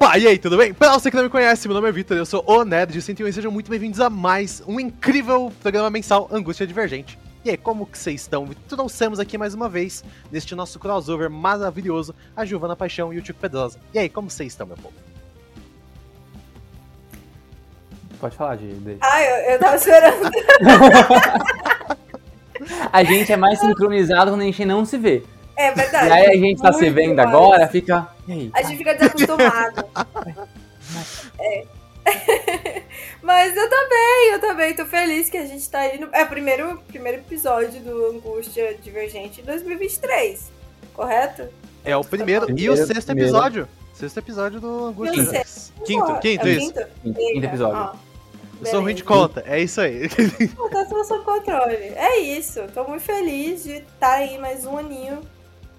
Opa, e aí, tudo bem? Pra você que não me conhece, meu nome é Vitor, eu sou o Nerd de 101 e sejam muito bem-vindos a mais um incrível programa mensal Angústia Divergente. E aí, como que vocês estão? Trouxemos aqui mais uma vez, neste nosso crossover maravilhoso, a Giovana Paixão e o Tico Pedrosa. E aí, como vocês estão, meu povo? Pode falar, de. Ah, eu, eu tava esperando. a gente é mais sincronizado quando a gente não se vê. É verdade. E aí a gente tá se vendo mais. agora, fica. A gente fica desacostumado. é. Mas eu também, eu também tô feliz que a gente tá aí no. É o primeiro, primeiro episódio do Angústia Divergente 2023, correto? É o primeiro tá e o sexto primeiro. episódio. Sexto episódio do Angústia. Quinto, quinto, quinto, é isso. Quinto, quinto episódio. Ah. Eu sou ruim de conta, é isso aí. tá sob controle. É isso, tô muito feliz de estar tá aí mais um aninho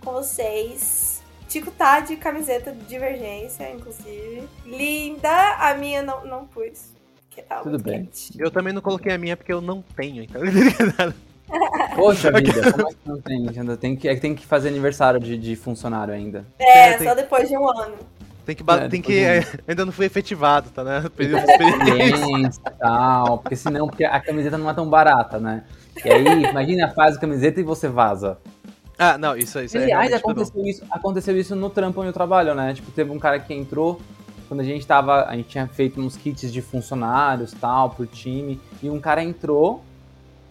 com vocês. Tico tá de camiseta de divergência, inclusive. Linda! A minha não, não pus. Porque tá Tudo bem. Quente. Eu também não coloquei a minha porque eu não tenho, então. Poxa vida, como é que não tem? Ainda tem que, é que tem que fazer aniversário de, de funcionário ainda. É, é tem... só depois de um ano. Tem que, é, tem que é, ainda não foi efetivado, tá, né? Período de experiência tal, porque senão porque a camiseta não é tão barata, né? E aí, imagina, faz a camiseta e você vaza. Ah, não, isso, isso é Aliás, aconteceu isso, aconteceu isso no trampo onde eu trabalho, né? Tipo, teve um cara que entrou quando a gente tava. A gente tinha feito uns kits de funcionários tal, pro time. E um cara entrou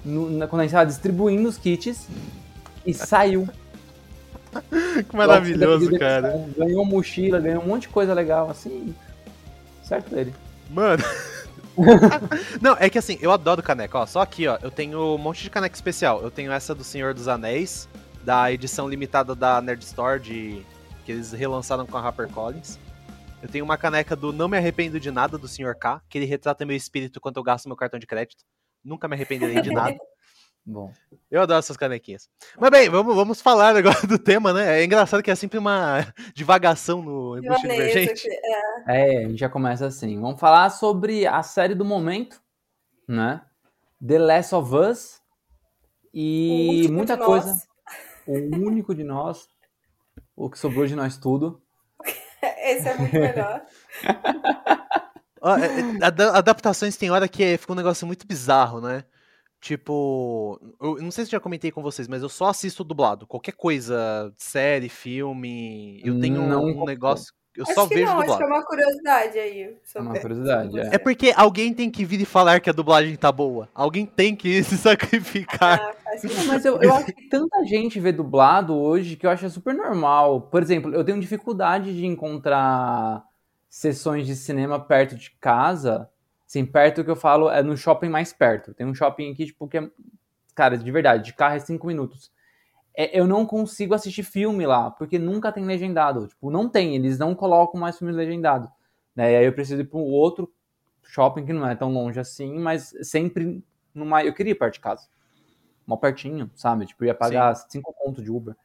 no, na, quando a gente tava distribuindo os kits e saiu. que maravilhoso, cara. Ganhou mochila, ganhou um monte de coisa legal, assim. Certo dele. Mano. não, é que assim, eu adoro caneca, ó. Só aqui, ó, eu tenho um monte de caneca especial. Eu tenho essa do Senhor dos Anéis, da edição limitada da Nerd Store, de, que eles relançaram com a HarperCollins. Eu tenho uma caneca do Não Me Arrependo de Nada, do Sr. K, que ele retrata meu espírito quando eu gasto meu cartão de crédito. Nunca me arrependerei de nada. Bom. Eu adoro essas canequinhas. Mas bem, vamos, vamos falar agora do tema, né? É engraçado que é sempre uma divagação no Embuste Divergente. É. é, a gente já começa assim. Vamos falar sobre a série do momento, né? The Last of Us. E muita coisa. Nós o único de nós, o que sobrou de nós tudo. Esse é muito melhor. É, é, adaptações tem hora que fica um negócio muito bizarro, né? Tipo, eu não sei se já comentei com vocês, mas eu só assisto dublado. Qualquer coisa, série, filme, eu tenho não, um negócio eu acho só que vejo não, dublado. Acho que é uma curiosidade aí. É uma curiosidade, é. É porque alguém tem que vir e falar que a dublagem tá boa. Alguém tem que se sacrificar. Ah, mas eu, eu acho que tanta gente vê dublado hoje que eu acho super normal. Por exemplo, eu tenho dificuldade de encontrar sessões de cinema perto de casa. Assim, perto que eu falo é no shopping mais perto. Tem um shopping aqui, tipo, que é. Cara, de verdade, de carro é 5 minutos é, eu não consigo assistir filme lá, porque nunca tem legendado. Tipo, não tem, eles não colocam mais filmes legendados. Né? E aí eu preciso ir para um outro shopping que não é tão longe assim, mas sempre numa. Eu queria ir perto de casa. Mal pertinho, sabe? Tipo, ia pagar 5 pontos de Uber.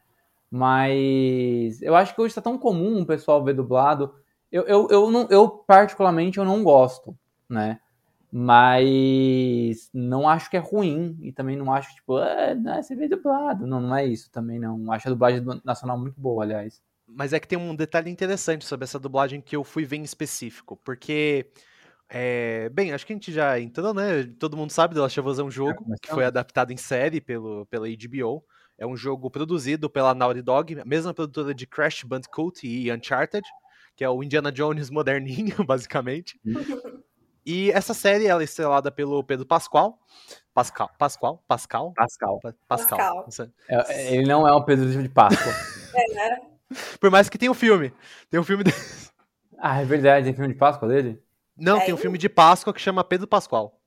Mas eu acho que hoje está tão comum o pessoal ver dublado. Eu, eu, eu, não, eu, particularmente, eu não gosto, né? Mas não acho que é ruim e também não acho, tipo, ah, não, você vê dublado. Não, não é isso também, não. Acho a dublagem nacional muito boa, aliás. Mas é que tem um detalhe interessante sobre essa dublagem que eu fui ver em específico, porque. É, bem, acho que a gente já entrou, né? Todo mundo sabe, The Last of Us é um jogo que foi adaptado em série pelo, pela HBO. É um jogo produzido pela Naughty Dog, a mesma produtora de Crash Bandicoot e Uncharted, que é o Indiana Jones moderninho, basicamente. E essa série ela é estrelada pelo Pedro Pascal. Pascal, Pascal, Pascal, Pascal, Pascal. Pascal. É, ele não é um Pedro de Páscoa. é, né? Por mais que tenha um filme, tem um filme. De... Ah, é verdade, tem filme de Páscoa dele? Não, é tem um filme de Páscoa que chama Pedro Pascal.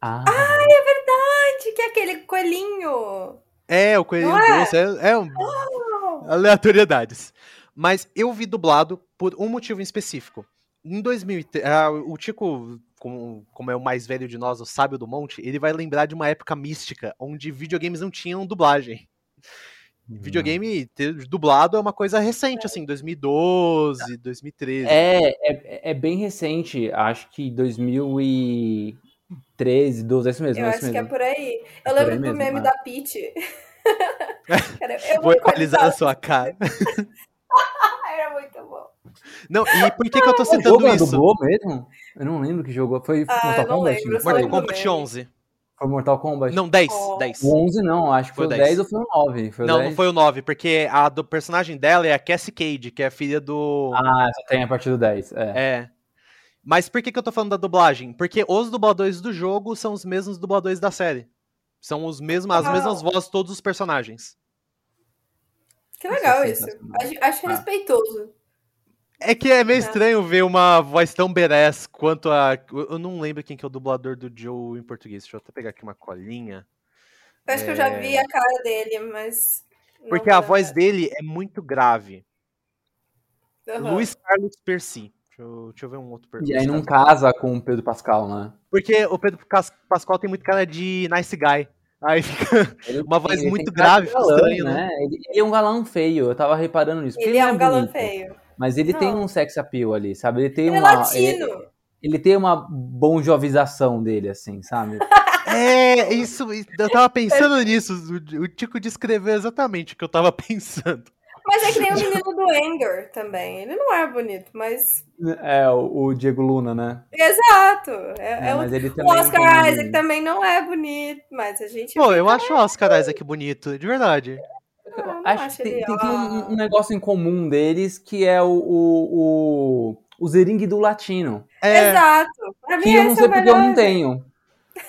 Ah. ah, é verdade, que é aquele coelhinho. É, o coelhinho é? doce, é, é um... oh. aleatoriedades. Mas eu vi dublado por um motivo em específico em 2003, ah, o Tico, como, como, é o mais velho de nós, o sábio do monte, ele vai lembrar de uma época mística, onde videogames não tinham dublagem. Hum. Videogame ter dublado é uma coisa recente, assim, 2012, 2013. É, é, é bem recente, acho que 2013, 12, é isso mesmo. Eu é acho mesmo. que é por aí. Eu é lembro do mesmo, meme ah. da Peach. Cara, vou equalizar a sua cara. Era muito bom. Não, e por que, que eu tô citando jogo isso? dublou mesmo? Eu não lembro que jogou. Foi Ah, Mortal Kombat? lembro, só Mortal Kombat bem. 11. Foi Mortal Kombat? Não, 10. Oh. 10. O 11 não, acho que Foi foi, o o 10. 10 ou foi o 9. Foi o Não, 10? não foi o 9, porque a do personagem dela é a Cassie Cage, que é a filha do. Ah, só tem a partir do 10. É. É. Mas por que, que eu tô falando da dublagem? Porque os dubladores do jogo são os mesmos dubladores da série. São os mesmos, as mesmas vozes de todos os personagens. Que legal Isso é isso. sensacional. Acho, acho Ah. respeitoso. É que é meio É. estranho ver uma voz tão badass quanto a. Eu não lembro quem que é o dublador do Joe em português. Deixa eu até pegar aqui uma colinha. Eu acho que eu já vi a cara dele, mas. Porque a voz dele é muito grave. Aham. Luiz Carlos Percy. Deixa eu, deixa eu ver um outro per- E aí não casa com o Pedro Pascal, né? Porque o Pedro Pascoal tem muito cara de nice guy. Aí fica. Ele Uma voz ele muito grave, fica galã, estranho, né? né? Ele, ele é um galã feio, eu tava reparando nisso. porque Ele é não um galã bonito, feio. Mas ele tem Não. um sex appeal ali, sabe? Ele tem Ele é uma. latino. Ele, ele tem uma bonjovização dele, assim, sabe? É, isso. Eu tava pensando nisso. O, o Tico descreveu exatamente o que eu tava pensando. Mas é que nem o menino do Anger também. Ele não é bonito, mas. É, o, o Diego Luna, né? Exato. É, É, é o- mas ele o. Oscar tem- Isaac também não é bonito, mas a gente. Pô, eu acho o Oscar Isaac bonito, de verdade. Eu não Acho acho que tem, tem- um, um negócio em comum deles que é o, o, o, o zeringue do latino. É, Exato. Pra mim, Que eu não esse sei é o porque eu não tenho.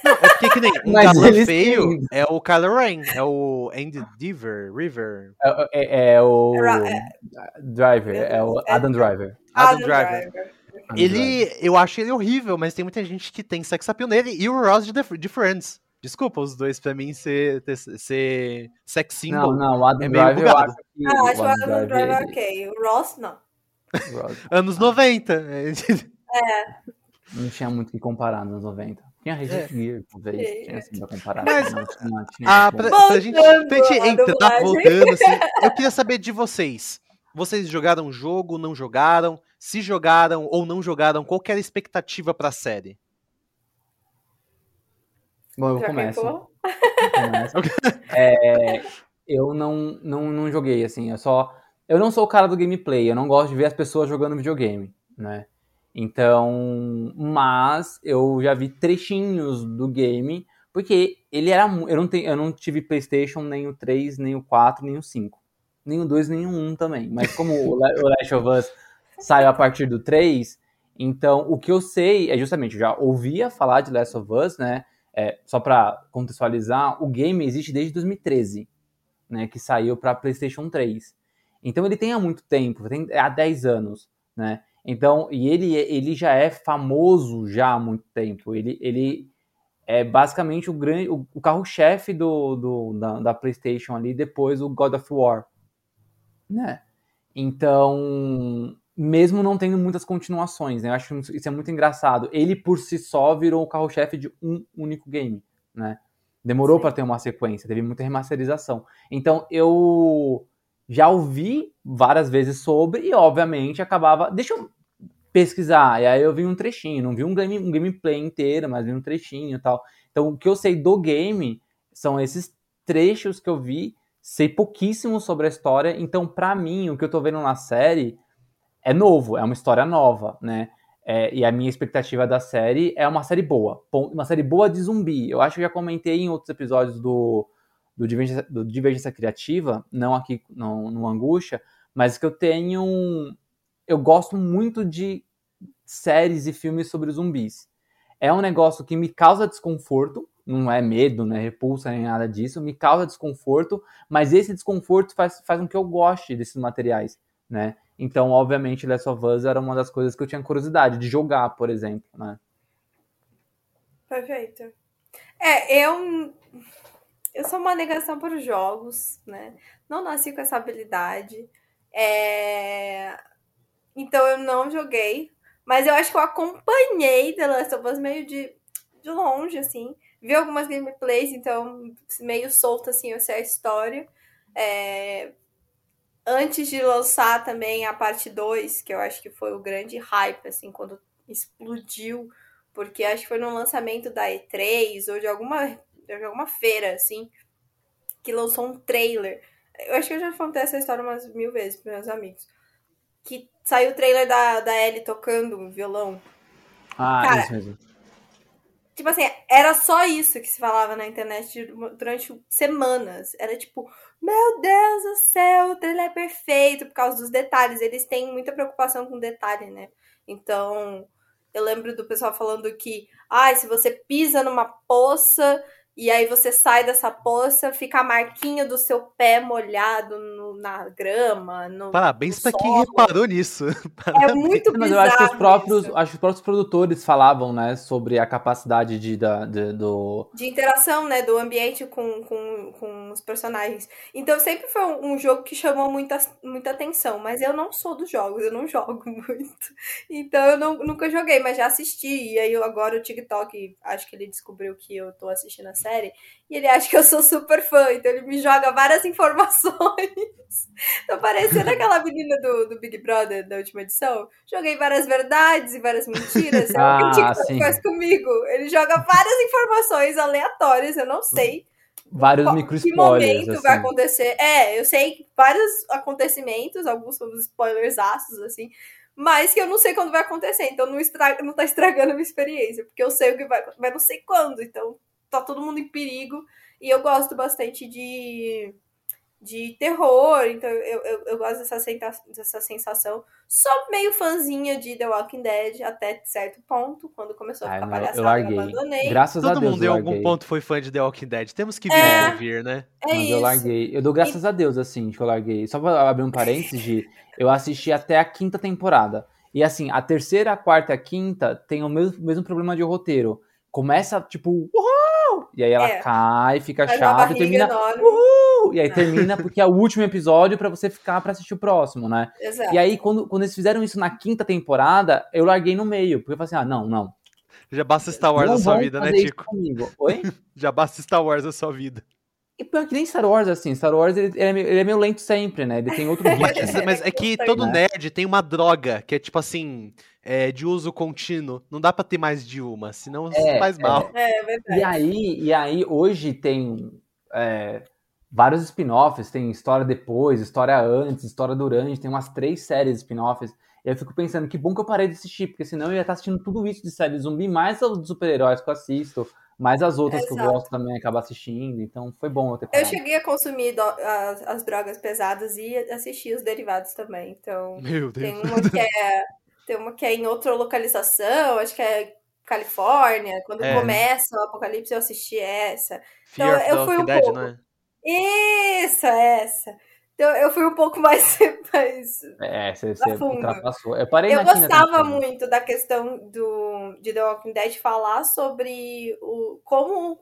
é porque que nem um Mas galã eles feio têm. é o Kylo Ren, é o Andy Diver, River, É, é- é o. Ra- é- Driver, é o Adam Driver. Adam Adam Driver. Driver. Ele, eu acho ele horrível, mas tem muita gente que tem sex appeal nele e o Ross de, The- de Friends. Desculpa, os dois pra mim ser, ter- ser sex symbol. Não, não, o Adam É meio Driver eu bugado. acho que. Ah, acho o o Adam Driver ele- ok. O Ross, não. Anos 90. Não tinha muito o que comparar nos 90. Tinha Regis Gear, talvez. É. Tinha assim pra comparar. Mas- não tinha, tinha Ah, pra, pra gente, pra gente entrar, voltando, assim, eu queria saber de vocês. Vocês jogaram o jogo, não jogaram? Se jogaram ou não jogaram, qual que era a expectativa pra série? Bom, eu Já começo. queimou? começo. É, eu não, não, não joguei, assim, eu só. Eu não sou o cara do gameplay, eu não gosto de ver as pessoas jogando videogame, né? Então. Mas eu já vi trechinhos do game, porque ele era. Eu não, tenho, eu não tive PlayStation nem o 3, nem o 4, nem o 5. Nem o 2, nem o 1 também. Mas como o Last of Us saiu a partir do 3, então o que eu sei é justamente, eu já ouvia falar de Last of Us, né? É, só para contextualizar, o game existe desde 2013, né, que saiu para PlayStation 3. Então ele tem há muito tempo, tem há 10 anos, né? Então, e ele, ele já é famoso já há muito tempo. Ele, ele é basicamente o grande o, o carro-chefe do, do da, da PlayStation ali depois o God of War, né? Então, mesmo não tendo muitas continuações, né? Eu acho isso é muito engraçado. Ele por si só virou o carro-chefe de um único game, né? Demorou para ter uma sequência, teve muita remasterização. Então, eu já ouvi várias vezes sobre e obviamente acabava, deixa eu pesquisar, e aí eu vi um trechinho, não vi um, game, um gameplay inteiro, mas vi um trechinho e tal. Então, o que eu sei do game são esses trechos que eu vi, sei pouquíssimo sobre a história, então pra mim, o que eu tô vendo na série é novo, é uma história nova, né? É, e a minha expectativa da série é uma série boa, uma série boa de zumbi. Eu acho que já comentei em outros episódios do, do, Divergência, do Divergência Criativa, não aqui no, no Angústia, mas que eu tenho. um- Eu gosto muito de séries e filmes sobre zumbis. É um negócio que me causa desconforto, não é medo, não é repulsa nem nada disso, me causa desconforto, mas esse desconforto faz, faz com que eu goste desses materiais, né? Então, obviamente, Last of Us era uma das coisas que eu tinha curiosidade de jogar, por exemplo, né? Perfeito. É, eu. Eu sou uma negação para os jogos, né? Não nasci com essa habilidade. É, Então eu não joguei. Mas eu acho que eu acompanhei The Last of Us meio de, de longe, assim. Vi algumas gameplays, então meio solta, assim, eu sei a história. É, Antes de lançar também a parte 2, que eu acho que foi o grande hype, assim, quando explodiu porque acho que foi no lançamento da E3 ou de alguma, de alguma feira, assim, que lançou um trailer. Eu acho que eu já contei essa história umas mil vezes para meus amigos. que saiu o trailer da, da Ellie tocando violão. Ah, Cara, isso mesmo. Tipo assim, era só isso que se falava na internet durante semanas. Era tipo, meu Deus do céu, o trailer é perfeito por causa dos detalhes. Eles têm muita preocupação com detalhe, né? Então, eu lembro do pessoal falando que, ah, se você pisa numa poça e aí você sai dessa poça, fica a marquinha do seu pé molhado no, na grama. No, Parabéns para quem reparou nisso. É muito bizarro. Mas eu acho que os próprios, acho que os próprios produtores falavam, né, sobre a capacidade de, da, de, do... de interação, né, do ambiente com, com, com os personagens. Então sempre foi um, um, jogo que chamou muita, muita atenção, mas eu não sou dos jogos, eu não jogo muito. Então eu não, nunca joguei, mas já assisti. E aí eu, agora o TikTok, acho que ele descobriu que eu tô assistindo série, e ele acha que eu sou super fã, então ele me joga várias informações. Tô parecendo aquela menina do, do Big Brother da última edição. Joguei várias verdades e várias mentiras. É ah, o que TikTok faz comigo. Ele joga várias informações aleatórias, eu não sei. Vários micro spoilers. Que momento assim. vai acontecer. É, eu sei vários acontecimentos, alguns são spoilers aços, assim mas que eu não sei quando vai acontecer, então não, estraga, não tá estragando a minha experiência, porque eu sei o que vai, mas não sei quando, então tá todo mundo em perigo. E eu gosto bastante de, de terror, então eu, eu, eu gosto dessa, dessa sensação. Sou meio fãzinha de The Walking Dead até certo ponto, quando começou a ficar palhaçada, eu, larguei. eu abandonei. Graças Todo a Deus. mundo em algum ponto foi fã de The Walking Dead. Temos que vir é, ouvir, né? É Mas isso. eu larguei. Eu dou graças e... a Deus, assim, que eu larguei. Só pra abrir um parênteses, eu assisti até a quinta temporada. E assim, a terceira, a quarta e a quinta tem o mesmo, mesmo problema de roteiro. Começa, tipo, uhul! E aí ela é. cai, fica Faz chato e termina. Uhul! E aí termina porque é o último episódio para você ficar para assistir o próximo, né? Exato. E aí, quando, quando eles fizeram isso na quinta temporada, eu larguei no meio. Porque eu falei assim: ah, não, não. Já basta Star Wars não na sua vida, né, Tico? Oi? Já basta Star Wars na sua vida. E pior que nem Star Wars, assim. Star Wars, ele, ele, é, meio, ele é, meio, lento sempre, né? Ele tem outro ritmo. mas, mas é que todo nerd tem uma droga, que é tipo assim é, de uso contínuo. Não dá para ter mais de uma, senão é, faz mal. É, é verdade. E aí, e aí hoje tem é, vários spin-offs, tem história depois, história antes, história durante, tem umas três séries spin-offs. E eu fico pensando, que bom que eu parei de assistir, porque senão eu ia estar assistindo tudo isso de série zumbi, mais os super-heróis que eu assisto, mais as outras Exato. que eu gosto também acabo assistindo, então foi bom eu ter parado. Eu cheguei a consumir as, as, drogas pesadas e assistir os derivados também, então... Meu Deus. Tem uma que é tem uma que é em outra localização, acho que é Califórnia. Quando é. começa o apocalipse, eu assisti essa. Fear então eu fui um Dead, pouco. Não é? Isso, essa. Então eu fui um pouco mais. mais é, você, você ultrapassou. Eu, parei eu gostava muito da questão do, de The Walking Dead falar sobre o, como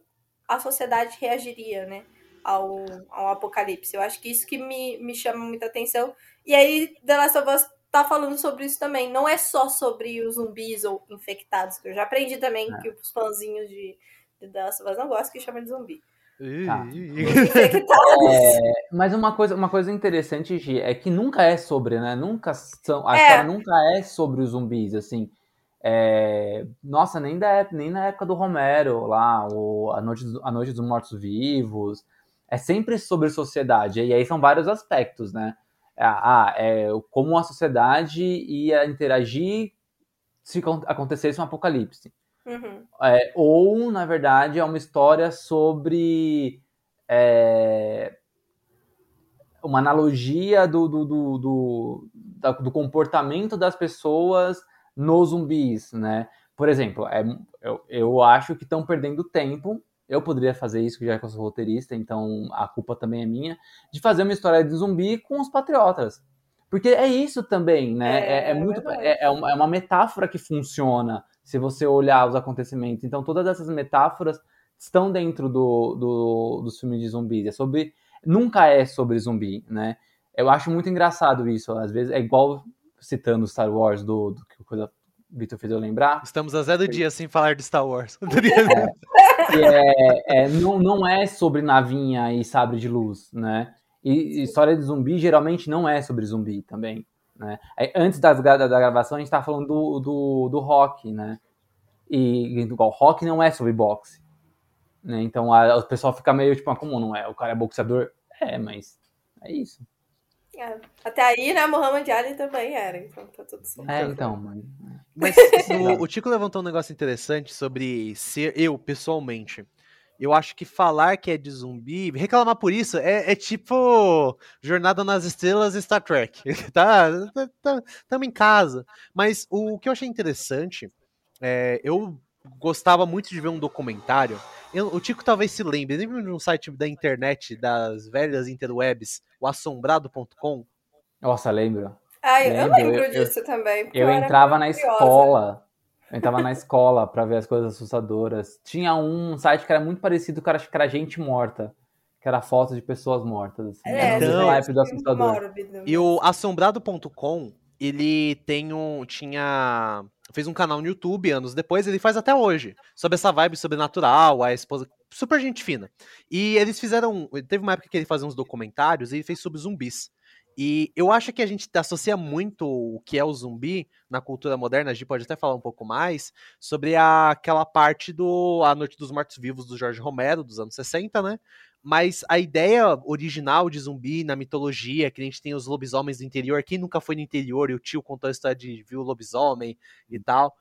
a sociedade reagiria, né? Ao, ao apocalipse. Eu acho que isso que me, me chama muita atenção. E aí, The Last of Us tá falando sobre isso também. Não é só sobre os zumbis ou infectados, que eu já aprendi também é. que os fãzinhos de, de The Last of Us não gostam que chamam de zumbi. Tá. é, mas uma coisa, uma coisa interessante, Gi, é que nunca é sobre, né? Nunca são. A é. história nunca é sobre os zumbis, assim. É, nossa, nem, da, nem na época do Romero, lá, o, a, Noite, a Noite dos Mortos-Vivos. É sempre sobre sociedade. E aí são vários aspectos, né? ah, é, como a sociedade ia interagir se acontecesse um apocalipse. Uhum. É, ou, na verdade, é uma história sobre é, uma analogia do, do, do, do, do, comportamento das pessoas nos zumbis, né? Por exemplo, é, eu, eu acho que estão perdendo tempo eu poderia fazer isso, já que eu sou roteirista, então a culpa também é minha, de fazer uma história de zumbi com os patriotas. Porque é isso também, né? É, é, é muito. É, é, é uma metáfora que funciona se você olhar os acontecimentos. Então, todas essas metáforas estão dentro do, do, dos filmes de zumbis. É sobre. Nunca é sobre zumbi, né? Eu acho muito engraçado isso. Às vezes é igual citando Star Wars do, do que coisa Vitor fez eu lembrar. Estamos a zero dia sem falar de Star Wars. É, é, não, não é sobre navinha e sabre de luz, né? E história de zumbi geralmente não é sobre zumbi também. Né? Antes das, da, da gravação, a gente estava falando do, do, do, rock, né? E igual, rock não é sobre boxe. Né? Então a, o pessoal fica meio tipo, ah, como não é? O cara é boxeador? É, mas é isso. É. Até aí, né, Muhammad Ali também era, então tá tudo certo. É, então, mano. Mas o, o Tico levantou um negócio interessante sobre ser eu, pessoalmente. Eu acho que falar que é de zumbi, reclamar por isso, é, é tipo Jornada nas Estrelas e Star Trek. tá, tá, tá, tamo em casa. Mas o que eu achei interessante, é, eu gostava muito de ver um documentário. Eu, o Tico talvez se lembre, lembra de um site da internet, das velhas interwebs, o assombrado.com? Nossa, lembro. Ah, eu lembro, eu lembro disso eu, também. Eu, eu entrava na curiosa. escola eu entrava na escola para ver as coisas assustadoras. Tinha um site que era muito parecido, era, que era gente morta. Que era foto de pessoas mortas. Assim. É, então, type do assustador. E o assombrado.com, ele tem um. Tinha. Fez um canal no YouTube anos depois, ele faz até hoje. Sobre essa vibe sobrenatural, a esposa. Super gente fina. E eles fizeram. Teve uma época que ele fazia uns documentários e ele fez sobre zumbis. E eu acho que a gente associa muito o que é o zumbi na cultura moderna, a gente pode até falar um pouco mais, sobre a, aquela parte do A Noite dos Mortos-Vivos do Jorge Romero, dos anos 60, né? Mas a ideia original de zumbi na mitologia, que a gente tem os lobisomens do interior, quem nunca foi no interior e o tio contou a história de viu o lobisomem e tal.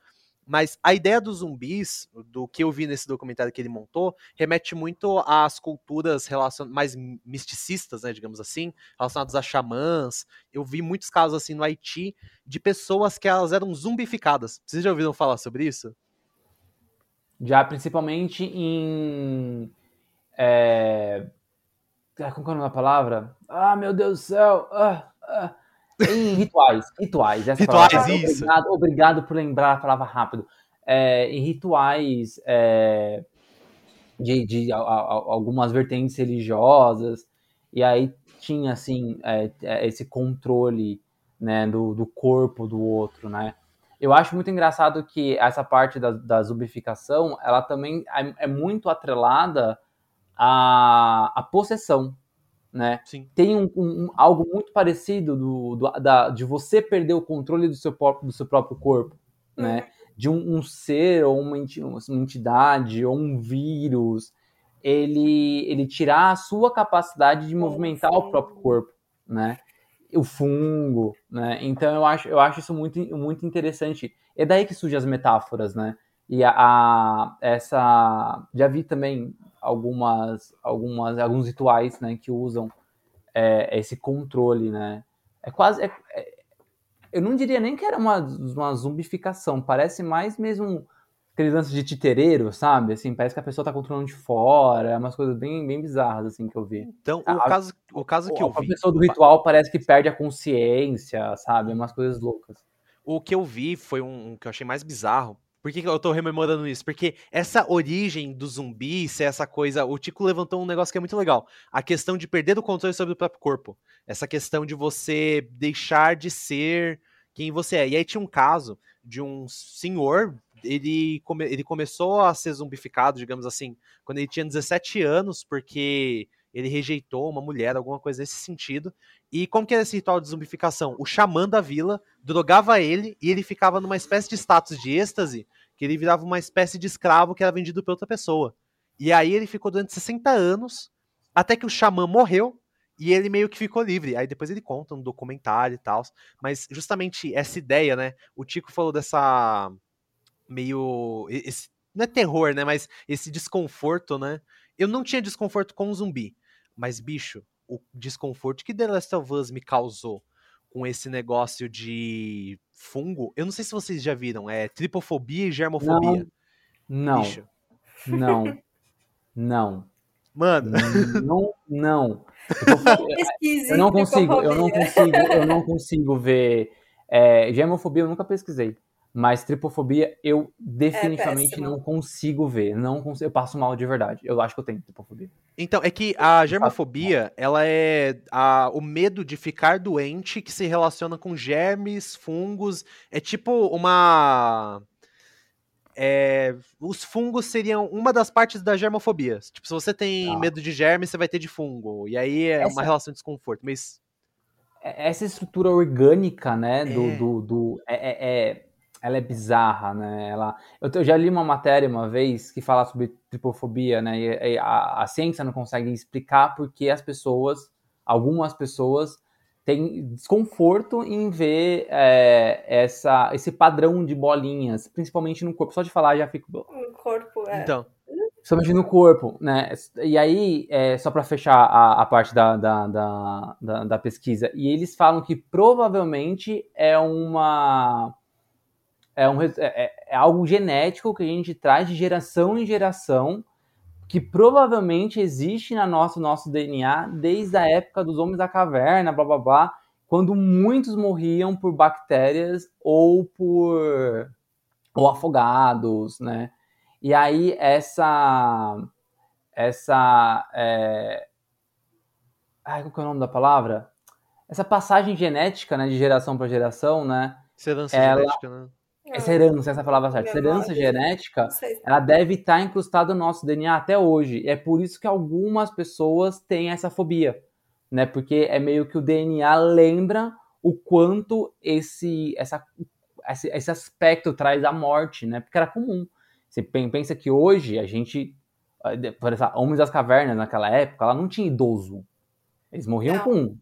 Mas a ideia dos zumbis, do que eu vi nesse documentário que ele montou, remete muito às culturas relacion... mais misticistas, né, digamos assim, relacionadas a xamãs. Eu vi muitos casos assim no Haiti de pessoas que elas eram zumbificadas. Vocês já ouviram falar sobre isso? Já, principalmente em. É... Como é o nome da palavra? Ah, meu Deus do céu! Ah, ah. Em rituais, rituais. Essa rituais, palavra. isso. Obrigado, obrigado, por lembrar a palavra rápido. É, em rituais é, de, de a, a, algumas vertentes religiosas, e aí tinha, assim, é, é, esse controle né, do, do corpo do outro, né? Eu acho muito engraçado que essa parte da, da zumbificação, ela também é, é muito atrelada à, à possessão, né? Sim. Tem um, um, algo muito parecido do, do da, de você perder o controle do seu, do seu próprio corpo, né? Uhum. De um, um, ser ou uma, uma entidade ou um vírus, ele, ele tirar a sua capacidade de movimentar o próprio corpo, né? O fungo, né? Então eu acho, eu acho isso muito, muito interessante. É daí que surgem as metáforas, né? E a, a essa já vi também algumas, algumas, alguns rituais, né, que usam é, esse controle, né? É quase, é, é, eu não diria nem que era uma, uma zumbificação, parece mais mesmo aquele lance de titereiro, sabe? Assim, parece que a pessoa tá controlando de fora, é umas coisas bem, bem bizarras, assim, que eu vi. Então, o, a, caso, o caso que a, eu vi... A pessoa do ritual parece que perde a consciência, sabe? Umas coisas loucas. O que eu vi foi um, um que eu achei mais bizarro, por que, eu tô rememorando isso? Porque essa origem do zumbi, ser essa coisa. O Tico levantou um negócio que é muito legal. A questão de perder o controle sobre o próprio corpo. Essa questão de você deixar de ser quem você é. E aí tinha um caso de um senhor. Ele, come, ele começou a ser zumbificado, digamos assim, quando ele tinha 17 anos, porque ele rejeitou uma mulher, alguma coisa nesse sentido. E como que era esse ritual de zumbificação? O xamã da vila drogava ele e ele ficava numa espécie de status de êxtase, que ele virava uma espécie de escravo que era vendido por outra pessoa. E aí ele ficou durante 60 anos, até que o xamã morreu e ele meio que ficou livre. Aí depois ele conta no documentário e tal. Mas justamente essa ideia, né? O Tico falou dessa meio. Esse, não é terror, né? Mas esse desconforto, né? Eu não tinha desconforto com o zumbi. Mas, bicho, o desconforto que The Last of Us me causou com esse negócio de fungo, eu não sei se vocês já viram, é tripofobia e germofobia. Não. Bicho. Não. Não. Mano. Não, não. Eu, não consigo, eu não consigo, eu não consigo ver. É, germofobia eu nunca pesquisei. Mas tripofobia eu definitivamente é não consigo ver. Não consigo, eu passo mal de verdade. Eu acho que eu tenho tripofobia. Então, é que a germofobia, ela é a, o medo de ficar doente que se relaciona com germes, fungos. É tipo uma. É, os fungos seriam uma das partes da germofobia. Tipo, se você tem ah. medo de germes, você vai ter de fungo. E aí é Essa... uma relação de desconforto. Mas. É, essa estrutura orgânica, né? Do. É. do, do é, é, é ela é bizarra, né? Ela, eu, eu, já li uma matéria uma vez que fala sobre tripofobia, né? E, e a, a, ciência não consegue explicar porque as pessoas, algumas pessoas, tem desconforto em ver é, essa, esse padrão de bolinhas, principalmente no corpo. Só de falar já fico. No corpo, é. Então. Principalmente no corpo, né? E aí, é, só para fechar a, a parte da, da, da, da, da pesquisa, e eles falam que provavelmente é uma é, um, é, é, é, algo genético que a gente traz de geração em geração, que provavelmente existe na nosso, nosso DNA desde a época dos homens da caverna, blá blá blá, quando muitos morriam por bactérias ou por ou afogados, né? E aí essa essa é... Ai, qual é o nome da palavra? Essa passagem genética, né, de geração para geração, né? Herança ela... genética, né? Essa herança, essa palavra certa, essa herança genética, ela deve estar incrustada no nosso DNA até hoje. É por isso que algumas pessoas têm essa fobia, né? Porque é meio que o DNA lembra o quanto esse, essa, esse, esse aspecto traz a morte, né? Porque era comum. Você pensa que hoje a gente, por exemplo, homens das cavernas naquela época, ela não tinha idoso. Eles morriam não. com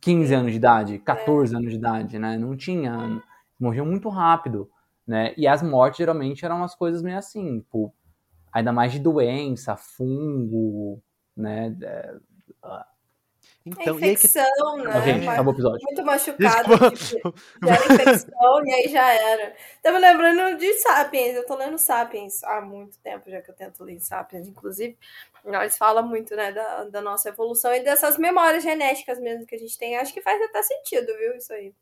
15 anos de idade, 14 é. anos de idade, né? Não tinha morriam muito rápido, né? E as mortes geralmente eram umas coisas meio assim, tipo, ainda mais de doença, fungo, né? É, ah. então, é infecção, que... né? Okay, acabou o episódio. Muito machucado, tipo, era infecção e aí já era. Tava lembrando de Sapiens, eu tô lendo Sapiens há muito tempo, já que eu tento ler Sapiens, inclusive. Eles falam muito, né, da, da nossa evolução e dessas memórias genéticas mesmo que a gente tem. Acho que faz até sentido, viu, isso aí.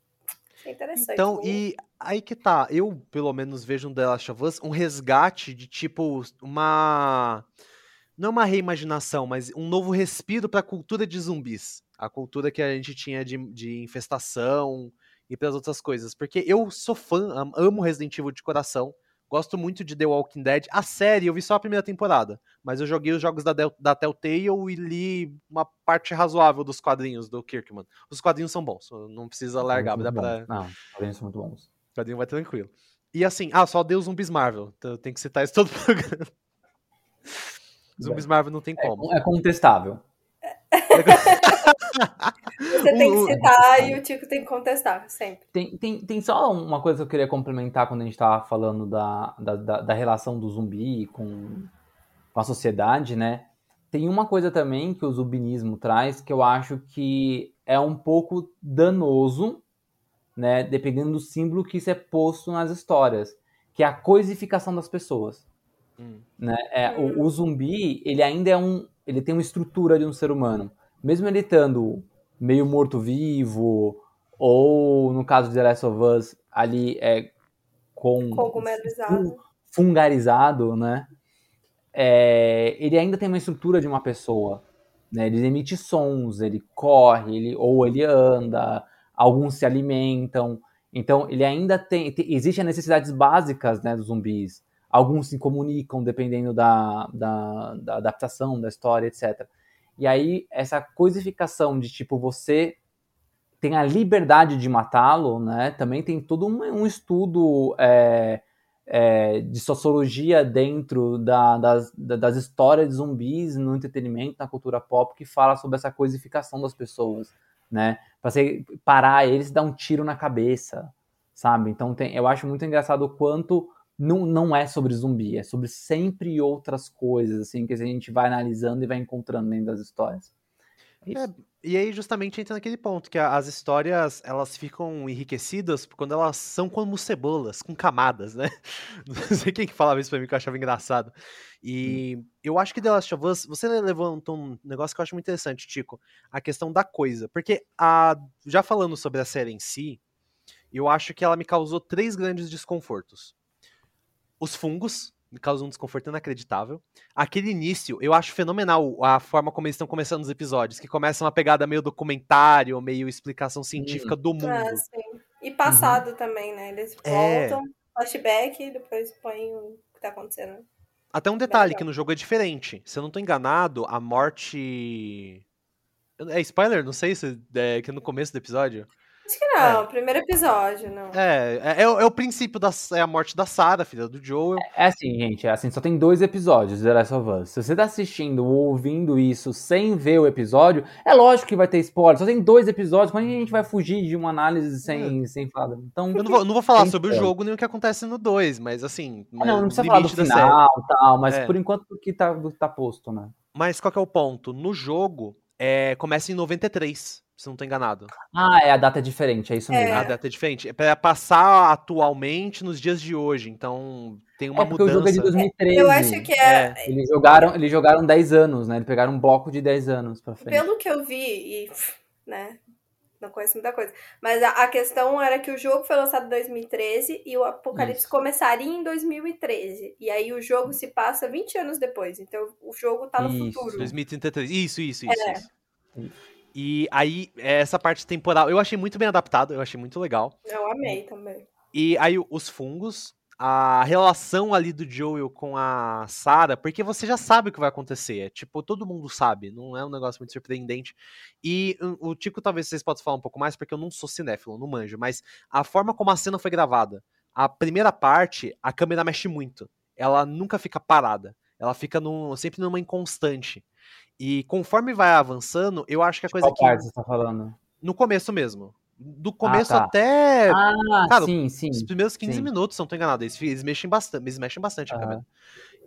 É interessante. Então, né? e aí que tá, eu pelo menos vejo um The Last of Us um resgate de tipo uma não uma reimaginação, mas um novo respiro para a cultura de zumbis, a cultura que a gente tinha de, de infestação e para as outras coisas, porque eu sou fã, amo Resident Evil de coração. Gosto muito de The Walking Dead. A série, eu vi só a primeira temporada, mas eu joguei os jogos da, da Telltale e li uma parte razoável dos quadrinhos do Kirkman. Os quadrinhos são bons, não precisa largar, dá pra... Não, os quadrinhos são muito bons. O quadrinho vai tranquilo. E assim, ah, só deu zumbis Marvel. Então tem que citar isso todo programa. Zumbis Marvel não tem é, como. É contestável. Você tem que citar e o Tico tem que contestar, sempre. Tem, tem, tem só uma coisa que eu queria complementar quando a gente estava falando da, da, da, da, relação do zumbi com, com a sociedade, né? Tem uma coisa também que o zumbinismo traz que eu acho que é um pouco danoso, né? Dependendo do símbolo que isso é posto nas histórias, que é a coisificação das pessoas. Hum. Né? É, o, o zumbi, ele ainda é um, ele tem uma estrutura de um ser humano. Mesmo ele estando meio morto-vivo, ou no caso de The Last of Us, ali é com fungarizado, né? É, ele ainda tem uma estrutura de uma pessoa. Né? Ele emite sons, ele corre, ele, ou ele anda, alguns se alimentam. Então, ele ainda tem. tem Existem as necessidades básicas né, dos zumbis. Alguns se comunicam dependendo da, da, da adaptação, da história, etc. E aí, essa coisificação de tipo, você tem a liberdade de matá-lo, né? Também tem todo um, um estudo é, é, de sociologia dentro da, das, das histórias de zumbis no entretenimento, na cultura pop, que fala sobre essa coisificação das pessoas, né? Pra você parar eles e dar um tiro na cabeça, sabe? Então tem, eu acho muito engraçado o quanto não, não é sobre zumbi, é sobre sempre outras coisas, assim, que a gente vai analisando e vai encontrando dentro das histórias. É é, e aí justamente entra naquele ponto, que as histórias, elas ficam enriquecidas quando elas são como cebolas, com camadas, né? Não sei quem que falava isso pra mim, que eu achava engraçado. E hum. eu acho que The Last of Us, você levantou um negócio que eu acho muito interessante, Tico, a questão da coisa. Porque, a, já falando sobre a série em si, eu acho que ela me causou três grandes desconfortos os fungos, causam um desconforto inacreditável. Aquele início, eu acho fenomenal a forma como eles estão começando os episódios, que começam uma pegada meio documentário, meio explicação científica do mundo. Ah, sim. E passado uhum. também, né? Eles é. voltam, é... flashback, e depois põem o que tá acontecendo. Até um detalhe, que no jogo é diferente. Se eu não tô enganado, a morte... É spoiler? Não sei se é que no começo do episódio. Acho que não, é. primeiro episódio, não. É, é, é, é, o princípio da é a morte da Sarah, filha do Joel. É, é, assim, gente, é assim, só tem dois episódios de The Last of Us. Se você tá assistindo ou ouvindo isso sem ver o episódio, é lógico que vai ter spoiler. Só tem dois episódios, quando a gente vai fugir de uma análise sem, é. sem falar? Então, eu não vou, não vou falar sobre o jogo nem o que acontece no 2, mas assim. Não, não precisa falar do final e tal, mas por enquanto que tá, tá posto, né? Mas qual que é o ponto? No jogo, é, começa em 93 se não tô enganado. Ah, é, a data é diferente, é isso mesmo. É. A data é diferente. É pra passar atualmente nos dias de hoje, então tem uma é porque mudança. o jogo é de 2013. Eu acho que é... é. Eles jogaram, eles jogaram 10 anos, né? Eles pegaram um bloco de 10 anos pra frente. Pelo que eu vi, e, né, não conheço muita coisa, mas a, a questão era que o jogo foi lançado em 2013 e o Apocalipse isso. começaria em 2013. E aí o jogo se passa 20 anos depois, então o jogo tá no isso. futuro. 2033, isso, isso, isso. É. isso. isso. E aí, essa parte temporal, eu achei muito bem adaptado, eu achei muito legal. Eu amei também. E aí, os fungos, a relação ali do Joel com a Sarah, porque você já sabe o que vai acontecer. É tipo, todo mundo sabe, não é um negócio muito surpreendente. E o Tico, talvez vocês possam falar um pouco mais, porque eu não sou cinéfilo, não manjo, mas a forma como a cena foi gravada. A primeira parte, a câmera mexe muito. Ela nunca fica parada. Ela fica num, sempre numa inconstante. E conforme vai avançando, eu acho que a coisa Qual que. parte você tá falando? No começo mesmo. Do começo ah, tá. até. Ah, cara, sim, sim. Os primeiros 15 sim. minutos, se não tô enganado. Eles, eles mexem bastante, eles mexem bastante a câmera.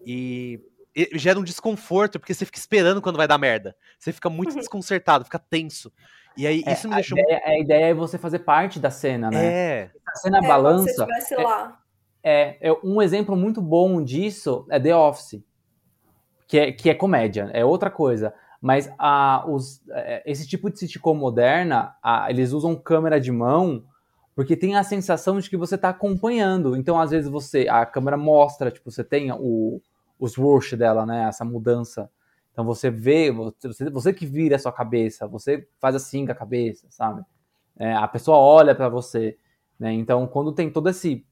E, e, gera um desconforto, porque você fica esperando quando vai dar merda. Você fica muito uhum. desconcertado, fica tenso. E aí, é, isso me deixou. Ideia, a ideia é você fazer parte da cena, né? É. A cena é, balança. Se é, lá. É, é, um exemplo muito bom disso é The Office que é, que é comédia, é outra coisa. Mas a, os, é, esse tipo de sitcom moderna, a, eles usam câmera de mão porque tem a sensação de que você está acompanhando. Então, às vezes, você a câmera mostra, tipo, você tem o, os rush dela, né? Essa mudança. Então, você vê, você, você que vira a sua cabeça, você faz assim com a cabeça, sabe? É, a pessoa olha para você. Né? Então, quando tem todo esse,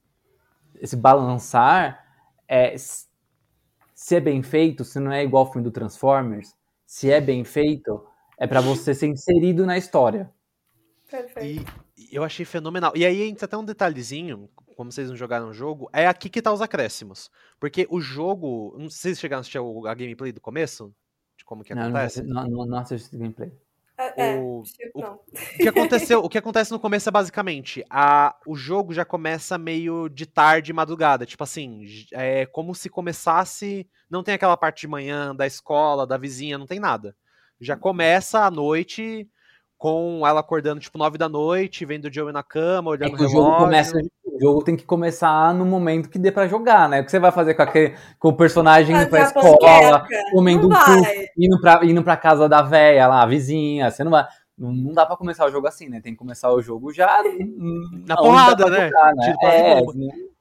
esse balançar, é, se é bem feito, se não é igual o filme do Transformers, se é bem feito, é para você ser inserido na história. Perfeito. E eu achei fenomenal. E aí entra até um detalhezinho, como vocês não jogaram o jogo, é aqui que tá os acréscimos. Porque o jogo, não sei se vocês chegaram a assistir a gameplay do começo, de como que não, acontece. Não, não, não assisti gameplay. É, é, o, o, o, que aconteceu, o que acontece no começo é basicamente a, o jogo já começa meio de tarde madrugada, tipo assim, é como se começasse, não tem aquela parte de manhã da escola, da vizinha, não tem nada. Já começa à noite com ela acordando tipo nove da noite, vendo o Joey na cama, olhando é o, o jogo começa o jogo tem que começar no momento que dê para jogar, né? O que você vai fazer com, aquele, com o personagem indo pra escola, comendo um cu, indo pra, indo pra casa da véia lá, a vizinha, você não vai. Não, não dá pra começar o jogo assim, né? Tem que começar o jogo já na porrada, né? Jogar, né? É,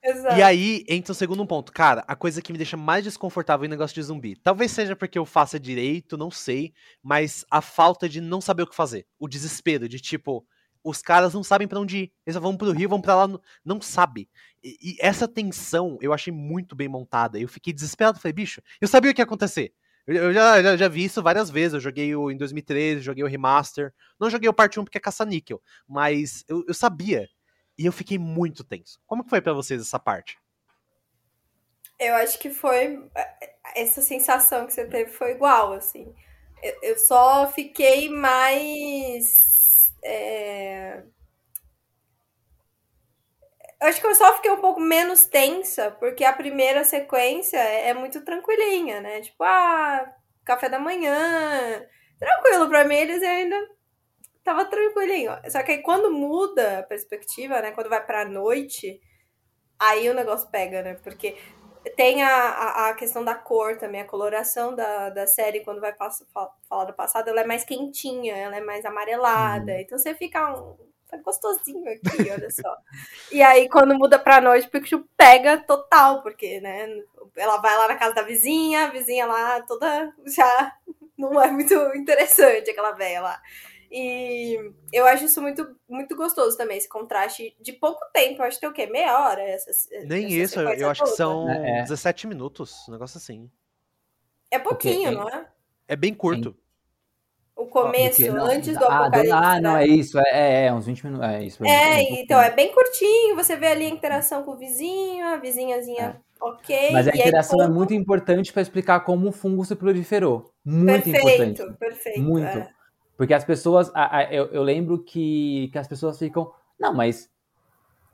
Exato. E aí entra o segundo ponto. Cara, a coisa que me deixa mais desconfortável em negócio de zumbi. Talvez seja porque eu faça direito, não sei. Mas a falta de não saber o que fazer. O desespero de tipo, os caras não sabem para onde ir. Eles vão pro Rio, vão para lá, não sabe. E, e, essa tensão eu achei muito bem montada. Eu fiquei desesperado, falei, bicho, eu sabia o que ia acontecer. Eu, já, já, já, vi isso várias vezes. Eu joguei o em 2013, joguei o remaster. Não joguei o parte 1 porque é caça-níquel, mas eu, eu sabia. E eu fiquei muito tenso. Como que foi para vocês essa parte? Eu acho que foi essa sensação que você teve foi igual, assim. Eu, eu só fiquei mais é... Acho que eu só fiquei um pouco menos tensa, porque a primeira sequência é, é muito tranquilinha, né? Tipo, ah, café da manhã. Tranquilo, pra mim eles ainda tava tranquilinho. Só que aí quando muda a perspectiva, né? Quando vai pra noite, aí o negócio pega, né? Porque tem a, a, questão da cor também, a coloração da, da série, quando vai pass, falar do passado, ela é mais quentinha, ela é mais amarelada. Hum. Então você fica um. Tá gostosinho aqui, olha só. e aí, quando muda pra noite, o Pikachu pega total, porque, né? Ela vai lá na casa da vizinha, a vizinha lá toda já não é muito interessante, aquela velha lá. E eu acho isso muito, muito gostoso também, esse contraste de pouco tempo. Eu acho que tem o quê? Meia hora? Essa, Nem essa isso, eu acho que são é. 17 minutos, um negócio assim. É pouquinho, okay. não é? É bem curto. O começo, Não, antes do ah, apocalipse. Ah, não, né? é isso. É, é, é, uns 20 minutos. É isso. É, um então, é bem curtinho. Você vê ali a interação com o vizinho, a vizinhazinha ok. Mas a e aí interação é muito importante para explicar como o fungo se proliferou. Muito Perfeito, importante. perfeito. Muito. Porque as pessoas. a- a- eu, eu lembro que, que as pessoas ficam. Não, mas.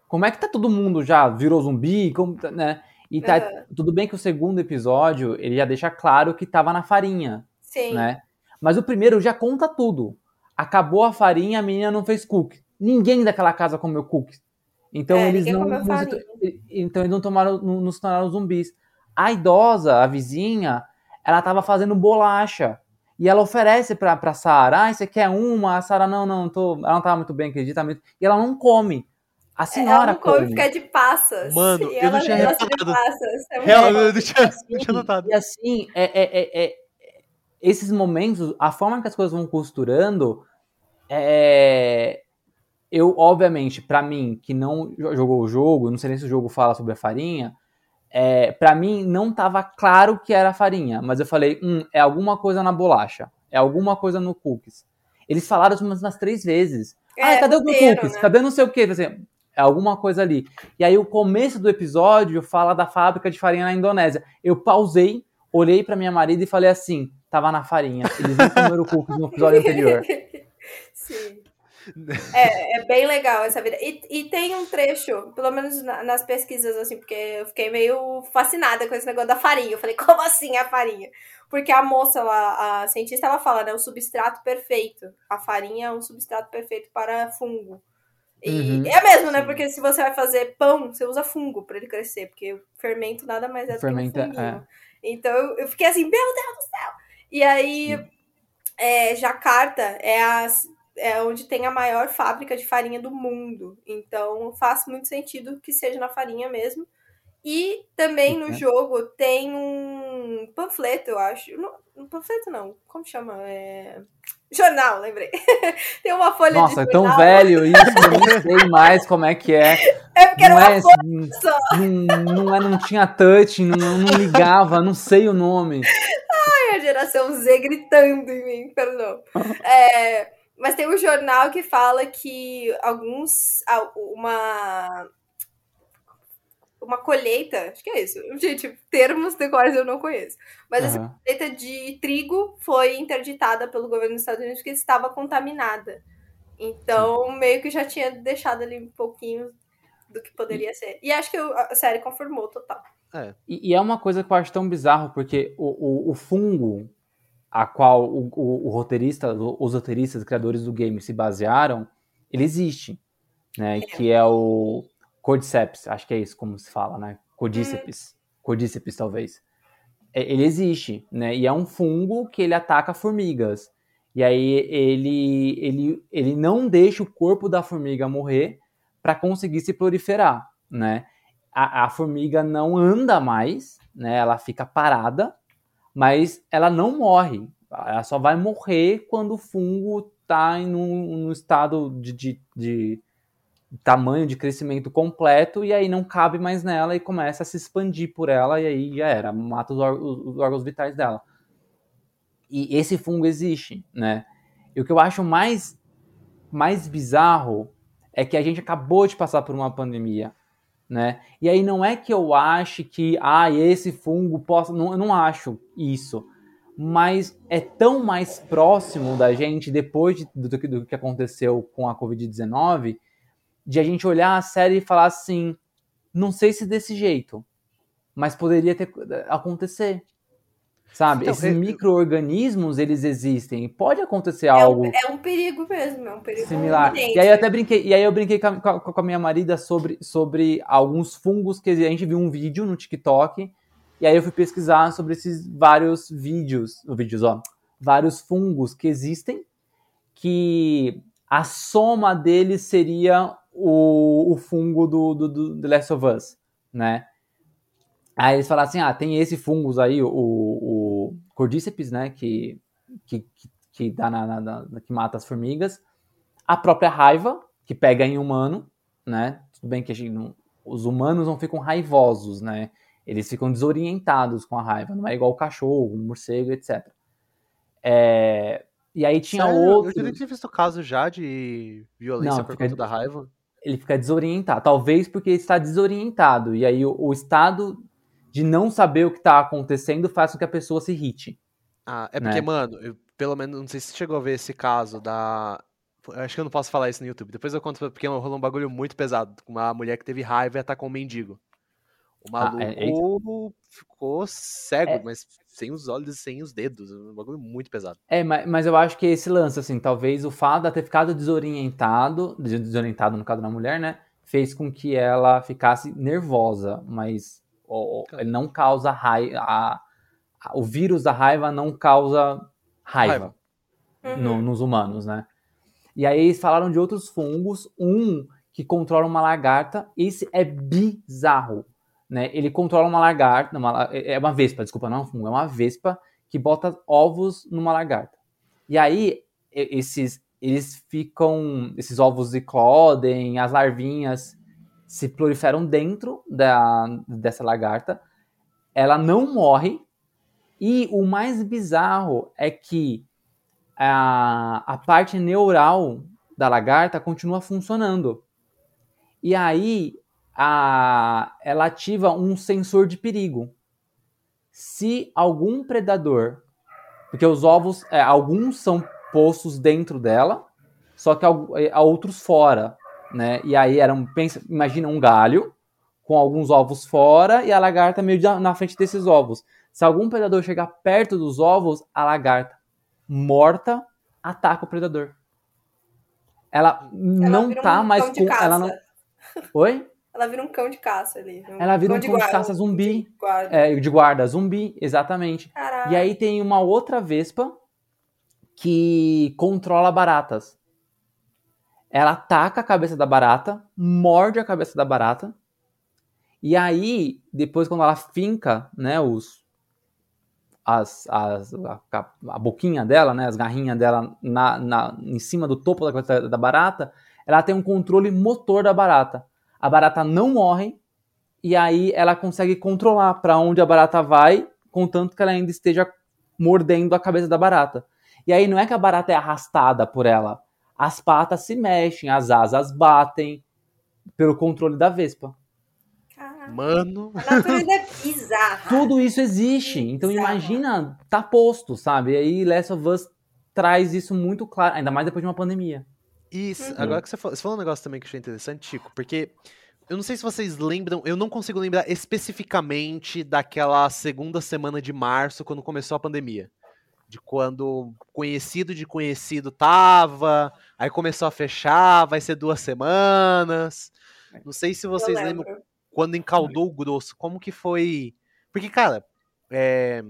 Como é que tá todo mundo já? Virou zumbi? Como, tá", né? E tá, Aham. tudo bem que o segundo episódio ele já deixa claro que tava na farinha, Sim. né? Mas o primeiro já conta tudo. Acabou a farinha, a menina não fez cookie. Ninguém daquela casa comeu cookies. Então É, eles não, não se- então eles não tomaram, não, não se tornaram zumbis. A idosa, a vizinha, ela tava fazendo bolacha. E ela oferece pra, pra Sara, ah, você quer uma? A Sara, não, não, tô, ela não tava muito bem, acredita muito. E ela não come. A Ela senhora não come, come. fica de passas. Mano, e eu ela não tinha reparado. passas. É Real, eu não tinha, assim, tinha notado. E assim, é, é- é- é- esses momentos, a forma que as coisas vão costurando, é, eu, obviamente, pra mim, que não jo- jogou o jogo, não sei nem se o jogo fala sobre a farinha, é, para mim não tava claro que era farinha, mas eu falei, hum, é alguma coisa na bolacha, é alguma coisa no cookies. Eles falaram umas, umas três vezes. É, ah, cadê o roteiro, cookies? né? Cadê não sei o quê? Assim, é alguma coisa ali. E aí o começo do episódio fala da fábrica de farinha na Indonésia. Eu pausei, olhei pra minha marida e falei assim, tava na farinha. Eles não comeram cookies no episódio anterior. Sim. É, é bem legal essa vida. E, e tem um trecho, pelo menos na- nas pesquisas, assim, porque eu fiquei meio fascinada com esse negócio da farinha. Eu falei, como assim a farinha? Porque a moça lá, a cientista, ela fala, né? O substrato perfeito. A farinha é um substrato perfeito para fungo. E Uhum, é mesmo, né? sim. Porque se você vai fazer pão, você usa fungo para ele crescer, porque o fermento nada mais é do Fermento que um é- funguinho. Então eu, fiquei assim, meu Deus do céu! E aí, é, Jacarta é, as, é onde tem a maior fábrica de farinha do mundo. Então faz muito sentido que seja na farinha mesmo. E também no Uhum. jogo tem um panfleto, eu acho. Não, um panfleto não, como chama? É... Jornal, lembrei. tem uma folha Nossa, é de tão jornal. velho isso, eu nem sei mais como é que é. É porque era Não uma é, folha só. não, não, é, não tinha touch, não, não ligava, não sei o nome. a geração Z gritando em mim, perdão. É, mas tem um jornal que fala que alguns. Uma. Uma colheita, acho que é isso. Gente, termos de quais eu não conheço. Mas essa Aham. colheita de trigo foi interditada pelo governo dos Estados Unidos porque estava contaminada. Então, meio que já tinha deixado ali um pouquinho do que poderia ser. E acho que a série confirmou total. E, e é uma coisa que eu acho tão bizarro, porque o, o, o fungo a qual o, o, o roteirista, os roteiristas, criadores do game se basearam, ele existe, né? Que é o Cordyceps, acho que é isso como se fala, né? Cordyceps, Cordyceps talvez. É, Ele existe, né? E é um fungo que ele ataca formigas. E aí ele, ele, ele não deixa o corpo da formiga morrer para conseguir se proliferar, né? A, a formiga não anda mais, né? Ela fica parada, mas ela não morre. Ela só vai morrer quando o fungo está em um, um estado de, de, de tamanho de crescimento completo e aí não cabe mais nela e começa a se expandir por ela e aí já era, mata os, os órgãos vitais dela. E esse fungo existe, né? E o que eu acho mais, mais bizarro é que a gente acabou de passar por uma pandemia, né? E aí não é que eu ache que, ah, esse fungo possa... Não, eu não acho isso. Mas é tão mais próximo da gente depois de- do, que- do que aconteceu com a Covid-19 de a gente olhar a série e falar assim, não sei se desse jeito, mas poderia ter acontecer. Sabe? Então, Esses eu- micro-organismos, eles existem. e Pode acontecer É algo um, é um perigo mesmo, é um perigo similar. E aí eu até brinquei, e aí eu brinquei com a, com a- com a minha marida sobre, sobre alguns fungos que a gente viu um vídeo no TikTok, e aí eu fui pesquisar sobre esses vários vídeos, vídeos, ó, vários fungos que existem, que a soma deles seria o, o fungo do, do, do The Last of Us, né? Aí eles falaram assim, ah, tem esse fungos aí, o, o Cordyceps, né, que, que, que, dá na, na- na- que mata as formigas, a própria raiva, que pega em humano, né, tudo bem que a gente não, os humanos não ficam raivosos, né, eles ficam desorientados com a raiva, não é igual o cachorro, o morcego, etc. É, E aí tinha Sério? outro. Eu já tinha visto caso já de violência Não, por conta da raiva. Ele fica desorientado. Talvez porque ele está desorientado. E aí o, o estado de não saber o que está acontecendo faz com que a pessoa se irrite. Ah, é porque, né? mano, eu, pelo menos, não sei se você chegou a ver esse caso da. Acho que eu não posso falar isso no YouTube. Depois eu conto porque rolou um bagulho muito pesado. Com uma mulher que teve raiva e atacou um mendigo. O maluco ah, é, é ficou cego, é. mas sem os olhos e sem os dedos. Um bagulho muito pesado. É, mas, mas eu acho que esse lance, assim, talvez o fato de ter ficado desorientado, desorientado no caso da mulher, né? Fez com que ela ficasse nervosa, mas ele não causa raiva. o vírus da raiva não causa raiva, raiva. No, uhum. nos humanos, né? E aí eles falaram de outros fungos, um que controla uma lagarta, esse é bizarro né? Ele controla uma lagarta, uma, é uma vespa, desculpa, não é um fungo, é uma vespa que bota ovos numa lagarta. E aí esses eles ficam, esses ovos eclodem, as larvinhas se proliferam dentro da, dessa lagarta. Ela não morre e o mais bizarro é que a, a parte neural da lagarta continua funcionando. E aí a, ela ativa um sensor de perigo. Se algum predador, porque os ovos, é, alguns são postos dentro dela, só que há, é, outros fora, né? E aí era um, pensa, imagina um galho com alguns ovos fora e a lagarta meio na frente desses ovos. Se algum predador chegar perto dos ovos, a lagarta morta ataca o predador. Ela, ela não tá um mais com. Ela não. Oi? Ela vira um cão de caça ali. Um ela vira um cão de, de caça zumbi. De guarda. É, de guarda, zumbi, exatamente. Caraca. E aí tem uma outra vespa que controla baratas. Ela ataca a cabeça da barata, morde a cabeça da barata. E aí, depois quando ela finca, né, os as, as a, a, boquinha dela, né, as garrinhas dela na, na, em cima do topo da cabeça da barata, ela tem um controle motor da barata a barata não morre e aí ela consegue controlar para onde a barata vai, contanto que ela ainda esteja mordendo a cabeça da barata. E aí não é que a barata é arrastada por ela, as patas se mexem, as asas batem pelo controle da vespa. Mano. A natureza é bizarra. Tudo isso existe. Então imagina, tá posto, sabe? E aí Last of Us traz isso muito claro, ainda mais depois de uma pandemia. Isso, uhum. agora que você falou, você falou um negócio também que eu achei interessante, Chico, porque eu não sei se vocês lembram, eu não consigo lembrar especificamente daquela segunda semana de março, quando começou a pandemia. De quando conhecido de conhecido tava, aí começou a fechar, vai ser duas semanas. Não sei se vocês lembram quando encaldou o grosso, como que foi. Porque, cara, é...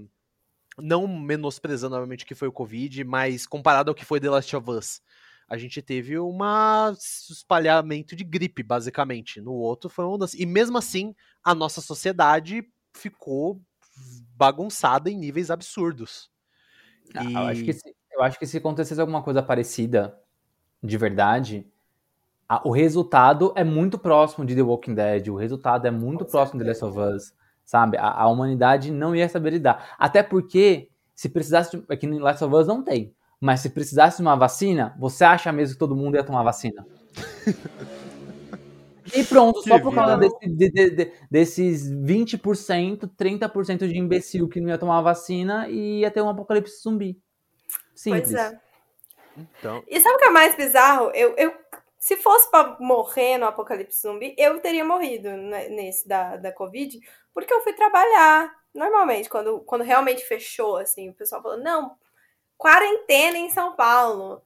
não menosprezando novamente o que foi o Covid, mas comparado ao que foi The Last of Us a gente teve uma espalhamento de gripe, basicamente. No outro foi uma das... E mesmo assim, a nossa sociedade ficou bagunçada em níveis absurdos. E... Eu, acho que se, eu acho que se acontecesse alguma coisa parecida, de verdade, a, o resultado é muito próximo de The Walking Dead, o resultado é muito Com próximo certeza. de The Last of Us, sabe? A, a, humanidade não ia saber lidar. Até porque, se precisasse, de, aqui no Last of Us não tem, mas se precisasse de uma vacina, você acha mesmo que todo mundo ia tomar vacina? e pronto, só por causa desse, de, de, de, desses 20%, 30% de imbecil que não ia tomar vacina e ia ter um apocalipse zumbi. Simples. Pois é. Então... E sabe o que é mais bizarro? Eu, eu, se fosse para morrer no apocalipse zumbi, eu teria morrido nesse da, da Covid, porque eu fui trabalhar. Normalmente, quando, quando realmente fechou, assim, o pessoal falou, não, quarentena em São Paulo.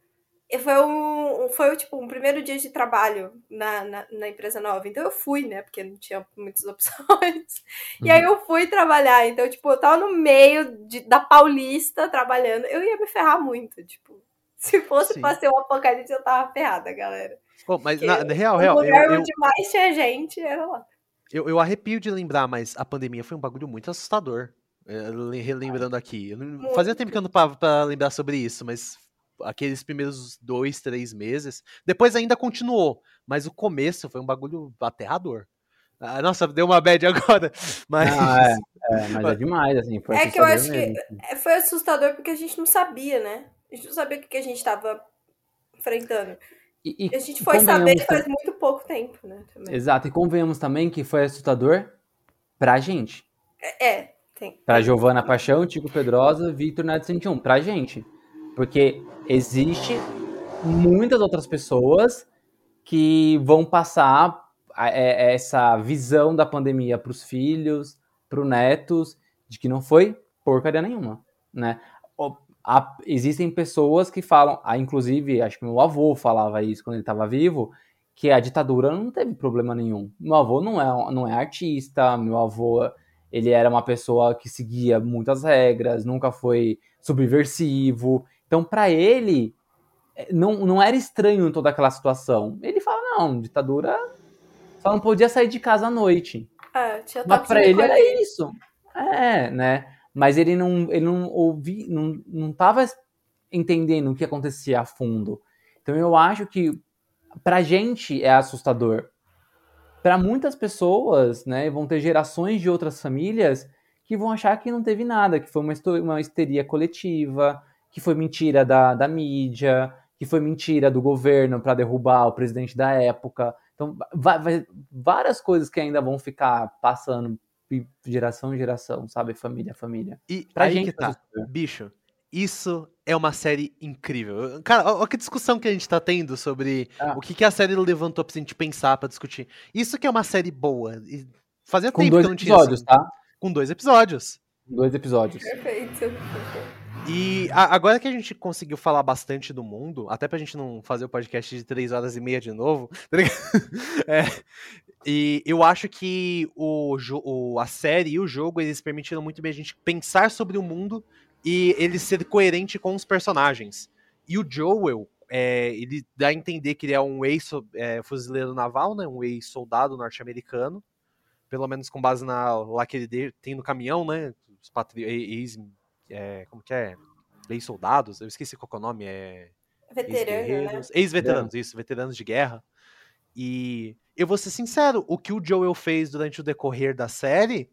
Foi um, foi tipo um primeiro dia de trabalho na, na, na, empresa nova. Então eu fui, né? Porque não tinha muitas opções. Uhum. E aí eu fui trabalhar. Então, tipo, eu tava no meio de, da Paulista trabalhando. Eu ia me ferrar muito, tipo. Se fosse Sim. pra ser um apocalipse, eu tava ferrada, galera. Mas na, na real, real. O lugar eu, onde eu, mais tinha gente era lá. Eu, eu arrepio de lembrar, mas a pandemia foi um bagulho muito assustador. É, relembrando aqui. Eu fazia tempo que eu não parava pra lembrar sobre isso, mas aqueles primeiros dois, três meses. Depois ainda continuou, mas o começo foi um bagulho aterrador. Ah, nossa, deu uma bad agora. Mas... Ah, é, é, mas é demais, assim. é que eu acho mesmo. que é, foi assustador porque a gente não sabia, né? A gente não sabia o que a gente estava enfrentando. E, e, a gente foi saber faz muito pouco tempo, né? Também. Exato, e convenhamos também que foi assustador pra gente. É, é tem. Pra Giovana Paixão, Tico Pedrosa, Victor Neto 101, pra gente. Porque existe muitas outras pessoas que vão passar é, essa visão da pandemia para os filhos, para os netos, de que não foi porcaria nenhuma, né? Existem pessoas que falam, ah, inclusive, acho que meu avô falava isso quando ele estava vivo, que a ditadura não teve problema nenhum. Meu avô não é, não é artista, meu avô ele era uma pessoa que seguia muitas regras, nunca foi subversivo. Então, para ele, é, não, não era estranho toda aquela situação. Ele fala, não, ditadura só não podia sair de casa à noite. É, tinha Mas pra ele era isso. É, né? Mas ele não, ele não ouvi, não, não tava entendendo o que acontecia a fundo. Então eu acho que pra gente é assustador. Para muitas pessoas, né, vão ter gerações de outras famílias que vão achar que não teve nada, que foi uma, uma histeria coletiva, que foi mentira da, da mídia, que foi mentira do governo para derrubar o presidente da época. Então, vai, vai, várias coisas que ainda vão ficar passando geração em geração, sabe? Família, família. E pra aí gente, que tá, bicho, isso é uma série incrível. Cara, olha que discussão que a gente tá tendo sobre ah. o que, que a série levantou pra gente pensar, pra discutir. Isso que é uma série boa. E fazia Com tempo que eu não tinha. Episódios, assim. tá? Com dois episódios. Dois episódios. Perfeito. E a, agora que a gente conseguiu falar bastante do mundo, até pra gente não fazer o podcast de três horas e meia de novo, tá é, e eu acho que o, o, a série e o jogo, eles permitiram muito bem a gente pensar sobre o mundo e ele ser coerente com os personagens. E o Joel, é, ele dá a entender que ele é um ex-fuzileiro é, naval, né, um ex-soldado norte-americano, pelo menos com base na lá que ele tem no caminhão, né, os ex é, como que é? Ex-soldados, eu esqueci qual é o nome, é... Veterano, né? Ex-veteranos, isso, veteranos de guerra. E eu vou ser sincero, o que o Joel fez durante o decorrer da série,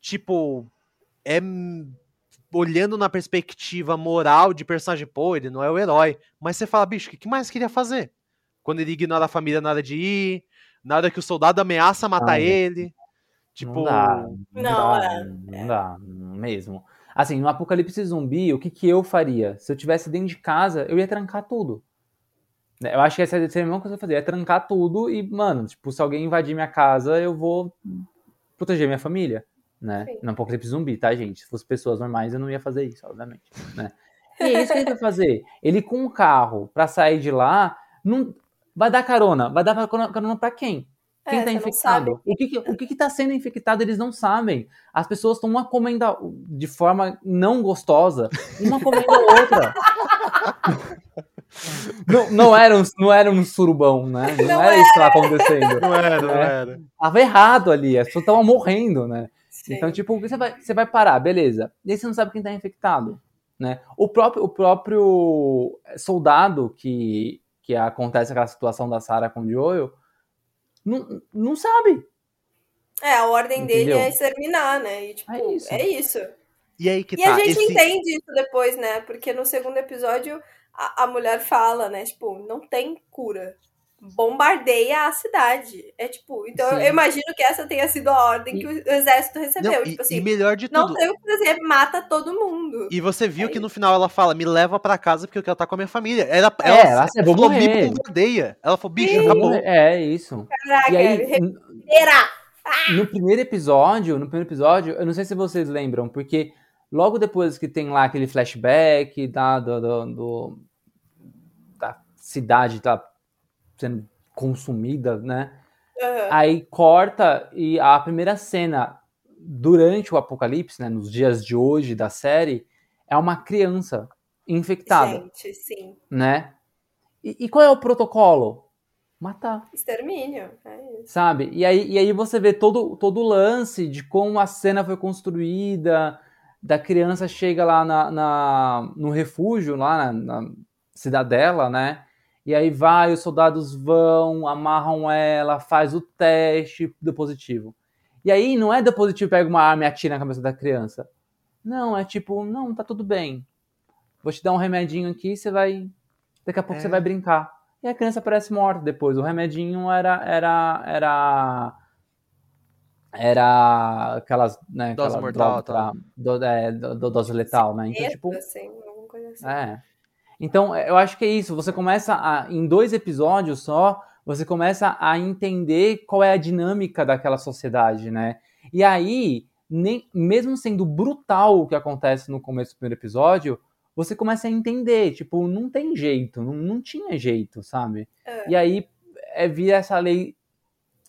tipo, é olhando na perspectiva moral de personagem, pô, ele não é o herói. Mas você fala, bicho, o que mais queria fazer? Quando ele ignora a família na hora de ir, na hora que o soldado ameaça matar ah, ele. Tipo. Não dá. Não, não, dá, é. não dá mesmo. Assim, no apocalipse zumbi, o que, que eu faria? Se eu tivesse dentro de casa, eu ia trancar tudo. Né, eu acho que essa é a mesma coisa que eu fazer, é trancar tudo e, mano, tipo, se alguém invadir minha casa, eu vou proteger minha família, né? Sim. No apocalipse zumbi, tá, gente? Se fosse pessoas normais, eu não ia fazer isso, obviamente, né? E é isso que ele vai fazer. Ele com um carro pra sair de lá, não vai dar carona. Vai dar carona pra quem? Quem está é, infectado? O que, que, o que está sendo infectado, eles não sabem. As pessoas estão uma comendo de forma não gostosa, uma comendo a outra. não, não, era um, não era um surubão, né? Não, não era, era, isso que estava acontecendo. Não era, não né? era. Tava errado ali, as pessoas estavam morrendo, né? Sim. Então, tipo, você vai, você vai parar, beleza. E aí você não sabe quem está infectado, né? O próprio, o próprio soldado que, que acontece aquela situação da Sarah com o Joel, não, não sabe. É, a ordem Entendeu? dele é exterminar, né? E, tipo, é isso. É isso. E aí que e tá. a gente esse... entende isso depois, né? Porque no segundo episódio a, a mulher fala, né? Tipo, não tem cura bombardeia a cidade. É tipo, então Sim. eu imagino que essa tenha sido a ordem e... que o exército recebeu. Não, tipo e, assim, e melhor de tudo. Não tem o que fazer, mata todo mundo. E você viu é que no final ela fala: me leva para casa porque eu quero estar com a minha família. Ela, é, ela, ela, ela falou, me bombardeia. Ela falou, bicho, acabou. É, isso. Caraca, e aí, no primeiro episódio, no primeiro episódio, eu não sei se vocês lembram, porque logo depois que tem lá aquele flashback da, do, do, do da cidade tá sendo consumida, né? Uhum. Aí corta e a primeira cena durante o apocalipse, né, nos dias de hoje da série, é uma criança infectada. Gente, sim. Né? E, e qual é o protocolo? Matar. Extermínio. É isso. Sabe? E aí, e aí você vê todo, todo o lance de como a cena foi construída, da criança chega lá na, na no refúgio, lá na, na cidadela, né? E aí vai, os soldados vão, amarram ela, faz o teste, deu positivo. E aí não é deu positivo, pega uma arma e atira na cabeça da criança. Não, é tipo, não, tá tudo bem. vou te dar um remedinho aqui, você vai. Daqui a pouco é. você vai brincar. E a criança parece morta depois. O remedinho era. era, era era aquelas, né, dose aquela mortal, pra, do, é, do, dose letal, né? Então, tipo, assim, assim. É. Então, eu acho que é isso. Você começa a, em dois episódios só, você começa a entender qual é a dinâmica daquela sociedade, né? E aí, nem, mesmo sendo brutal o que acontece no começo do primeiro episódio, você começa a entender, tipo, não tem jeito, não, não tinha jeito, sabe? É. E aí é, vira essa lei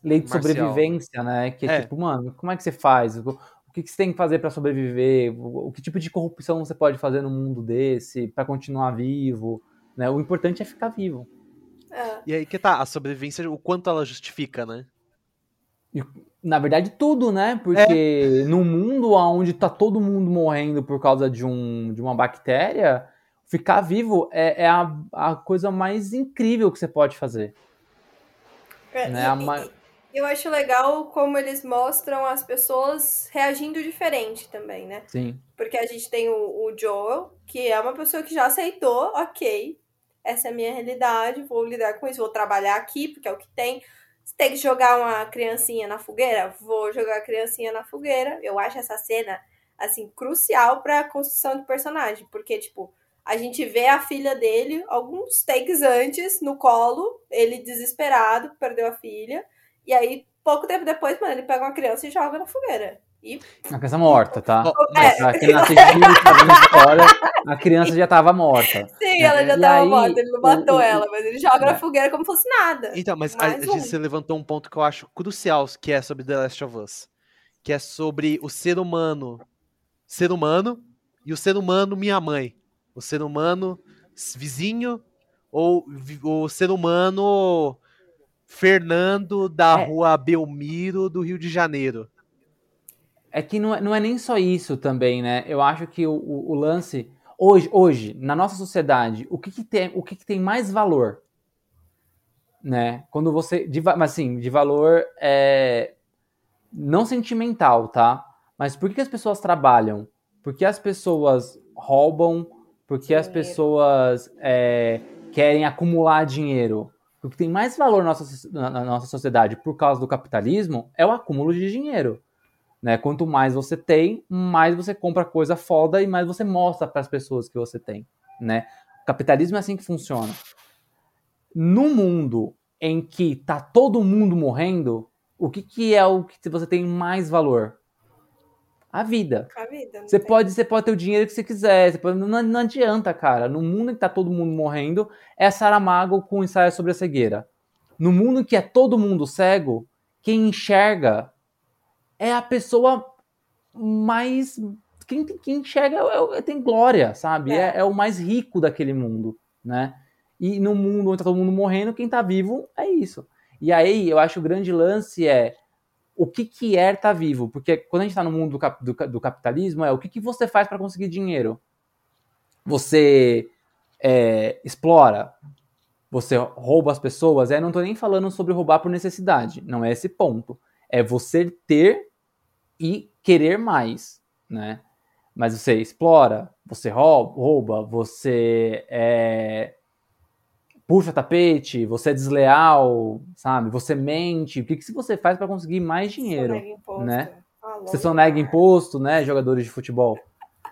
lei de Marcial. sobrevivência, né? Que é, é, tipo, mano, como é que você faz? O que, que você tem que fazer para sobreviver? O, que tipo de corrupção você pode fazer no mundo desse para continuar vivo? Né? O importante é ficar vivo. É. E aí que tá, a sobrevivência, o quanto ela justifica, né? E, na verdade, tudo, né? Porque é. no mundo onde tá todo mundo morrendo por causa de, um, de uma bactéria, ficar vivo é, é a, a coisa mais incrível que você pode fazer. É, né? e, eu acho legal como eles mostram as pessoas reagindo diferente também, né? Sim. Porque a gente tem o, o Joel, que é uma pessoa que já aceitou, ok, essa é a minha realidade, vou lidar com isso, vou trabalhar aqui, porque é o que tem. Se tem que jogar uma criancinha na fogueira, vou jogar a criancinha na fogueira. Eu acho essa cena, assim, crucial pra construção de personagem, porque, tipo, a gente vê a filha dele alguns takes antes, no colo, ele desesperado, perdeu a filha. E aí, pouco tempo depois, mano, ele pega uma criança e joga na fogueira. E... Uma criança morta, tá? É. A criança história, a criança já tava morta. Sim, ela já e tava aí, morta, ele não matou o, ela, mas ele joga é. na fogueira como se fosse nada. Então, mas a, um. você levantou um ponto que eu acho crucial, que é sobre The Last of Us. Que é sobre o ser humano, ser humano, e o ser humano minha mãe. O ser humano vizinho, ou o ser humano Fernando da é. rua Belmiro do Rio de Janeiro. É que não é, não é nem só isso também, né? Eu acho que o, o, o lance. Hoje, hoje, na nossa sociedade, o que, que tem, o que, que tem mais valor? Né? Quando você. De, mas assim, de valor é, não sentimental, tá? Mas por que, que as pessoas trabalham? Porque as pessoas roubam, porque as pessoas é, querem acumular dinheiro o que tem mais valor na nossa, na nossa sociedade por causa do capitalismo é o acúmulo de dinheiro. Né? Quanto mais você tem, mais você compra coisa foda e mais você mostra para as pessoas que você tem. Né? O capitalismo é assim que funciona. No mundo em que tá todo mundo morrendo, o que, que é o que você tem mais valor? A vida. A vida você, pode, você pode ter o dinheiro que você quiser. Você pode, não, não adianta, cara. No mundo em que tá todo mundo morrendo, é Saramago com ensaio sobre a cegueira. No mundo em que é todo mundo cego, quem enxerga é a pessoa mais. Quem, quem enxerga é, é, tem glória, sabe? É. é. É, o mais rico daquele mundo, né? E no mundo onde tá todo mundo morrendo, quem tá vivo é isso. E aí, eu acho o grande lance é o que, que é estar tá vivo. Porque quando a gente está no mundo do, cap, do, do, capitalismo, é o que, que você faz para conseguir dinheiro. Você é, explora, você rouba as pessoas. É, não estou nem falando sobre roubar por necessidade, não é esse ponto. É você ter e querer mais, né? Mas você explora, você rouba, rouba você é, puxa tapete, você é desleal, sabe? Você mente. O que, que você faz para conseguir mais dinheiro, imposto, né? Ah, você só nega imposto, né? Jogadores de futebol.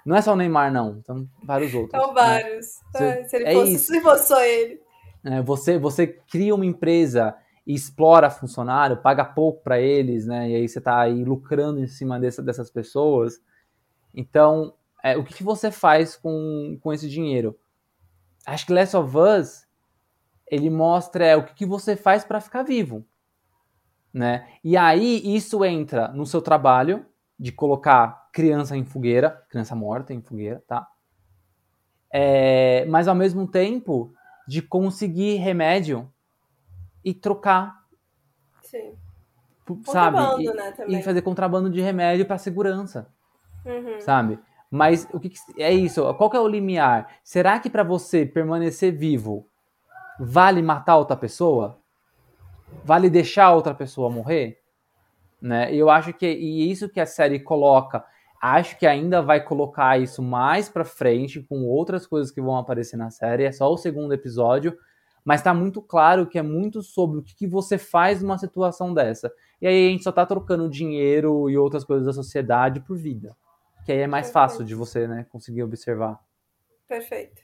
Não é só o Neymar, não. São vários outros. São né? vários. Né? se, ele é fosse, se fosse só ele. É, você, você cria uma empresa e explora funcionário, paga pouco para eles, né? E aí você está aí lucrando em cima dessa, dessas pessoas. Então, é, o que, que você faz com, com esse dinheiro? Acho que Last of Us ele mostra é, o que, que você faz para ficar vivo. Né? E aí isso entra no seu trabalho de colocar criança em fogueira, criança morta em fogueira, tá? É, mas ao mesmo tempo de conseguir remédio e trocar. Sim. Sabe? E, né, e, fazer contrabando de remédio para segurança. Uhum. Sabe? Mas o que, que, é isso? Qual que é o limiar? Será que para você permanecer vivo vale matar outra pessoa? Vale deixar outra pessoa morrer? Né? Eu acho que e isso que a série coloca Acho que ainda vai colocar isso mais pra frente com outras coisas que vão aparecer na série. É só o segundo episódio. Mas tá muito claro que é muito sobre o que, que você faz numa situação dessa. E aí a gente só tá trocando dinheiro e outras coisas da sociedade por vida. Que aí é mais Perfeito. fácil de você, né, conseguir observar. Perfeito.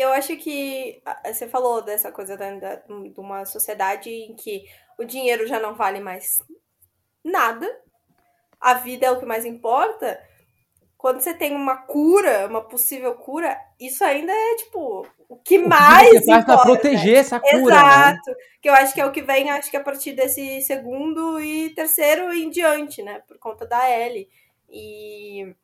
Eu acho que você falou dessa coisa da, da- de uma sociedade em que o dinheiro já não vale mais nada, a vida é o que mais importa. Quando você tem uma cura, uma possível cura, isso ainda é tipo o que mais você faz pra importa. proteger essa cura, né? Exato. Que eu acho que é o que vem, acho que a partir desse segundo e terceiro em diante, né? Por conta da Ellie. E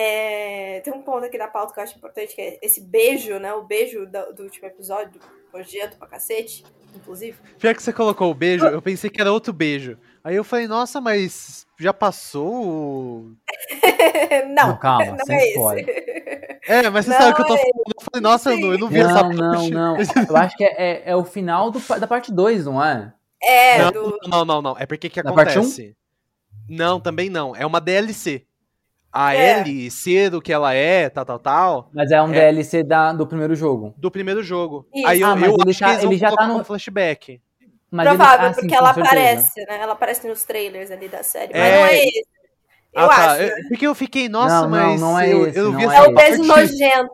é, tem um ponto aqui da pauta que eu acho importante, que é esse beijo, né? O beijo do, do último episódio, nojento pra cacete, inclusive. Pior que você colocou o beijo, eu pensei que era outro beijo. Aí eu falei, nossa, mas já passou o. não, Não, calma, não sem é spoiler. esse. É, mas você Não, sabe o que eu tô é- falando. Eu falei, nossa, eu não, eu não vi essa Não, não, parte. não. Eu acho que é, é- é o final do da parte 2, não é? É, Não, do. não, não, não. É porque que Da parte um? acontece? Não, também não. É uma DLC. A É. Ellie ser o que ela é, tal, tal, tal, Mas é um É. DLC da, do primeiro jogo. do primeiro jogo. Isso. Aí eu, Ah, mas eu ele acho tá- que eles vão ele já tá no- um flashback. Mas ele- Provável, ah, sim, porque ela certeza. aparece, né? Ela aparece nos trailers ali da série. Mas É. não é esse. Eu ah, tá. acho. Eu- porque eu fiquei, nossa, Não, não, mas não é eu, esse, eu não não vi é É o beijo nojento.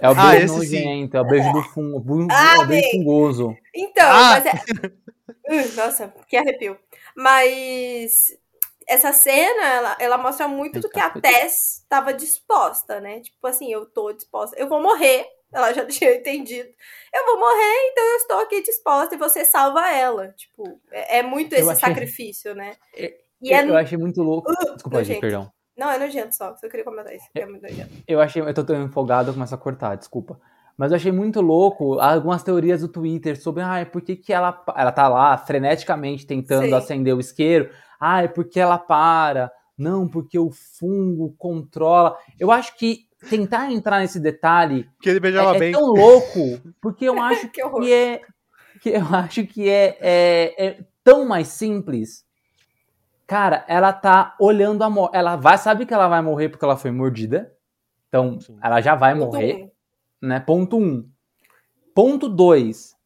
É o Ah, beijo sim. nojento, é o beijo do fungo, Ah, é o beijo bem. fungoso. Então, Ah! mas é. Uh, nossa, que arrepio. Mas essa cena, ela, ela mostra muito do que a Tess estava disposta, né? Tipo assim, eu tô disposta. Eu vou morrer. Ela já tinha entendido. Eu vou morrer, então eu estou aqui disposta e você salva ela. Tipo, é, é muito Eu esse achei- sacrifício, né? Eu, E é. eu achei muito louco. Desculpa, nojento. gente, perdão. Não, é nojento só. Só queria comentar isso. que É muito nojento. Eu achei, eu tô tão empolgado, eu começo a cortar, desculpa. Mas eu achei muito louco algumas teorias do Twitter sobre, ah, por que, que ela, ela tá lá freneticamente tentando Sim. acender o isqueiro? Ah, é porque ela para. Não, porque o fungo controla. Eu acho que tentar entrar nesse detalhe Que ele beijava é, é bem. tão louco, porque eu acho Que horror. que é que eu acho que é, é, é tão mais simples. Cara, ela tá olhando a morte. Ela vai, sabe que ela vai morrer porque ela foi mordida. Então, Sim. ela já vai Ponto morrer, um. né? Ponto um. Ponto dois.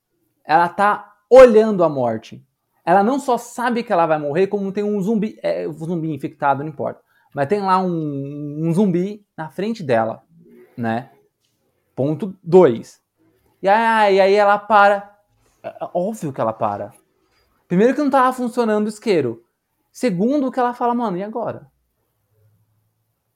Ela tá olhando a morte. Ela não só sabe que ela vai morrer, como tem um zumbi, é, um zumbi infectado, não importa. Mas tem lá um, um zumbi na frente dela, né? Ponto dois. E aí, e aí ela para. É óbvio que ela para. Primeiro que não tava funcionando o isqueiro. Segundo que ela fala, mano, e agora?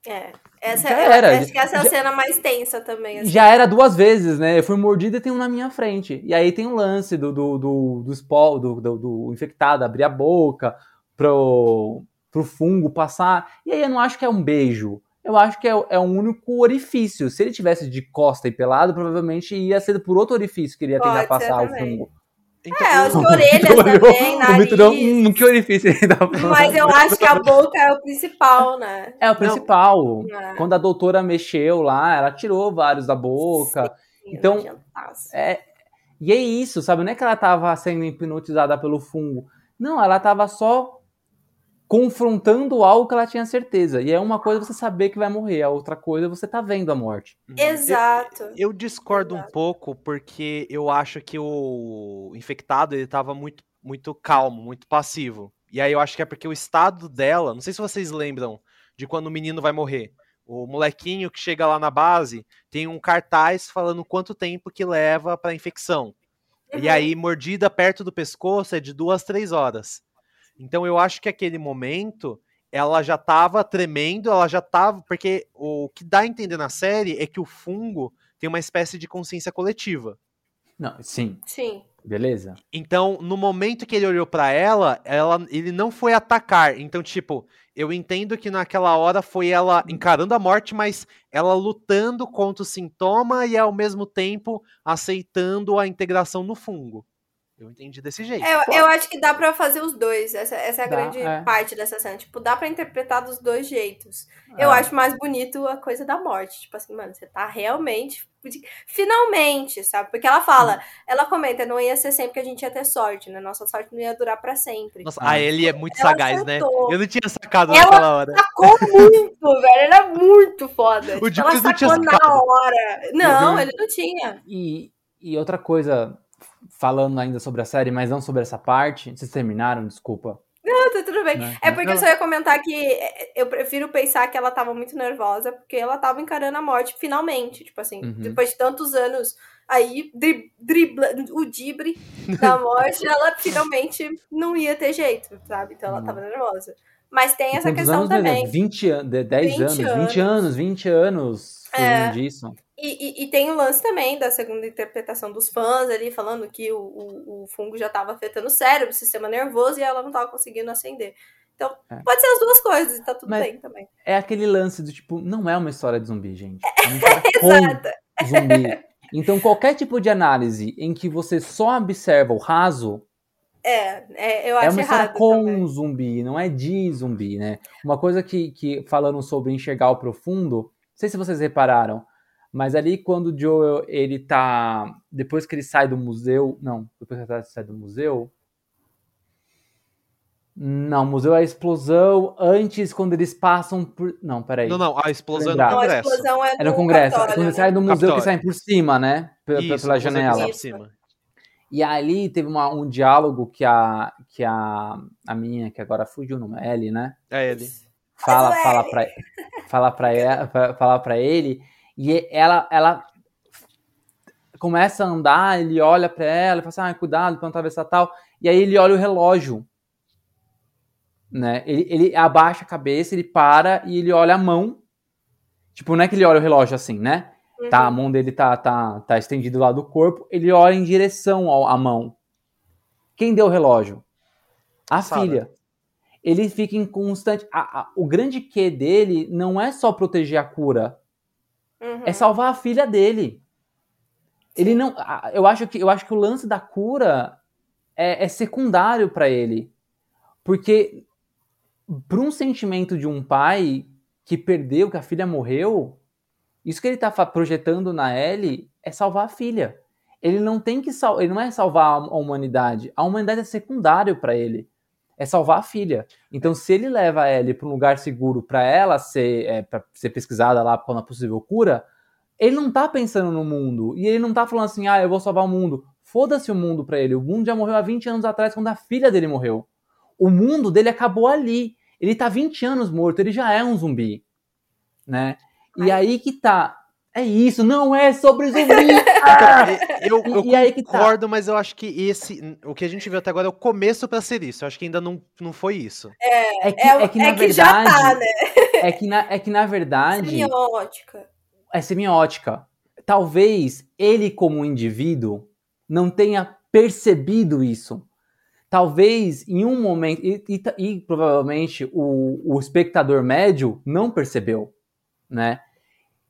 É. Essa, Já eu era. acho que essa é a Já- cena mais tensa também. assim. Já era duas vezes, né? Eu fui mordida e tem um na minha frente. E aí tem o lance do, do, do, do, do, do, do infectado abrir a boca pro, pro fungo passar. E aí eu não acho que é um beijo. Eu acho que é, é um único orifício. Se ele tivesse de costa e pelado, provavelmente ia ser por outro orifício que ele ia tentar Pode ser passar o fungo. Então, É, acho que orelhas também, nariz. hum, que orifício ele tá falando? Mas eu acho que a boca é o principal, né? É o principal. É. Quando a doutora mexeu lá, ela tirou vários da boca. Então, nojentaço. É, e é isso, sabe? Não é que ela tava sendo hipnotizada pelo fungo. Não, ela tava só confrontando algo que ela tinha certeza. E é uma coisa você saber que vai morrer, a outra coisa é você tá vendo a morte. Exato. Eu discordo um Exato. pouco porque eu acho que o infectado ele tava muito, muito calmo, muito passivo. E aí eu acho que é porque o estado dela, não sei se vocês lembram de quando o menino vai morrer. O molequinho que chega lá na base tem um cartaz falando quanto tempo que leva pra infecção. E Uhum. aí, mordida perto do pescoço é de duas, três horas. Então eu acho que aquele momento ela já tava tremendo, ela já tava. Porque o que dá a entender na série é que o fungo tem uma espécie de consciência coletiva. Não, sim, Sim. beleza. Então, no momento que ele olhou pra ela, ela, ele não foi atacar. Então, tipo, eu entendo que naquela hora foi ela encarando a morte, mas ela lutando contra o sintoma e ao mesmo tempo aceitando a integração no fungo. Eu entendi desse jeito. Eu, eu acho que dá para fazer os dois. Essa, essa é a dá, grande é. parte dessa cena. Tipo, dá para interpretar dos dois jeitos. É. Eu acho mais bonito a coisa da morte. Tipo assim, mano, você tá realmente. Finalmente, sabe? Porque ela fala, hum. ela comenta, não ia ser sempre que a gente ia ter sorte, né? Nossa sorte não ia durar para sempre. Nossa, a Ellie é muito ela sagaz, né? acertou. né? Eu não tinha sacado ela naquela hora. Ela sacou muito, velho. Ela é muito foda. O tipo, ela sacou na hora. Não, uhum. ele não tinha. E, e outra coisa, falando ainda sobre a série, mas não sobre essa parte. Vocês terminaram, desculpa. Não, tá tudo bem. Não, é porque não. eu só ia comentar que é, eu prefiro pensar que ela tava muito nervosa, porque ela tava encarando a morte finalmente. Tipo assim, uhum. depois de tantos anos aí, dribla, o dibre da morte, ela finalmente não ia ter jeito, sabe? Então ela uhum. tava nervosa. Mas tem essa questão anos, também. 20 anos, 10 20 anos, 20 anos, 20 anos é. disso. E, e, e, tem o lance também da segunda interpretação dos fãs ali, falando que o, o, o fungo já estava afetando o cérebro, o sistema nervoso, e ela não estava conseguindo acender. Então, é. pode ser as duas coisas, e tá tudo Mas bem também. É aquele lance do tipo, não é uma história de zumbi, gente. É uma história com zumbi. Então, qualquer tipo de análise em que você só observa o raso. É, é eu acho É uma história com também. zumbi, não é de zumbi, né? Uma coisa que, que falando sobre enxergar o profundo, não sei se vocês repararam, mas ali quando o Joel, ele tá. Depois que ele sai do museu. Não, depois que ele sai do museu. Não, o museu é a explosão antes, quando eles passam por. Não, peraí. Não, não, a explosão é no Congresso. Não, a explosão é no, é no Congresso. Capitólio, quando né? sai do museu, Capitólio. que saem por cima, né? Pela, Isso, pela janela. Por cima. E ali teve uma, um diálogo que a, que a, a minha, que agora fugiu o nome, é Ellie, né? É Ellie. Fala, fala, pra, fala, pra, ela, fala pra ele e ela, ela começa a andar, ele olha para ela e fala assim, ah, cuidado para não atravessar tal. E aí ele olha o relógio. Né? Ele, ele abaixa a cabeça, ele para e ele olha a mão. Tipo, não é que ele olha o relógio assim, né? Uhum. Tá, a uhum. mão dele tá, tá, tá estendida do lado do corpo, ele olha em direção ao, à mão. Quem deu o relógio? A filha. Ele fica em constante. A, a, o grande que dele não é só proteger a cura, Uhum. É salvar a filha dele. Ele não. Eu acho que, eu acho que o lance da cura é, é secundário para ele. Porque para um sentimento de um pai que perdeu, que a filha morreu, isso que ele está projetando na Ellie é salvar a filha. Ele não tem que sal... ele não é salvar a humanidade. A humanidade é secundário para ele é salvar a filha. Então, se ele leva a Ellie para um lugar seguro para ela ser, é, ser pesquisada lá com a possível cura, ele não tá pensando no mundo. E ele não tá falando assim, ah, eu vou salvar o mundo. Foda-se o mundo para ele. O mundo já morreu há 20 anos atrás, quando a filha dele morreu. O mundo dele acabou ali. Ele tá 20 anos morto, ele já é um zumbi. Né? E aí que tá. É isso, não é sobre zumbi. Ah! eu, eu e aí concordo, tá. mas eu acho que esse, o que a gente viu até agora é o começo para ser isso. Eu acho que ainda não, não foi isso. É, é que, é, é que na é verdade, já tá, né? É que na, é que na verdade. Semiótica. É semiótica. Talvez ele, como indivíduo, não tenha percebido isso. Talvez em um momento, e, e, e provavelmente o, o espectador médio não percebeu, né?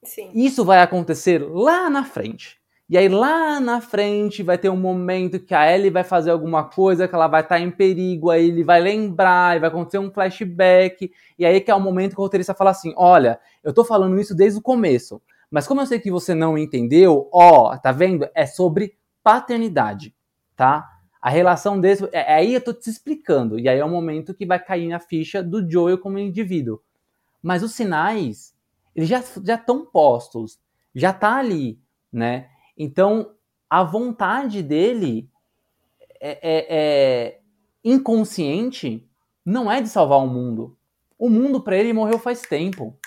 Sim. Isso vai acontecer lá na frente. E aí lá na frente vai ter um momento que a Ellie vai fazer alguma coisa, que ela vai estar tá em perigo, aí ele vai lembrar, e vai acontecer um flashback, e aí que é o momento que o roteirista fala assim, olha, eu tô falando isso desde o começo, mas como eu sei que você não entendeu, ó, tá vendo? É sobre paternidade, tá? A relação desse, é, é aí eu tô te explicando, e aí é o momento que vai cair na ficha do Joel como indivíduo. Mas os sinais eles já já estão postos, já tá ali, né? Então a vontade dele é, é, é inconsciente, não é de salvar o mundo. O mundo para ele morreu faz tempo.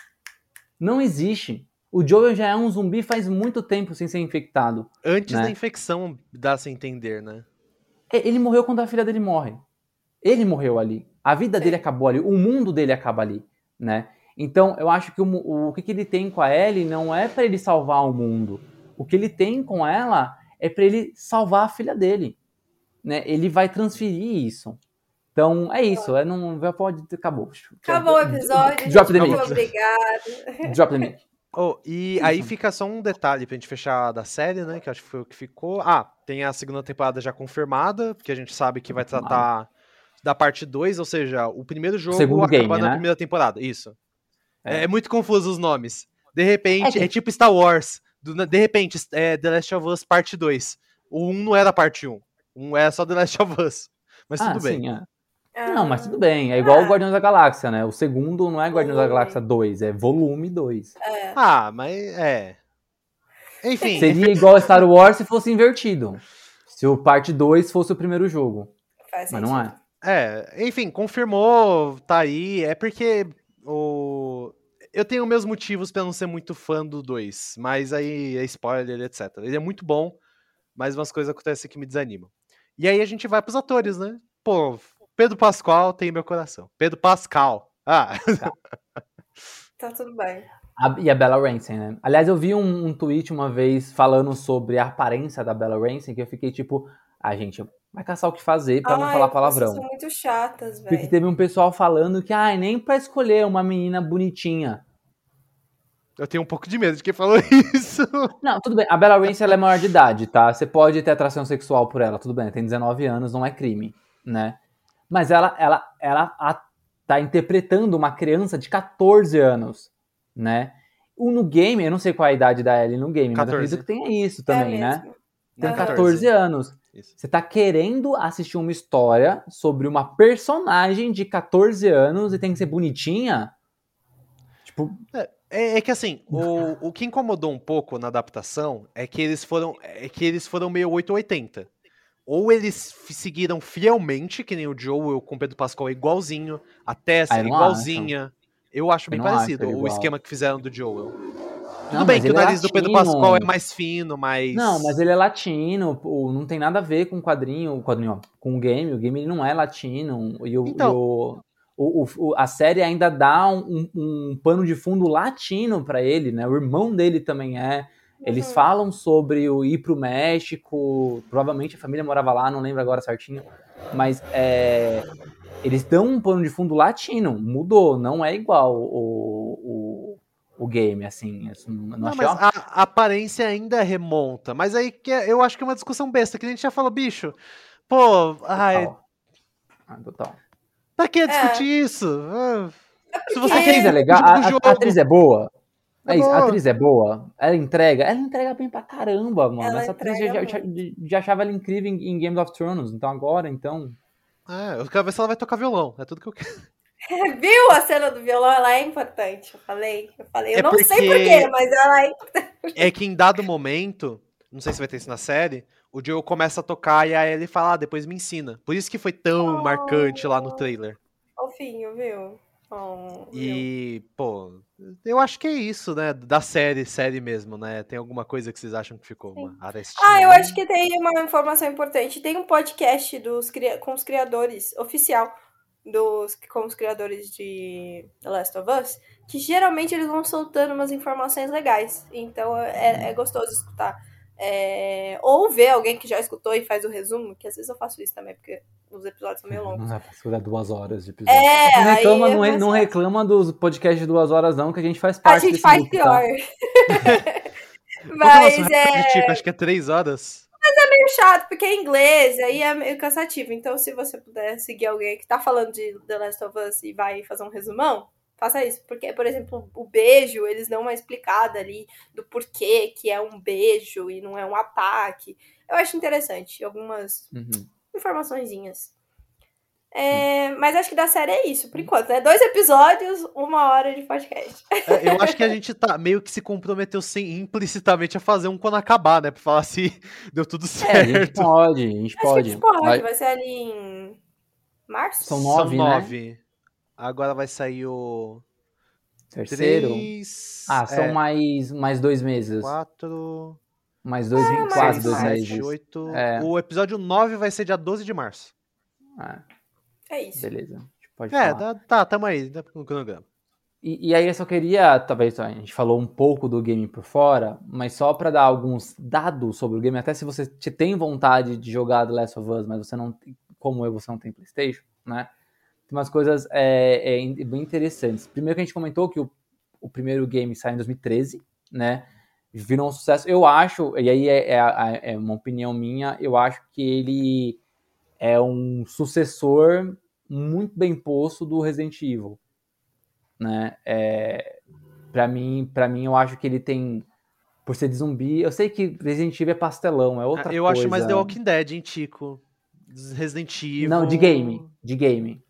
Não existe. O Joel já é um zumbi faz muito tempo sem ser infectado. Antes né? da infecção, dá-se a entender, né? É, ele morreu quando a filha dele morre. Ele morreu ali. A vida dele acabou ali. O mundo dele acaba ali, né? Então, eu acho que o, o, o que, que ele tem com a Ellie não é para ele salvar o mundo. O que ele tem com ela é para ele salvar a filha dele. Né? Ele vai transferir isso. Então, é isso. É, não, pode. Acabou. Acabou o episódio. Drop the mic. Obrigado. Drop the mic. Oh, e aí fica só um detalhe pra gente fechar da série, né? Que acho que foi o que ficou. Ah, tem a segunda temporada já confirmada, porque a gente sabe que vai tratar da parte 2, ou seja, o primeiro jogo Segundo acaba game, na né? primeira temporada. Isso. É. É. muito confuso os nomes. De repente, É que- é tipo Star Wars. Do- de repente, é The Last of Us parte 2. O 1 não era parte 1. Um era só The Last of Us. Mas ah, tudo bem. sim, é. Ah, Não, mas tudo bem. É igual Ah. o Guardiões da Galáxia, né? O segundo não é Guardiões da. Galáxia 2, é volume 2. É. Ah, mas é. Enfim, Seria igual Star Wars se fosse invertido. Se o parte 2 fosse o primeiro jogo. Faz Mas não sentido. é. É, enfim, confirmou, tá aí. É porque o. Eu tenho meus motivos pra não ser muito fã do 2, mas aí é spoiler, etc. Ele é muito bom, mas umas coisas acontecem que me desanimam. E aí a gente vai pros atores, né? Pô, Pedro Pascal tem meu coração. Pedro Pascal. Ah, Tá tudo bem. A- e a Bella Ramsey, né? Aliás, eu vi um, um tweet uma vez falando sobre a aparência da Bella Ramsey, que eu fiquei tipo, ah, gente, vai caçar o que fazer pra não falar palavrão. são muito chatas, Porque velho. teve um pessoal falando que, ai, nem pra escolher uma menina bonitinha. eu tenho um pouco de medo de quem falou isso. Não, tudo bem. A Bella Ramsey ela é maior de idade, tá? Você pode ter atração sexual por ela, tudo bem. Tem 19 anos, não é crime, né? Mas ela, ela, ela a- tá interpretando uma criança de 14 anos, né? O no game, eu não sei qual é a idade da Ellie no game, mas eu 14. acredito que tenha isso é também, né? Tem Aham. 14 anos. Isso. Você tá querendo assistir uma história sobre uma personagem de 14 anos e tem que ser bonitinha? Tipo, É, é que assim, o, o que incomodou um pouco na adaptação é que eles foram, é que eles foram meio 880. Ou eles seguiram fielmente, que nem o Joel com o Pedro Pascal é igualzinho, a Tessa Ah, é eu igualzinha. Eu acho Eu bem não acho parecido ele o igual. esquema que fizeram do Joel. Tudo Não, bem mas que o é nariz do Pedro. Pascal é mais fino, mais. Não, mas ele é latino, não tem nada a ver com o quadrinho, o quadrinho, ó, com o game. O game ele não é latino. E, o, Então. e o- o- o- a série ainda dá um, um- um pano de fundo latino pra ele, né? O irmão dele também é. Eles Uhum. falam sobre o ir pro México, provavelmente a família morava lá, não lembro agora certinho. Mas é, eles dão um pano de fundo latino, mudou, não é igual o, o, o game, assim. Não, Não, achei a, a aparência ainda remonta. Mas aí que é- eu acho que é uma discussão besta, que a gente já falou, bicho. Pô, ai, Total. Ah, total. pra que É. discutir isso? Ah, Se A você atriz quer é legal, jogo, a, a- jogo. a atriz é boa. É É isso, a atriz é boa. Ela entrega, ela entrega bem pra caramba, mano. Ela Essa atriz já, já, já achava ela incrível em, em Game of Thrones, então agora, então. É, eu quero ver se ela vai tocar violão. É tudo que eu quero. Viu a cena do violão? Ela é importante. Eu falei. Eu falei. Eu É não sei porque- porquê, mas ela é É que em dado momento, não sei se vai ter isso na série, o Joe começa a tocar e aí ele fala, ah, depois me ensina. Por isso que foi tão Oh. marcante lá no trailer. fofinho, viu? Oh, viu? E, pô, eu acho que é isso, né? Da série, série mesmo, né? Tem alguma coisa que vocês acham que ficou uma arestinha? Ah, eu acho que tem uma informação importante. Tem um podcast dos, com os criadores, oficial, dos, com os criadores de The Last of Us, que geralmente eles vão soltando umas informações legais. Então é, é gostoso escutar. É, ou ver alguém que já escutou e faz o resumo, que às vezes eu faço isso também, porque os episódios são meio longos. Não vai passar duas horas de episódio. É, não reclama, é não, re- mais não fácil. reclama dos podcasts de duas horas, não, que a gente faz A parte gente desse faz grupo, pior. tá? É o Mas é Tipo, acho que é três horas. Meio chato, porque é inglês, aí é meio cansativo. Então, se você puder seguir alguém que tá falando de The Last of Us e vai fazer um resumão, faça isso. Porque, por exemplo, o beijo, eles dão uma explicada ali do porquê que é um beijo e não é um ataque. Eu acho interessante, algumas Uhum. informaçõezinhas. É, mas acho que da série é isso, por enquanto, né? Dois episódios, uma hora de podcast. É, eu acho que a gente tá meio que se comprometeu sem, implicitamente a fazer um quando acabar, né? Pra falar se deu tudo É, a gente certo. pode, a gente Acho que a pode. gente pode, Vai- vai ser ali em março? São São nove, né? nove. Agora vai sair o. Terceiro. Três. Ah, são é, mais, mais dois meses. Quatro. Mais dois, Ah, quase mais dois mais. meses. Sete, oito. É. O episódio 9 vai ser dia 12 de março. Ah, É isso. beleza. A gente pode É, falar. tá, tá, tamo aí, tá no cronograma. E, e aí eu só queria, talvez a gente falou um pouco do game por fora, mas só pra dar alguns dados sobre o game, até se você te tem vontade de jogar The Last of Us, mas você não, tem- como eu, você não tem PlayStation, né? Tem umas coisas é, é, bem interessantes. Primeiro que a gente comentou que o, o primeiro game saiu em 2013, né? Virou um sucesso. Eu acho, e aí é, é, é uma opinião minha, eu acho que ele é um sucessor muito bem posto do Resident Evil, né? É, para mim, para mim eu acho que ele tem por ser de zumbi. Eu sei que Resident Evil é pastelão, é outra eu coisa. Eu acho mais The Walking Dead, hein, Tico? Resident Evil. Não, de game, de game.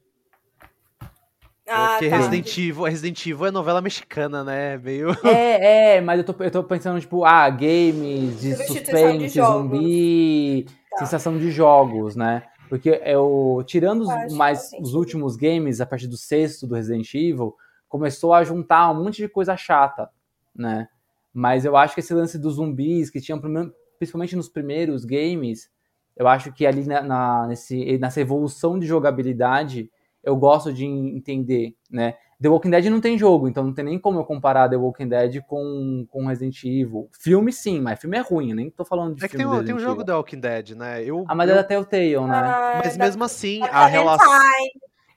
Ah, Porque tá. Resident, Evil, Resident Evil é novela mexicana, né? Meio. É, é, mas eu tô, eu tô pensando, tipo, ah, games de suspense, de zumbi, tá. sensação de jogos, né? Porque eu, tirando os, mais os últimos games, a partir do sexto do Resident Evil, começou a juntar um monte de coisa chata, né? Mas eu acho que esse lance dos zumbis que tinham, principalmente nos primeiros games, eu acho que ali na, na, nesse, nessa evolução de jogabilidade, eu gosto de entender, né? The Walking Dead não tem jogo, então não tem nem como eu comparar The Walking Dead com, com Resident Evil. Filme sim, mas filme é ruim, eu nem tô falando de é filme. É que tem, um, tem um jogo The Walking Dead, né? Eu, ah, mas eu... é da Telltale, né? Ah, mas mesmo assim, a relação.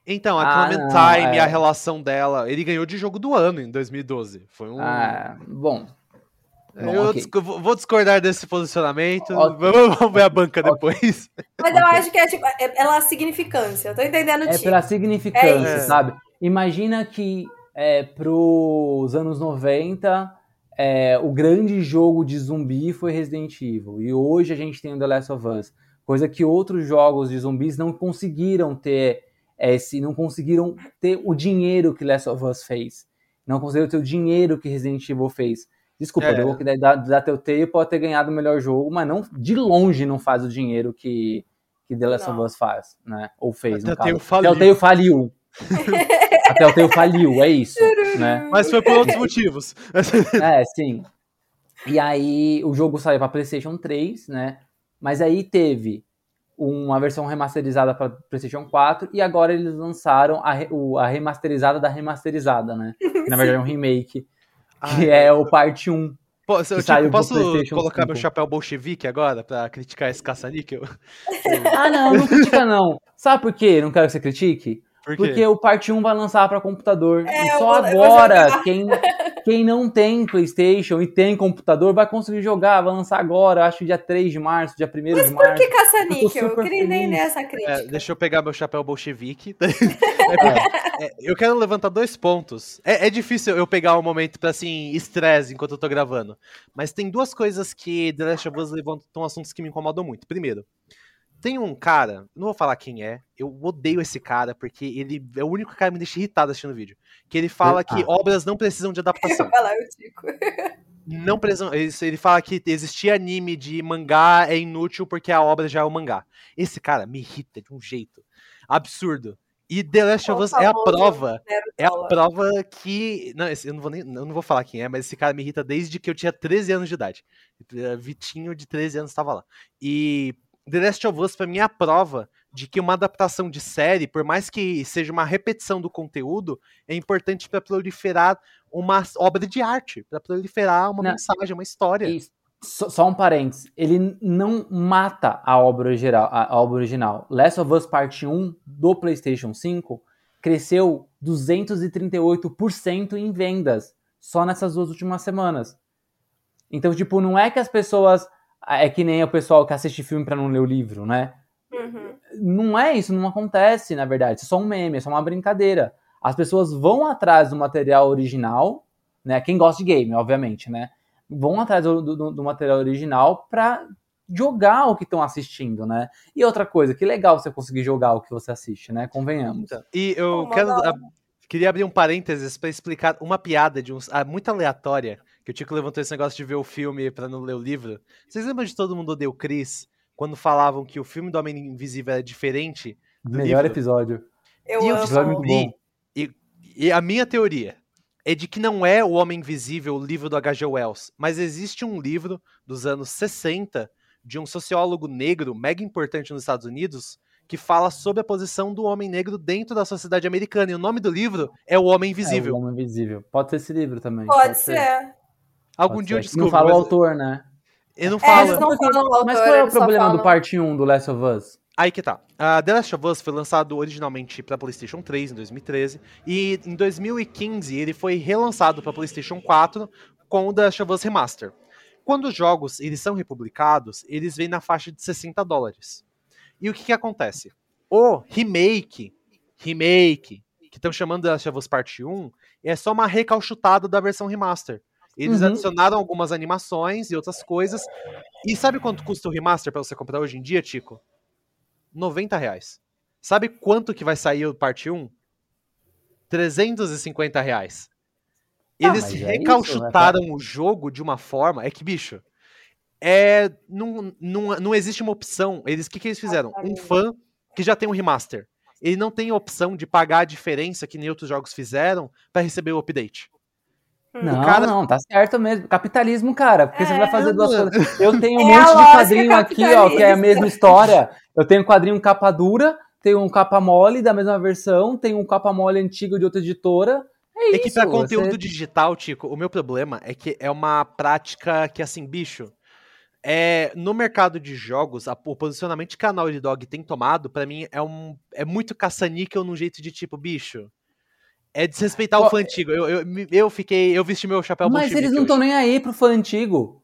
Então, a ah, Clementine, é. a relação dela, ele ganhou de jogo do ano em 2012. Foi um. Ah, bom, Bom, eu okay. vou discordar desse posicionamento. Okay. Vamos ver a banca okay. depois. Mas eu acho que é tipo, é pela significância. Eu tô entendendo É pela significância, é sabe? Imagina que é, pros anos 90, é, o grande jogo de zumbi foi Resident Evil. E hoje a gente tem o The Last of Us. Coisa que outros jogos de zumbis não conseguiram ter esse, não conseguiram ter o dinheiro que Last of Us fez. Não conseguiram ter o dinheiro que Resident Evil fez. Desculpa, é. The Walking Dead da, da Telltale pode ter ganhado o melhor jogo, mas não de longe não faz o dinheiro que, que The Last of Us faz, né? Ou fez, no Telltale caso. Faliu. Telltale faliu. a Telltale faliu, é isso, né? Mas foi por outros motivos. é, sim. E aí o jogo saiu para PlayStation 3, né? Mas aí teve uma versão remasterizada para PlayStation 4 e agora eles lançaram a, a remasterizada da remasterizada, né? Que na verdade é um remake que é o parte 1. Pô, eu, tipo, posso colocar 5. meu chapéu bolchevique agora pra criticar esse caça-níquel? ah, não, não critica não. Sabe por quê? Não quero que você critique? Por Porque o parte 1 vai lançar para computador. É, e só agora, quem, quem não tem PlayStation e tem computador vai conseguir jogar. Vai lançar agora, acho dia 3 de março, dia 1 de março. Mas por que caça-níquel? Eu queria nem nessa crítica. É, deixa eu pegar meu chapéu bolchevique. é, é, eu quero levantar dois pontos. É, é difícil eu pegar um momento pra, assim, estresse enquanto eu tô gravando. Mas tem duas coisas que The Last of Us levantam assuntos que me incomodam muito. Primeiro, tem um cara, não vou falar quem é, eu odeio esse cara, porque ele é o único cara que me deixa irritado assistindo o vídeo. Que ele fala que obras não precisam de adaptação. Vai lá, eu digo. Não precisam. Ele fala que existir anime de mangá é inútil porque a obra já é o mangá. Esse cara me irrita de um jeito absurdo. E The Last of Us é a prova. É a prova que. Não, eu não vou nem. Eu não vou falar quem é, mas esse cara me irrita desde que eu tinha 13 anos de idade. Vitinho de 13 anos estava lá. E The Last of Us, pra mim, é a prova de que uma adaptação de série, por mais que seja uma repetição do conteúdo, é importante para proliferar uma obra de arte, para proliferar uma não, mensagem, uma história. Só, só, um parênteses, ele não mata a obra, original, a, obra original. Last of Us Part 1 do PlayStation 5 cresceu 238% em vendas só nessas duas últimas semanas. Então, tipo, não é que as pessoas é que nem o pessoal que assiste filme para não ler o livro, né? Uhum. Não é isso, não acontece, na verdade. Isso é só um meme, é só uma brincadeira. As pessoas vão atrás do material original, né? Quem gosta de game, obviamente, né? Vão atrás do, do, do material original para jogar o que estão assistindo, né? E outra coisa, que legal você conseguir jogar o que você assiste, né? Convenhamos. Então, e eu quero, a, queria abrir um parênteses para explicar uma piada de uns, ah, muito aleatória que o Tico levantou esse negócio de ver o filme para não ler o livro. Vocês lembram de Todo Mundo Odeia o Chris? Quando falavam que o filme do Homem Invisível era diferente do Melhor livro? episódio. Eu e amo. E, e, e a minha teoria é de que não é o Homem Invisível o livro do H.G. Wells, mas existe um livro dos anos 60 de um sociólogo negro mega importante nos Estados Unidos que fala sobre a posição do homem negro dentro da sociedade americana. E o nome do livro é O Homem Invisível. É o Homem Invisível. Pode ser esse livro também. Pode, pode ser. ser. Algum dia eu descubro. Não fala o autor, né? Ele não fala. É, não falam o autor, mas qual é o problema do parte 1 do Last of Us? Aí que tá. A The Last of Us foi lançado originalmente para PlayStation 3 em 2013 e em 2015 ele foi relançado para PlayStation 4 com o The Last of Us Remaster. Quando os jogos eles são republicados, eles vêm na faixa de 60 dólares. E o que, que acontece? O remake, remake, que estão chamando de Last of Us Part 1, é só uma recalchutada da versão remaster. Eles uhum. adicionaram algumas animações e outras coisas. E sabe quanto custa o remaster para você comprar hoje em dia, Tico? 90 reais. Sabe quanto que vai sair o parte 1? 350 reais. Ah, Eles é recalchutaram isso, né, o jogo de uma forma. É que, bicho, é, não, não, não existe uma opção. Eles, o que, que eles fizeram? Um fã que já tem um remaster. Ele não tem opção de pagar a diferença que nem outros jogos fizeram para receber o update. Não, cara... não, tá certo mesmo. Capitalismo, cara, porque é, você vai fazer duas coisas. Eu tenho um é monte de quadrinho aqui, ó, que é a mesma história. Eu tenho um quadrinho capa dura, tenho um capa mole da mesma versão, tenho um capa mole antigo de outra editora. É, é que pra conteúdo você... digital, Tico, o meu problema é que é uma prática que, assim, bicho, é, no mercado de jogos, a, o posicionamento que a Naughty Dog tem tomado, para mim, é, um, é muito caça-níquel num jeito de tipo, bicho, é desrespeitar o fã antigo. Eu, eu, eu fiquei. Eu vesti meu chapéu Mas eles não estão nem aí pro fã antigo.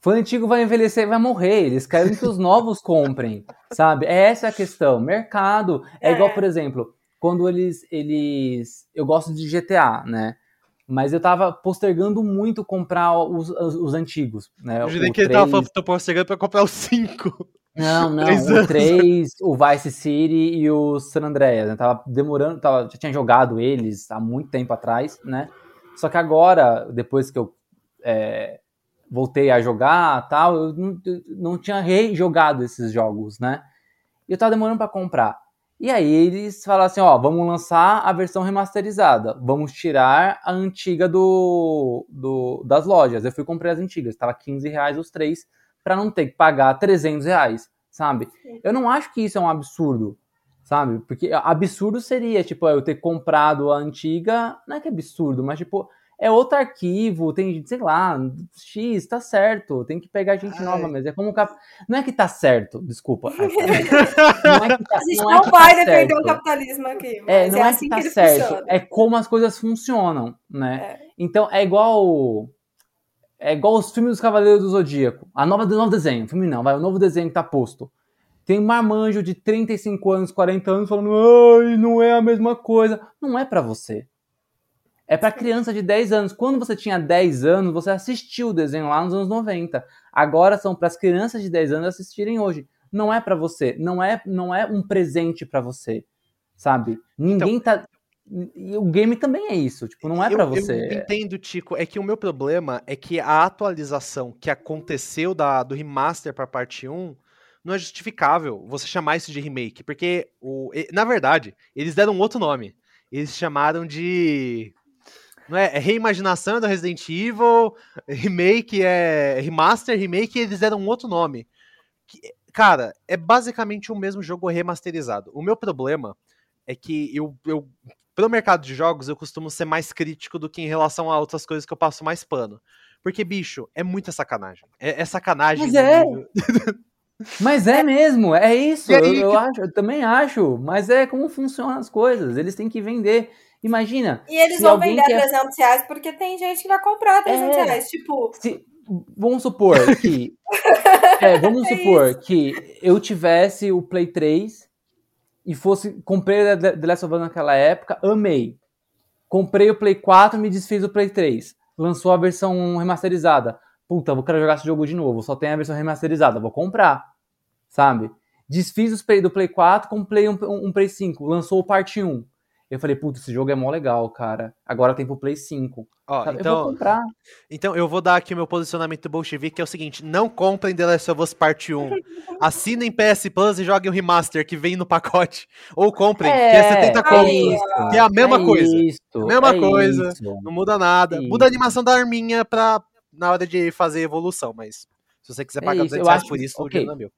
Fã antigo vai envelhecer e vai morrer. Eles querem que os novos comprem. Sabe? É essa a questão. Mercado. É, é, igual, por exemplo, quando eles. eles Eu gosto de GTA, né? Mas eu tava postergando muito comprar os, os, os antigos, né? Eu jurei que 3... ele tava postergando pra comprar os 5. Não, não, o 3, o Vice City e o San Andreas, né? Tava demorando, tava, já tinha jogado eles há muito tempo atrás, né? Só que agora, depois que eu é, voltei a jogar tal, eu não, não tinha rejogado esses jogos, né? E eu tava demorando para comprar. E aí eles falaram assim, ó, vamos lançar a versão remasterizada, vamos tirar a antiga do, do das lojas. Eu fui comprar as antigas, tava 15 reais os três, para não ter que pagar 300 reais, sabe? Eu não acho que isso é um absurdo, sabe? Porque absurdo seria, tipo, eu ter comprado a antiga, não é que é absurdo, mas, tipo, é outro arquivo, tem, sei lá, X, tá certo, tem que pegar gente Ai. nova, mas é como cap... Não é que tá certo, desculpa. não é que tá, a gente não, não é vai tá defender certo. o capitalismo aqui. É, não é, é assim que tá que certo, funciona. é como as coisas funcionam, né? É. Então é igual é igual os filmes dos Cavaleiros do Zodíaco. A nova, novo desenho. Filme não, vai, o novo desenho que tá posto. Tem um marmanjo de 35 anos, 40 anos falando, ai, não é a mesma coisa. Não é para você. É para criança de 10 anos. Quando você tinha 10 anos, você assistiu o desenho lá nos anos 90. Agora são para as crianças de 10 anos assistirem hoje. Não é para você, não é não é um presente para você, sabe? Ninguém então, tá e o game também é isso, tipo, não é para você. Eu entendo, Tico, é que o meu problema é que a atualização que aconteceu da, do remaster pra parte 1 não é justificável você chamar isso de remake, porque, o, na verdade, eles deram um outro nome. Eles chamaram de. Não é, é reimaginação do Resident Evil, remake é remaster, remake, eles deram um outro nome. Que, cara, é basicamente o mesmo jogo remasterizado. O meu problema é que eu, eu pelo mercado de jogos, eu costumo ser mais crítico do que em relação a outras coisas que eu passo mais pano. Porque, bicho, é muita sacanagem. É, é sacanagem. Mas é. Mas é mesmo, é isso. Aí, eu, eu, acho, eu também acho. Mas é como funcionam as coisas. Eles têm que vender. Imagina. E eles vão vender quer... 300 reais porque tem gente que vai comprar 300 é, reais. Tipo. Se, vamos supor que. é, vamos é supor isso. que eu tivesse o Play 3 e fosse. Comprei The Last of Us naquela época, amei. Comprei o Play 4 me desfiz o Play 3. Lançou a versão remasterizada. Puta, vou querer jogar esse jogo de novo. Só tem a versão remasterizada. Vou comprar. Sabe? Desfiz do Play 4, comprei um, um, um Play 5. Lançou o parte 1. Eu falei, puta, esse jogo é mó legal, cara. Agora tem pro Play 5. Ó, então, eu vou então, comprar. Então, eu vou dar aqui o meu posicionamento bolchevique, que é o seguinte: não comprem The Last of Us Part 1. Assinem PS Plus e joguem o remaster que vem no pacote. Ou comprem, é, que é 70 contos. que é a mesma é coisa. Isso, mesma é coisa. Isso. Não muda nada. Muda a animação da arminha pra, na hora de fazer evolução, mas se você quiser pagar é 200 reais por isso, okay. o dinheiro é meu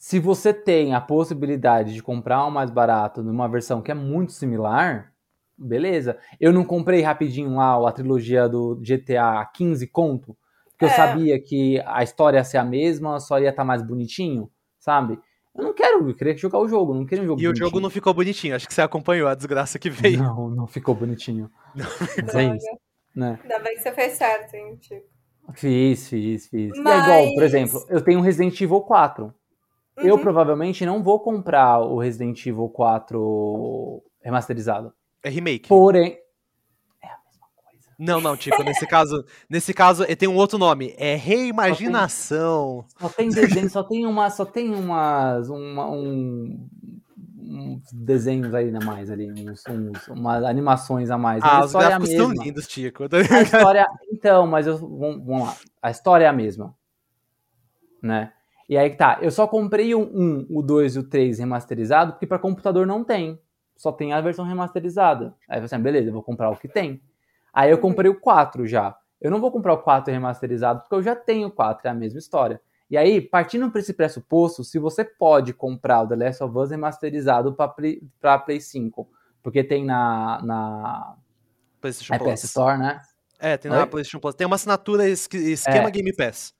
se você tem a possibilidade de comprar um mais barato numa versão que é muito similar, beleza. Eu não comprei rapidinho lá a trilogia do GTA 15 conto, porque é. eu sabia que a história ia ser a mesma, só ia estar tá mais bonitinho, sabe? Eu não quero, eu queria jogar o jogo, não queria um jogo E bonitinho. o jogo não ficou bonitinho, acho que você acompanhou a desgraça que veio. Não, não ficou bonitinho. Não, Mas é isso. Né? Ainda bem que você fez certo, hein, Chico. Fiz, fiz, fiz. Mas... é igual, por exemplo, eu tenho Resident Evil 4. Uhum. Eu provavelmente não vou comprar o Resident Evil 4 remasterizado. É remake. Porém, não, não, tipo, nesse caso, nesse caso tem um outro nome, é reimaginação. Só tem, só tem desenho, só tem uma, só tem umas, uma, um, uns desenhos aí a mais ali, uns, uns, umas animações a mais. Ah, os gráficos é são lindos, Tico. A história, então, mas eu, vamos, vamos lá, a história é a mesma, né? E aí que tá, eu só comprei o 1, o 2 e o 3 remasterizado porque para computador não tem, só tem a versão remasterizada. Aí você, assim, beleza, eu vou comprar o que tem. Aí eu comprei o 4 já. Eu não vou comprar o 4 remasterizado porque eu já tenho o 4, é a mesma história. E aí, partindo para esse pressuposto, se você pode comprar o The Last of Us remasterizado para Play, Play 5, porque tem na, na PlayStation é Plus. Store, né? É, tem na Oi? PlayStation Plus. Tem uma assinatura esquema é, Game Pass.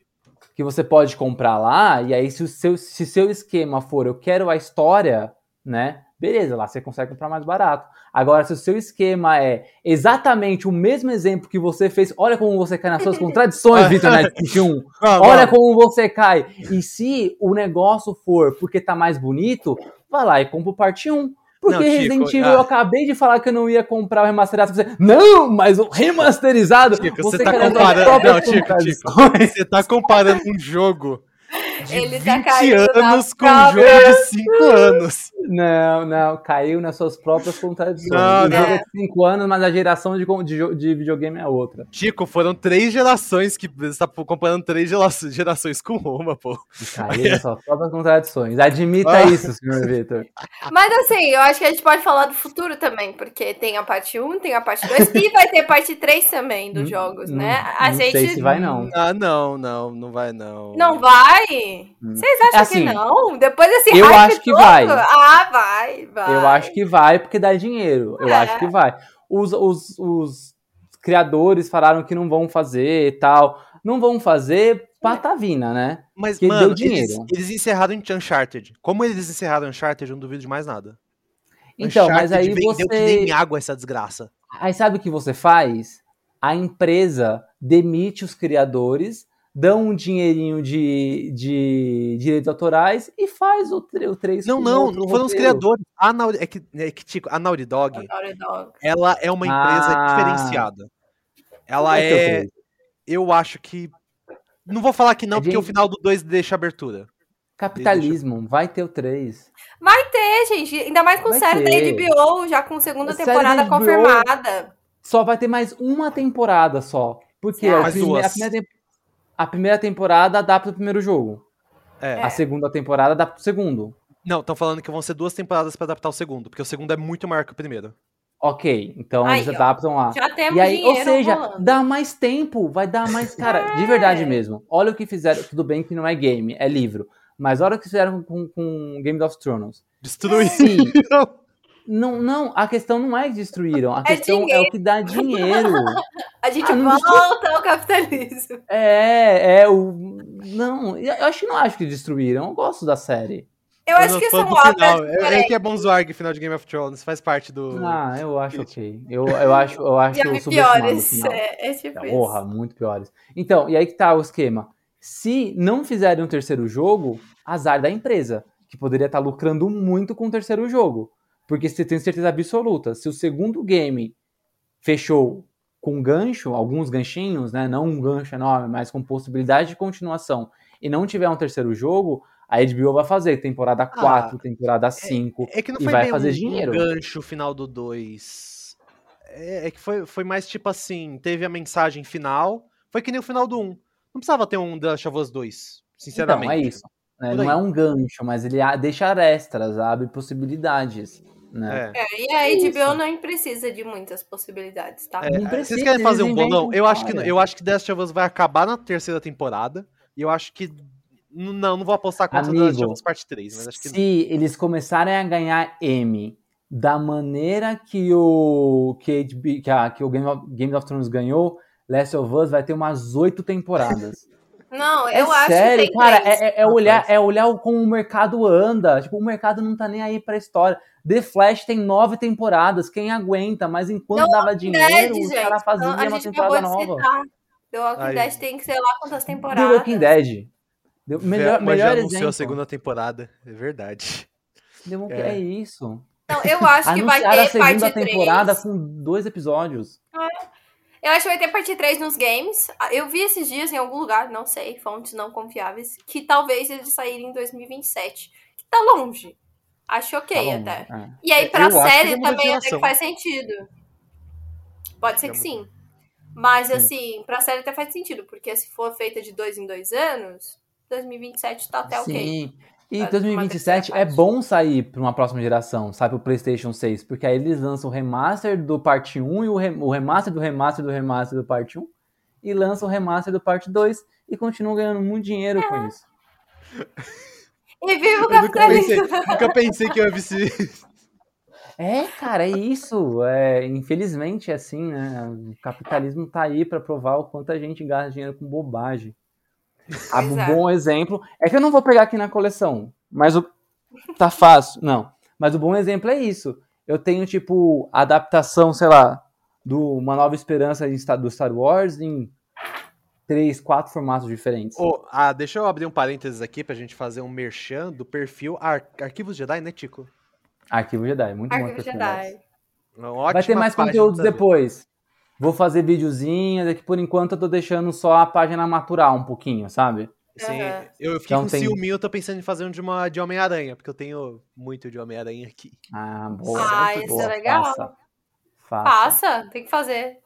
Que você pode comprar lá, e aí se o seu, se seu esquema for eu quero a história, né? Beleza, lá você consegue comprar mais barato. Agora, se o seu esquema é exatamente o mesmo exemplo que você fez, olha como você cai nas suas contradições, Vitor Net 21. Olha como você cai. E se o negócio for porque tá mais bonito, vai lá e compra o parte 1. Porque não, Resident Evil, ah. eu acabei de falar que eu não ia comprar o remasterizado. Você, não, mas o remasterizado. Chico, você, você tá comparando. Não, você tá comparando um jogo de Ele 20 tá anos com um jogo de 5 anos. Não, não, caiu nas suas próprias contradições. Não, o jogo é de 5 anos, mas a geração de, de, de, videogame é outra. Chico, foram três gerações que você está comparando três gerações com uma, pô. Caiu nas suas próprias contradições. Admita ah. isso, senhor Vitor. Mas assim, eu acho que a gente pode falar do futuro também, porque tem a parte 1, tem a parte 2 e vai ter parte 3 também dos hum, jogos, né? A não gente... sei se vai, não. Ah, não, não, não vai, não. Não vai? Hum. Vocês acham assim, que não? Depois desse Eu acho que todo? vai. Ah, vai, vai. Eu acho que vai porque dá dinheiro. Eu é. acho que vai. Os, os, os criadores falaram que não vão fazer e tal. Não vão fazer patavina, né? Mas, que mano, eles, eles, encerraram em Uncharted. Como eles encerraram Uncharted, eu não duvido de mais nada. Então, Uncharted mas aí você... que nem água essa desgraça. Aí sabe o que você faz? A empresa demite os criadores dão um dinheirinho de, de direitos autorais e faz o, o 3 Não, não, não foram os criadores. A Naughty, é que, é que tipo, a Naughty Dog, Dog. ela é uma empresa ah. diferenciada. Ela é, é eu acho que não vou falar que não, é porque o final do 2 deixa abertura. Capitalismo, deixa... vai ter o 3. Vai ter, gente. Ainda mais com vai série ter. da HBO, já com segunda a temporada confirmada. Só vai ter mais uma temporada só. Porque ah, a, primeira, a primeira temporada a primeira temporada adapta o primeiro jogo. É. A segunda temporada adapta o segundo. Não, estão falando que vão ser duas temporadas para adaptar o segundo, porque o segundo é muito maior que o primeiro. Ok, então aí, eles adaptam lá. Já temos e aí, Ou seja, rolando. dá mais tempo, vai dar mais. Cara, é. de verdade mesmo. Olha o que fizeram. Tudo bem que não é game, é livro. Mas olha o que fizeram com, com Game of Thrones. Destruíram. Não, não, a questão não é que destruíram, a é questão dinheiro. é o que dá dinheiro. a gente ah, volta ao capitalismo. É, é o. Não, eu acho que não acho que destruíram. Eu gosto da série. Eu acho que são obras. É, é que é bom zoar que final de Game of Thrones faz parte do. Ah, eu acho ok. Eu, eu acho, eu acho Já piores. É, é tipo Porra, muito piores. Então, e aí que tá o esquema. Se não fizerem um terceiro jogo, azar da empresa, que poderia estar lucrando muito com o terceiro jogo. Porque você tem certeza absoluta, se o segundo game fechou com gancho, alguns ganchinhos, né? Não um gancho enorme, mas com possibilidade de continuação, e não tiver um terceiro jogo, a HBO vai fazer temporada 4, ah, temporada 5. É, é, que não foi e vai fazer um, dinheiro. Gancho final do 2. É, é, que foi, foi mais tipo assim: teve a mensagem final. Foi que nem o final do 1. Um. Não precisava ter um of Us 2, sinceramente. Então, é isso. Né? Não é um gancho, mas ele deixa extras, abre possibilidades. Né? É. é. e a HBO não precisa de muitas possibilidades, tá? É, precisa, vocês querem fazer um bolão? Eu acho, que, eu acho que The Last of Us vai acabar na terceira temporada. E eu acho que. Não, não vou apostar contra Amigo, The Last of Us parte 3. Mas acho que se não. eles começarem a ganhar M da maneira que o, que, HBO, que, a, que o Game of, Game of Thrones ganhou, Last of Us vai ter umas oito temporadas. Não, é eu acho sério, que cara, é, é, é, olhar, é olhar como o mercado anda. Tipo, o mercado não tá nem aí pra história. The Flash tem nove temporadas, quem aguenta? Mas enquanto não, dava dinheiro, Dead, os caras faziam uma temporada nova. The Walking Dead tem que sei lá quantas temporadas. The Walking Dead. Deu, melhor, melhor já anunciou exemplo. a segunda temporada, é verdade. Deu, é. é isso. Não, eu acho que vai ter a segunda temporada 3. com dois episódios. É. Eu acho que vai ter parte 3 nos games. Ah, eu vi esses dias em algum lugar, não sei, fontes não confiáveis, que talvez eles saírem em 2027. Que tá longe. Acho ok tá até. É. E aí, pra eu série também até que faz sentido. Pode ser que sim. Mas, sim. assim, pra série até faz sentido, porque se for feita de dois em dois anos, 2027 tá até ok. Sim. E 2027 é bom sair para uma próxima geração, sabe, o PlayStation 6, porque aí eles lançam o remaster do parte 1 e o, re o remaster do remaster do remaster do parte 1 e lançam o remaster do parte 2 e continuam ganhando muito dinheiro é. com isso. E viva o capitalismo! Nunca, nunca pensei, que eu ia ver É, cara, é isso. É, infelizmente é assim, né? O capitalismo tá aí para provar o quanto a gente gasta dinheiro com bobagem. A um bom exemplo é que eu não vou pegar aqui na coleção, mas o tá fácil, não. Mas o bom exemplo é isso. Eu tenho tipo adaptação, sei lá, do Uma Nova Esperança do Star Wars em três, quatro formatos diferentes. Oh, ah, deixa eu abrir um parênteses aqui pra gente fazer um merchan do perfil Ar Arquivos Jedi, né, Tico? Arquivo Jedi, muito Arquivo bom. Jedi. Vai ter mais conteúdos depois. Vou fazer videozinhos, é que por enquanto eu tô deixando só a página maturar um pouquinho, sabe? Sim, uhum. eu fiquei então, com tem... ciúme, eu tô pensando em fazer um de, uma, de Homem-Aranha, porque eu tenho muito de Homem-Aranha aqui. Ah, boa. Ah, isso boa. é legal. Faça. Faça. Faça. tem que fazer.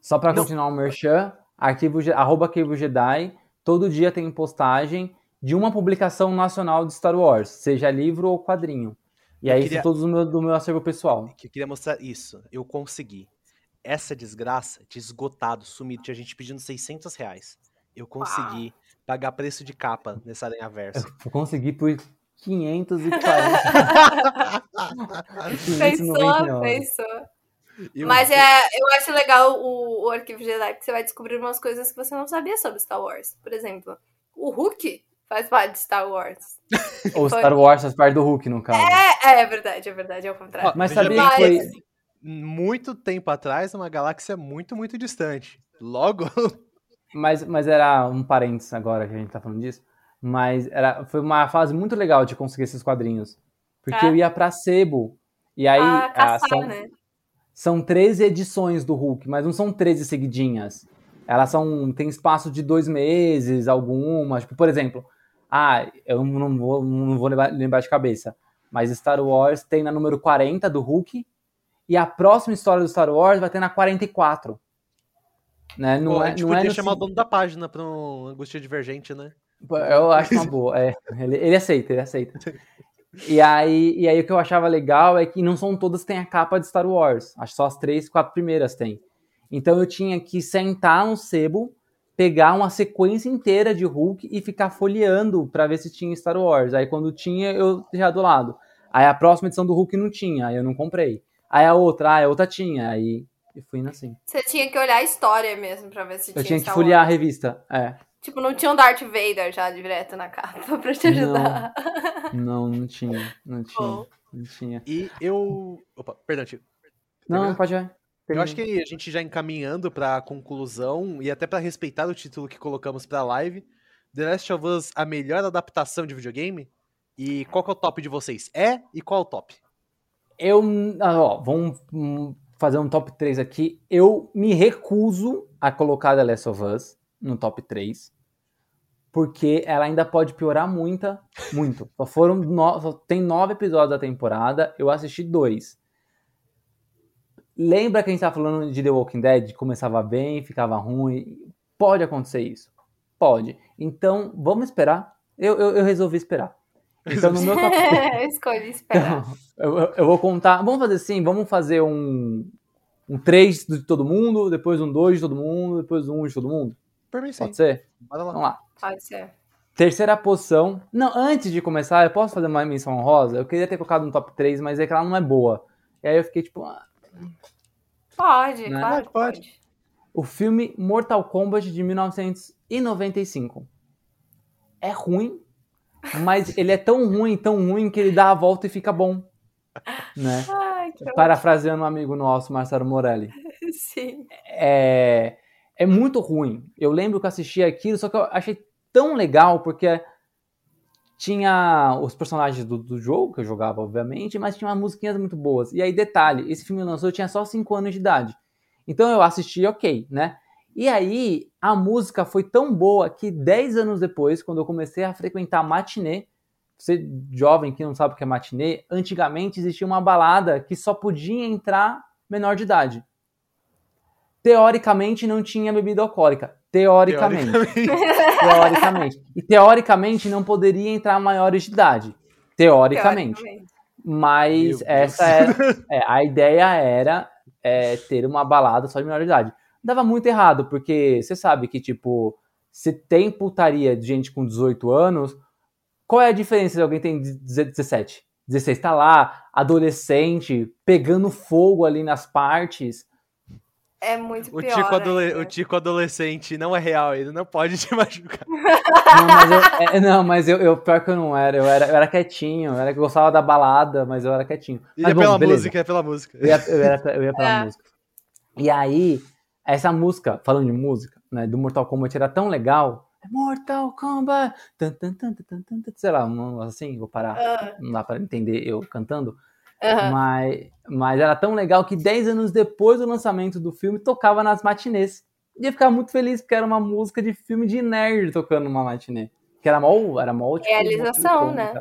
Só pra Não. continuar o merchan, arquivo, arroba arquivo Jedi, todo dia tem postagem de uma publicação nacional de Star Wars, seja livro ou quadrinho. E aí queria... são todos do meu, do meu acervo pessoal. Eu queria mostrar isso, eu consegui essa desgraça de esgotado, sumido, tinha gente pedindo 600 reais. Eu consegui pagar preço de capa nessa aranha verso. Eu consegui por 540. pensou, pensou. Eu... Mas é, eu acho legal o, o Arquivo Jedi, porque você vai descobrir umas coisas que você não sabia sobre Star Wars. Por exemplo, o Hulk faz parte de Star Wars. Ou Star Wars faz parte do Hulk, no caso. É, é verdade, é verdade, é o contrário. Mas sabia que foi muito tempo atrás, numa galáxia muito, muito distante. Logo. Mas, mas era um parênteses agora que a gente tá falando disso. Mas era, foi uma fase muito legal de conseguir esses quadrinhos. Porque é. eu ia pra Sebo. E aí. Ah, caçar, são, né? são 13 edições do Hulk, mas não são 13 seguidinhas. Elas são. Tem espaço de dois meses, algumas. Tipo, por exemplo, ah, eu não vou, não vou lembrar de cabeça. Mas Star Wars tem na número 40 do Hulk e a próxima história do Star Wars vai ter na 44. Né? Não Pô, é, a gente não podia é chamar o dono da página para um Angústia Divergente, né? Eu acho uma boa. É, ele, ele aceita, ele aceita. E aí, e aí o que eu achava legal é que não são todas que têm a capa de Star Wars. Acho que só as três, quatro primeiras tem. Então eu tinha que sentar no sebo, pegar uma sequência inteira de Hulk e ficar folheando para ver se tinha Star Wars. Aí quando tinha, eu já do lado. Aí a próxima edição do Hulk não tinha, aí eu não comprei. Aí a outra, ah, a outra tinha. Aí eu fui indo assim. Você tinha que olhar a história mesmo pra ver se eu tinha. Eu tinha que folhear a revista, é. Tipo, não tinha um Darth Vader já direto na capa pra te ajudar. Não, não, não tinha. Não tinha. Oh. Não tinha. E eu. Opa, perdão, tio. Não, pode ir. Eu acho que a gente já encaminhando para a conclusão e até para respeitar o título que colocamos para a live, The Last of Us a melhor adaptação de videogame? E qual que é o top de vocês? É e qual é o top? Eu, ah, ó, vamos fazer um top 3 aqui. Eu me recuso a colocar The Last of Us no top 3. Porque ela ainda pode piorar muita, muito. Só foram no, só tem nove episódios da temporada, eu assisti dois. Lembra que a gente estava falando de The Walking Dead? Começava bem, ficava ruim. Pode acontecer isso. Pode. Então, vamos esperar. Eu, eu, eu resolvi esperar. Então, no meu top 3. Escolhi esperar. Então, eu, eu, vou contar. Vamos fazer assim: vamos fazer um, um 3 de todo mundo, depois um 2 de todo mundo, depois um 1 de todo mundo. Por mim, sim. Pode ser? Bora lá. Vamos lá. Pode ser. Terceira posição. Não, antes de começar, eu posso fazer uma menção honrosa? Eu queria ter colocado no top 3, mas é que ela não é boa. E aí eu fiquei tipo. Ah, pode, né? pode. O filme Mortal Kombat de 1995. é ruim, mas ele é tão ruim, tão ruim que ele dá a volta e fica bom. Né? Ai, Parafraseando um amigo nosso, Marcelo Morelli. Sim. É, é muito ruim. Eu lembro que eu assisti aquilo, só que eu achei tão legal porque tinha os personagens do, do, jogo, que eu jogava, obviamente, mas tinha umas musiquinhas muito boas. E aí, detalhe, esse filme lançou, eu tinha só 5 anos de idade. Então eu assisti, ok, né? E aí, a música foi tão boa que 10 anos depois, quando eu comecei a frequentar matinê, você jovem que não sabe o que é matinê, antigamente existia uma balada que só podia entrar menor de idade. Teoricamente não tinha bebida alcoólica. Teoricamente. Teoricamente. teoricamente. E teoricamente não poderia entrar maiores de idade. Teoricamente. teoricamente. Mas essa era, é, a ideia era é, ter uma balada só de menor de idade. Dava muito errado, porque você sabe que, tipo, se tem putaria de gente com 18 anos, qual é a diferença se alguém tem 17? 16 tá lá, adolescente, pegando fogo ali nas partes. É muito pior. O tico, adole o tico adolescente não é real, ele não pode te machucar. Não, mas, eu, é, não, mas eu, eu, pior que eu não era. Eu era, eu era quietinho, eu era que gostava da balada, mas eu era quietinho. Mas, ia bom, pela beleza. música, ia pela música. Eu ia, eu ia, eu ia pela é. música. E aí, essa música, falando de música, né, do Mortal Kombat era tão legal. Mortal Kombat! Tan, tan, tan, tan, tan, tan, sei lá, assim, vou parar. Não dá pra entender eu cantando. Uhum. Mas, mas era tão legal que 10 anos depois do lançamento do filme, tocava nas matinês. E eu ficava muito feliz porque era uma música de filme de nerd tocando numa matinê. Que era mó, era mó tipo, Realização, né?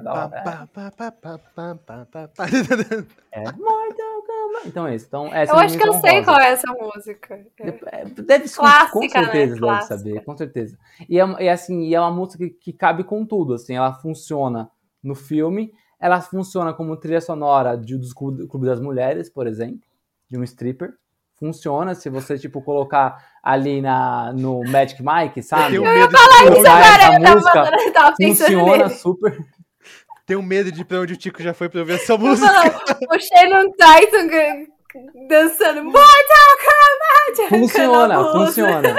é. Mortal Kombat. Então é isso. Então, essa eu acho que eu sei qual é essa música. É, deve Clássica, com certeza né? deve saber, com certeza. E é, é assim, e é uma música que, que cabe com tudo, assim, ela funciona no filme, ela funciona como trilha sonora de, dos Clube das Mulheres, por exemplo, de um stripper. Funciona se você, tipo, colocar ali na, no Magic Mike, sabe? Eu ia falar isso agora, essa música funciona super. Tenho medo de pra onde o Tico já foi pra ouvir essa música. o Shannon Titan dançando Mortal Kombat! Funciona, funciona.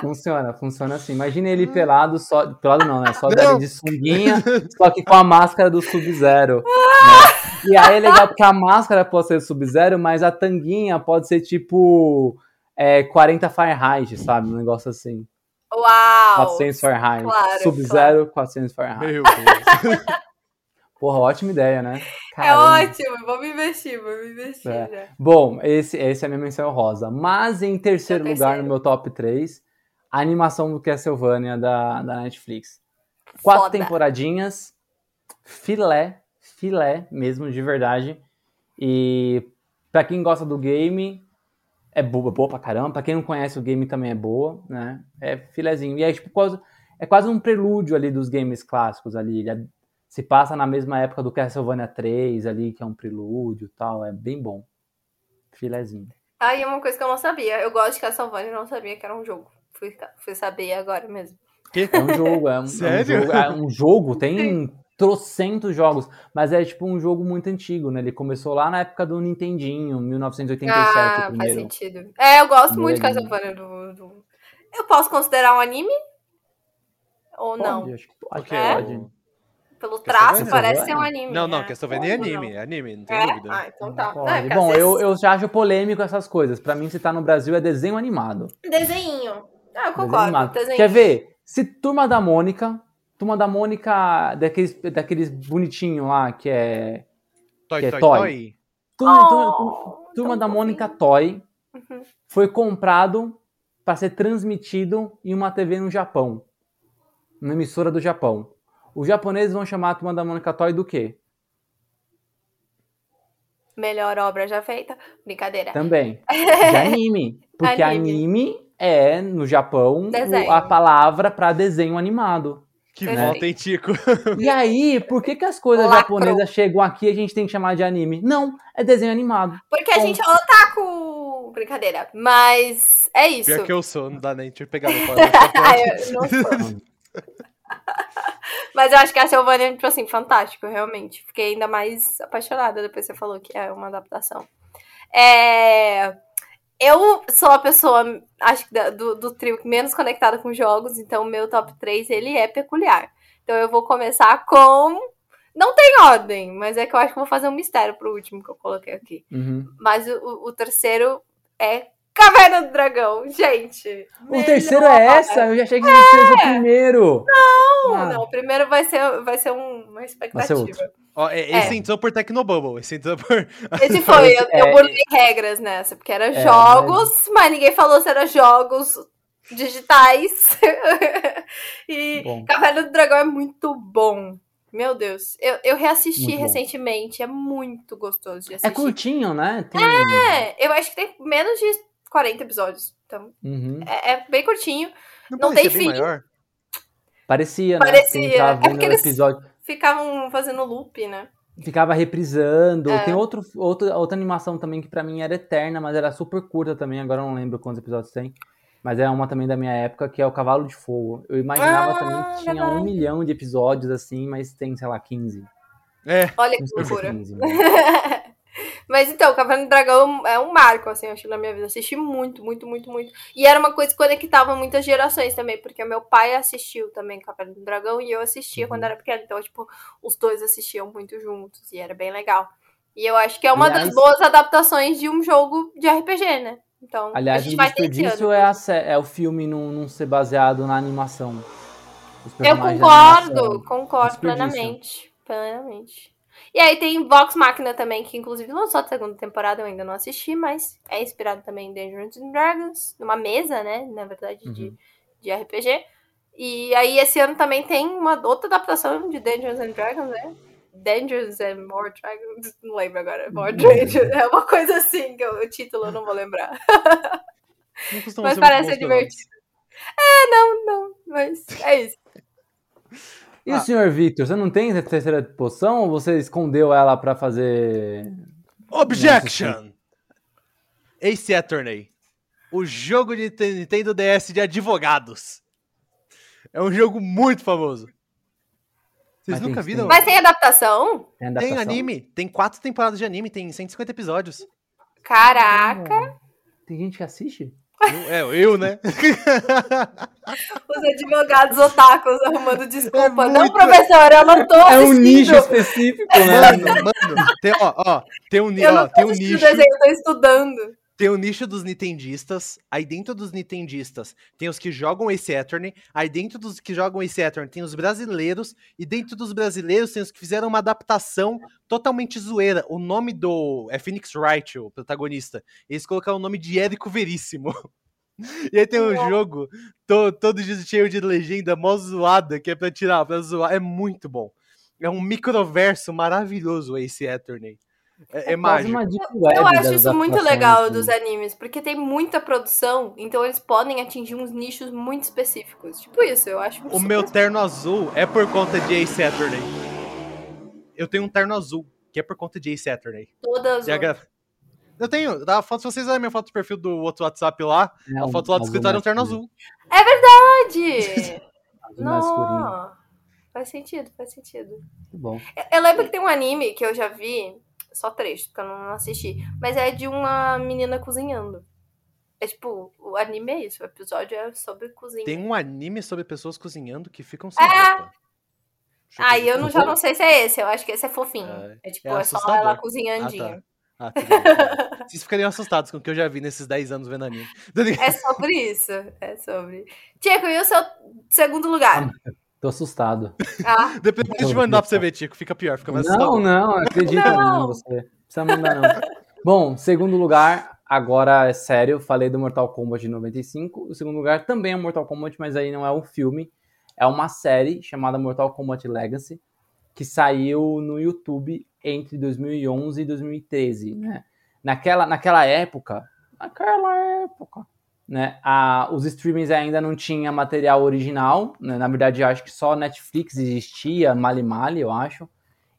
Funciona, funciona assim. Imagina ele pelado, só. Pelado não, né? Só não. de sunguinha, só que com a máscara do Sub-Zero. Né? E aí é legal porque a máscara pode ser Sub-Zero, mas a tanguinha pode ser tipo é, 40 Fahrenheit, sabe? Um negócio assim. Uau! 400 Fahrenheit. Claro, Sub-Zero, claro. 400 Fahrenheit. Meu Deus. Porra, ótima ideia, né? É Caramba. É ótimo, vamos investir, vamos investir é. Bom, esse, esse é a minha menção rosa. Mas em terceiro lugar, terceiro. no meu top 3, a animação do Castlevania da, da Netflix. Quatro Foda. temporadinhas, filé, filé mesmo, de verdade. E para quem gosta do game, é boa, boa pra caramba. Pra quem não conhece o game também é boa, né? É filézinho. E é tipo quase, é quase um prelúdio ali dos games clássicos ali. Ele é, se passa na mesma época do Castlevania 3 ali, que é um prelúdio e tal. É bem bom. Filézinho. Aí ah, uma coisa que eu não sabia. Eu gosto de Castlevania e não sabia que era um jogo. Fui, fui saber agora mesmo. Que? É um jogo, é um, Sério? É um jogo, é um jogo tem trocentos jogos, mas é tipo um jogo muito antigo, né? Ele começou lá na época do Nintendinho, 1987. Ah, faz sentido. É, eu gosto muito de Castlevania do, do, Eu posso considerar um anime? Ou pode, não? Acho que pode. É? pode. Pelo traço, parece ser um anime. Não, não, né? Castlevania é anime, é anime, não tem é? dúvida. Ah, então tá. É, Bom, eu, eu já acho polêmico essas coisas. Pra mim, se tá no Brasil, é desenho animado. Desenho. Ah, eu concordo. Quer ver? Se Turma da Mônica, Turma da Mônica, daqueles, daqueles bonitinhos lá, que é. Toy, que é toy, toy. toy. Turma, oh, turma, turma da Mônica Toy uhum. foi comprado para ser transmitido em uma TV no Japão. Uma emissora do Japão. Os japoneses vão chamar a Turma da Mônica Toy do quê? Melhor obra já feita? Brincadeira. Também. De anime. Porque anime, anime é, no Japão, desenho. a palavra para desenho animado. Que né? autêntico. E aí, por que, que as coisas Lacro. japonesas chegam aqui e a gente tem que chamar de anime? Não, é desenho animado. Porque a gente é otaku. Brincadeira. Mas é isso. Pior que eu sou, não dá nem de pegar no eu não sou. Mas eu acho que a Silvânia, tipo assim, fantástico, realmente. Fiquei ainda mais apaixonada depois que você falou que é uma adaptação. É eu sou a pessoa, acho que do, do trio menos conectada com jogos, então o meu top 3 ele é peculiar. Então eu vou começar com. Não tem ordem, mas é que eu acho que vou fazer um mistério pro último que eu coloquei aqui. Uhum. Mas o, o terceiro é Caverna do Dragão, gente. O terceiro é essa? Eu já achei que ia ser o primeiro. Não, ah. não. O primeiro vai ser, vai ser um, uma expectativa. Ó, esse é. entrou por Tecnobubble. Esse entrou por. Esse foi, eu, eu burlei regras nessa, porque era é, jogos, mas... mas ninguém falou se era jogos digitais. e bom. Caverna do Dragão é muito bom. Meu Deus, eu, eu reassisti recentemente, é muito gostoso de é assistir. É curtinho, né? Tem... É, eu acho que tem menos de 40 episódios. Então, uhum. é, é, bem curtinho. Não, não tem fim. Maior? Parecia, né? Parecia. É porque eles episódio. ficavam fazendo loop, né? Ficava reprisando. É. Tem outro, outro, outra animação também que para mim era eterna, mas era super curta também. Agora eu não lembro quantos episódios tem. Mas é uma também da minha época, que é o Cavalo de Fogo. Eu imaginava ah, também que tinha verdade. um milhão de episódios assim, mas tem, sei lá, 15. É. Olha que loucura. 15, Mas então, Caverna do Dragão é um marco, assim, eu acho, na minha vida. Assisti muito, muito, muito, muito. E era uma coisa que conectava muitas gerações também, porque meu pai assistiu também Caverna do Dragão e eu assistia uhum. quando era pequena. Então, tipo, os dois assistiam muito juntos e era bem legal. E eu acho que é uma Aliás, das boas adaptações de um jogo de RPG, né? Então, Aliás, a gente vai ter desperdício é, a, é o filme não, não ser baseado na animação. Eu concordo, concordo plenamente. Plenamente. E aí tem Vox Machina também, que inclusive lançou a segunda temporada, eu ainda não assisti, mas é inspirado também em Dungeons and Dragons, numa mesa, né, na verdade, uhum. de, de RPG. E aí esse ano também tem uma outra adaptação de Dungeons and Dragons, né? Dungeons and More Dragons, não lembro agora, More Dragons, é uma coisa assim, que o título eu não vou lembrar. Não mas parece divertido. É, não, não, mas é isso. E ah. o senhor Victor, você não tem terceira poção ou você escondeu ela para fazer. Objection! Ace Attorney. O jogo de Nintendo DS de advogados. É um jogo muito famoso. Vocês Mas nunca viram? Mas tem adaptação? tem adaptação? Tem anime. Tem quatro temporadas de anime, tem 150 episódios. Caraca! Tem gente que assiste? É, eu, né? Os advogados otakus arrumando desculpa. É não, professor, eu não tô assistindo. É um nicho específico, né? Mano, mano, tem, ó, ó, tem um, eu ó, tem um nicho. Desenho, eu tô estudando. Tem o nicho dos nintendistas, aí dentro dos nintendistas tem os que jogam Ace Attorney, aí dentro dos que jogam Ace Attorney tem os brasileiros, e dentro dos brasileiros tem os que fizeram uma adaptação totalmente zoeira. O nome do... é Phoenix Wright, o protagonista. Eles colocaram o nome de Érico Veríssimo. E aí tem um jogo todo, todo cheio de legenda, mó zoada, que é pra tirar, pra zoar. É muito bom. É um microverso maravilhoso esse Attorney. É, é, é mágico. Eu acho isso muito legal assim. dos animes, porque tem muita produção, então eles podem atingir uns nichos muito específicos. Tipo isso, eu acho. O meu terno azul é por conta de Ace Attorney. Eu tenho um terno azul, que é por conta de Ace Saturday. Toda azul. Eu tenho. Dá foto, se vocês verem minha foto do perfil do outro WhatsApp lá, é, a foto lá do escritório é um terno azul. É verdade! Não. Faz sentido, faz sentido. Bom. Eu, lembro que tem um anime que eu já vi, só trecho, porque eu não assisti, mas é de uma menina cozinhando. É tipo, o anime é isso, o episódio é sobre cozinha. Tem um anime sobre pessoas cozinhando que ficam sem é. roupa. Aí eu não, já não sei se é esse, eu acho que esse é fofinho. É, é tipo, é, é só ela cozinhandinha. Ah, tá. Ah, Vocês ficariam assustados com o que eu já vi nesses 10 anos vendo anime. É sobre isso. É sobre. Tico, e o seu segundo lugar? Tô assustado. Ah. Depois de mandar pra você ver, Tico. Fica pior, fica mais não, assustador. Não, não, acredito não. em você. Precisa mandar, não. Bom, segundo lugar, agora é sério, falei do Mortal Kombat de 95. O segundo lugar também é Mortal Kombat, mas aí não é um filme. É uma série chamada Mortal Kombat Legacy, que saiu no YouTube entre 2011 e 2013, né? Naquela, naquela época, naquela época, né, a, os streamings ainda não tinha material original, né? na verdade acho que só Netflix existia, Mali Mali, eu acho,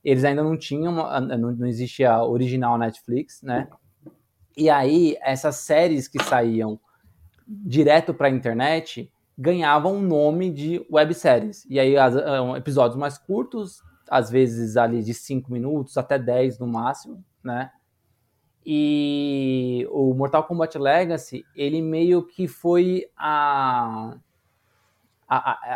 eles ainda não tinham, não, não existia original Netflix, né, e aí essas séries que saíam direto para a internet ganhavam o nome de webséries, e aí as, episódios mais curtos, às vezes ali de 5 minutos até 10 no máximo, né? E o Mortal Kombat Legacy, ele meio que foi a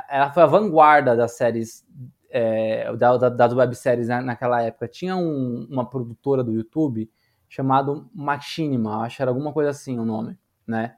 ela foi a vanguarda das séries, é, da, da, das webséries né, naquela época. Tinha um, uma produtora do YouTube chamado Machinima, acho que era alguma coisa assim o nome, né?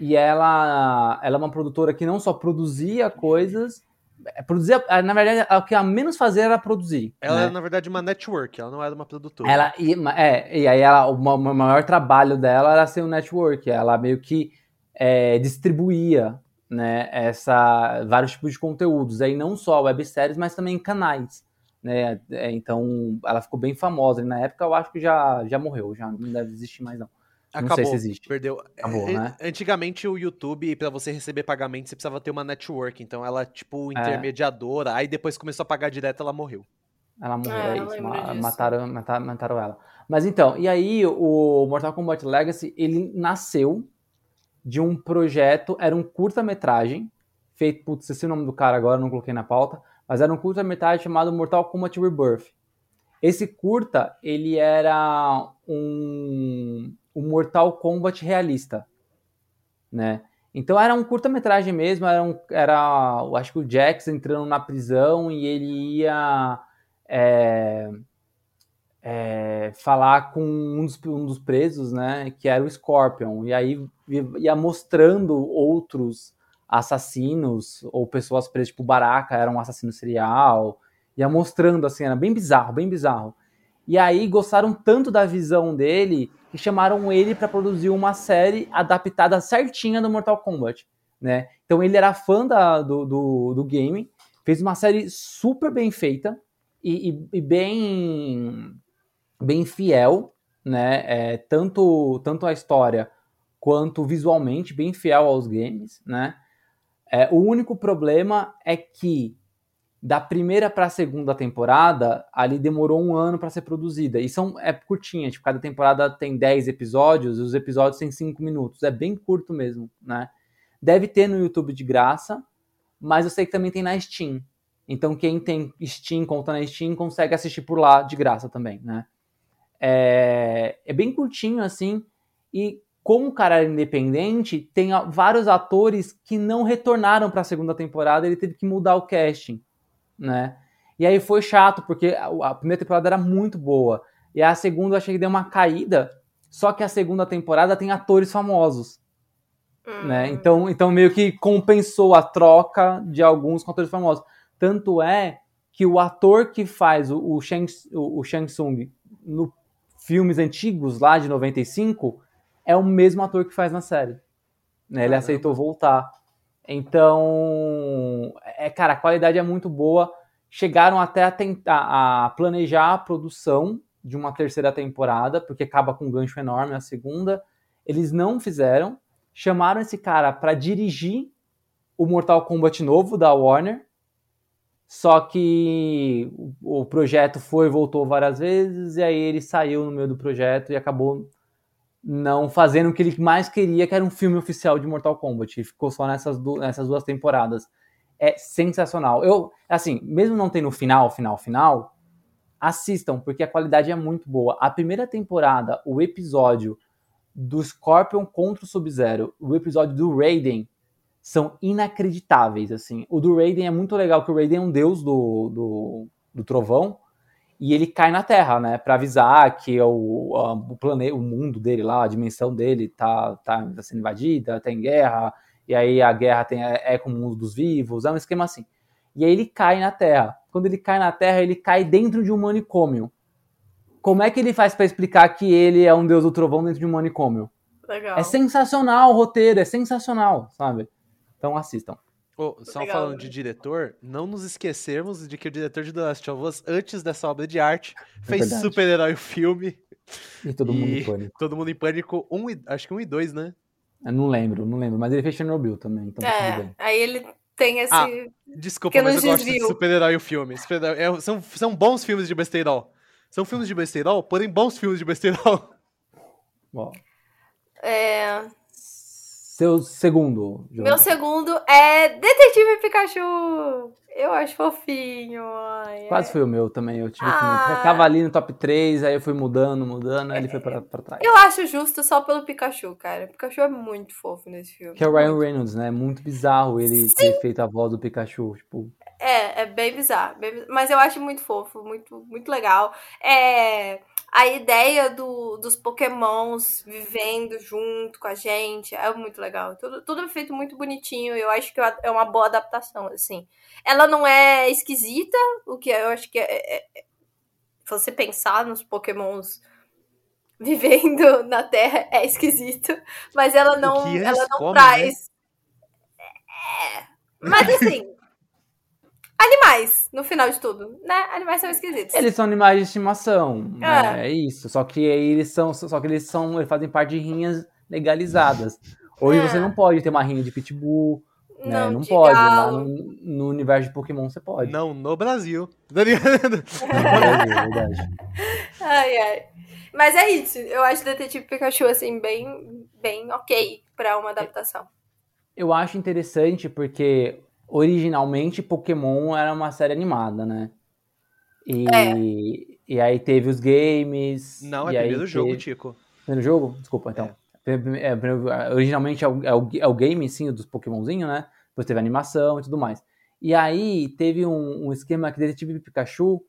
E ela, ela é uma produtora que não só produzia coisas, é, produzia, é, na verdade, o que ela menos fazia era produzir. Ela né? era, na verdade, uma network, ela não era uma produtora. Ela, e, é, e aí ela, o, o maior trabalho dela era ser um network, ela meio que é, distribuía né, essa, vários tipos de conteúdos, aí não só webséries, mas também canais. Né? É, então ela ficou bem famosa. E na época eu acho que já, já morreu, já não deve existir mais não. Acabou, não sei se existe. Perdeu. Acabou, né? Antigamente o YouTube, para você receber pagamento, você precisava ter uma network. Então ela, tipo, é. intermediadora. É. Aí depois começou a pagar direto, ela morreu. Ela morreu, é, é isso. Mataram, mataram, mataram ela. Mas então, e aí o Mortal Kombat Legacy, ele nasceu de um projeto, era um curta-metragem, feito, putz, esse é o nome do cara agora, não coloquei na pauta, mas era um curta-metragem chamado Mortal Kombat Rebirth. Esse curta, ele era um, um Mortal Kombat realista, né? Então era um curta-metragem mesmo, era, um, era eu acho que o Jax entrando na prisão e ele ia é, é, falar com um dos, um dos, presos, né, que era o Scorpion, e aí ia mostrando outros assassinos ou pessoas presas, tipo Baraka era um assassino serial, ia mostrando assim, era bem bizarro, bem bizarro. E aí gostaram tanto da visão dele que chamaram ele para produzir uma série adaptada certinha do Mortal Kombat, né? Então ele era fã da, do, do, do game, fez uma série super bem feita e, e, e bem bem fiel, né? É, tanto, tanto a história quanto visualmente, bem fiel aos games, né? É, o único problema é que da primeira para a segunda temporada, ali demorou um ano para ser produzida. E são, é curtinha, tipo, cada temporada tem 10 episódios, e os episódios têm 5 minutos. É bem curto mesmo, né? Deve ter no YouTube de graça, mas eu sei que também tem na Steam. Então quem tem Steam, conta na Steam, consegue assistir por lá de graça também, né? É, é bem curtinho assim. E como o cara era independente, tem vários atores que não retornaram para a segunda temporada. Ele teve que mudar o casting, né? E aí foi chato porque a primeira temporada era muito boa e a segunda eu achei que deu uma caída. Só que a segunda temporada tem atores famosos. Hum. Né? Então, então meio que compensou a troca de alguns com atores famosos. Tanto é que o ator que faz o, o, Shang, o, o Shang Tsung no filmes antigos lá de 95, é o mesmo ator que faz na série. Né? Ele aceitou voltar. Então, é, cara, a qualidade é muito boa. Chegaram até a tentar a planejar a produção de uma terceira temporada, porque acaba com um gancho enorme a segunda. Eles não fizeram. Chamaram esse cara para dirigir o Mortal Kombat novo da Warner só que o, projeto foi voltou várias vezes, e aí ele saiu no meio do projeto e acabou não fazendo o que ele mais queria, que era um filme oficial de Mortal Kombat. E ficou só nessas, du nessas duas temporadas. É sensacional. Eu, assim, mesmo não tendo final, final, final, assistam, porque a qualidade é muito boa. A primeira temporada, o episódio do Scorpion contra o Sub-Zero, o episódio do Raiden, são inacreditáveis, assim. O do Raiden é muito legal, que o Raiden é um deus do, do, do trovão, e ele cai na Terra, né, para avisar que o, o planeta, o mundo dele lá, a dimensão dele tá, tá, tá, sendo invadida, tá em guerra, e aí a guerra tem, é, é com o mundo dos vivos, é um esquema assim. E aí ele cai na Terra. Quando ele cai na Terra, ele cai dentro de um manicômio. Como é que ele faz para explicar que ele é um deus do trovão dentro de um manicômio? Legal. É sensacional o roteiro, é sensacional, sabe? Então assistam. Oh, só Legal, falando né? de diretor, não nos esquecermos de que o diretor de The Last of Us, antes dessa obra de arte, é fez super-herói filme. E todo e mundo em pânico. Todo mundo em pânico, um, acho que um e dois, né? Eu não lembro, não lembro. Mas ele fez Chernobyl também, então tá é, aí ele tem esse. Ah, desculpa, mas eu gosto de super-herói o filme. Super é, são, são bons filmes de besteirol. São filmes de besteirol, porém bons filmes de besteirol. Bom. É, Seu segundo. Jonathan. Meu segundo é Detetive Pikachu. Eu acho fofinho. Ai, Quase foi o meu também. Eu tive ah. Tava ali no top 3, aí eu fui mudando, mudando, aí ele foi pra, pra trás. Eu acho justo só pelo Pikachu, cara. O Pikachu é muito fofo nesse filme. Que é o Ryan Reynolds, né? Muito bizarro ele Sim. ter feito a voz do Pikachu. Tipo. É, é bem bizarro, bem bizarro. Mas eu acho muito fofo, muito, muito legal. É a ideia do, dos pokémons vivendo junto com a gente é muito legal. Tudo, tudo é feito muito bonitinho. Eu acho que é uma boa adaptação, assim. Ela não é esquisita, o que eu acho que é, é, é você pensar nos pokémons vivendo na Terra é esquisito, mas ela não, ela não comem, traz. Né? É, mas assim, animais, no final de tudo, né? Animais são esquisitos. Eles são animais de estimação, é, né? é isso. Só que eles são, só que eles são, eles fazem parte de rinhas legalizadas. Hoje é. você não pode ter uma rinha de pitbull, né? Não, não pode. Lá no, no, universo de Pokémon você pode. Não, no Brasil. no Brasil, verdade. Ai, ai. Mas é isso. Eu acho Detetive Pikachu, assim, bem, bem ok pra uma adaptação. Eu acho interessante porque originalmente Pokémon era uma série animada, né? E, é. e aí teve os games. Não, é primeiro jogo, teve... Tico. Primeiro jogo? Desculpa, então. É. É, originalmente é o, é, o, é o game, sim, dos Pokémonzinho, né? Depois teve animação e tudo mais. E aí teve um, um esquema que Detetive Pikachu,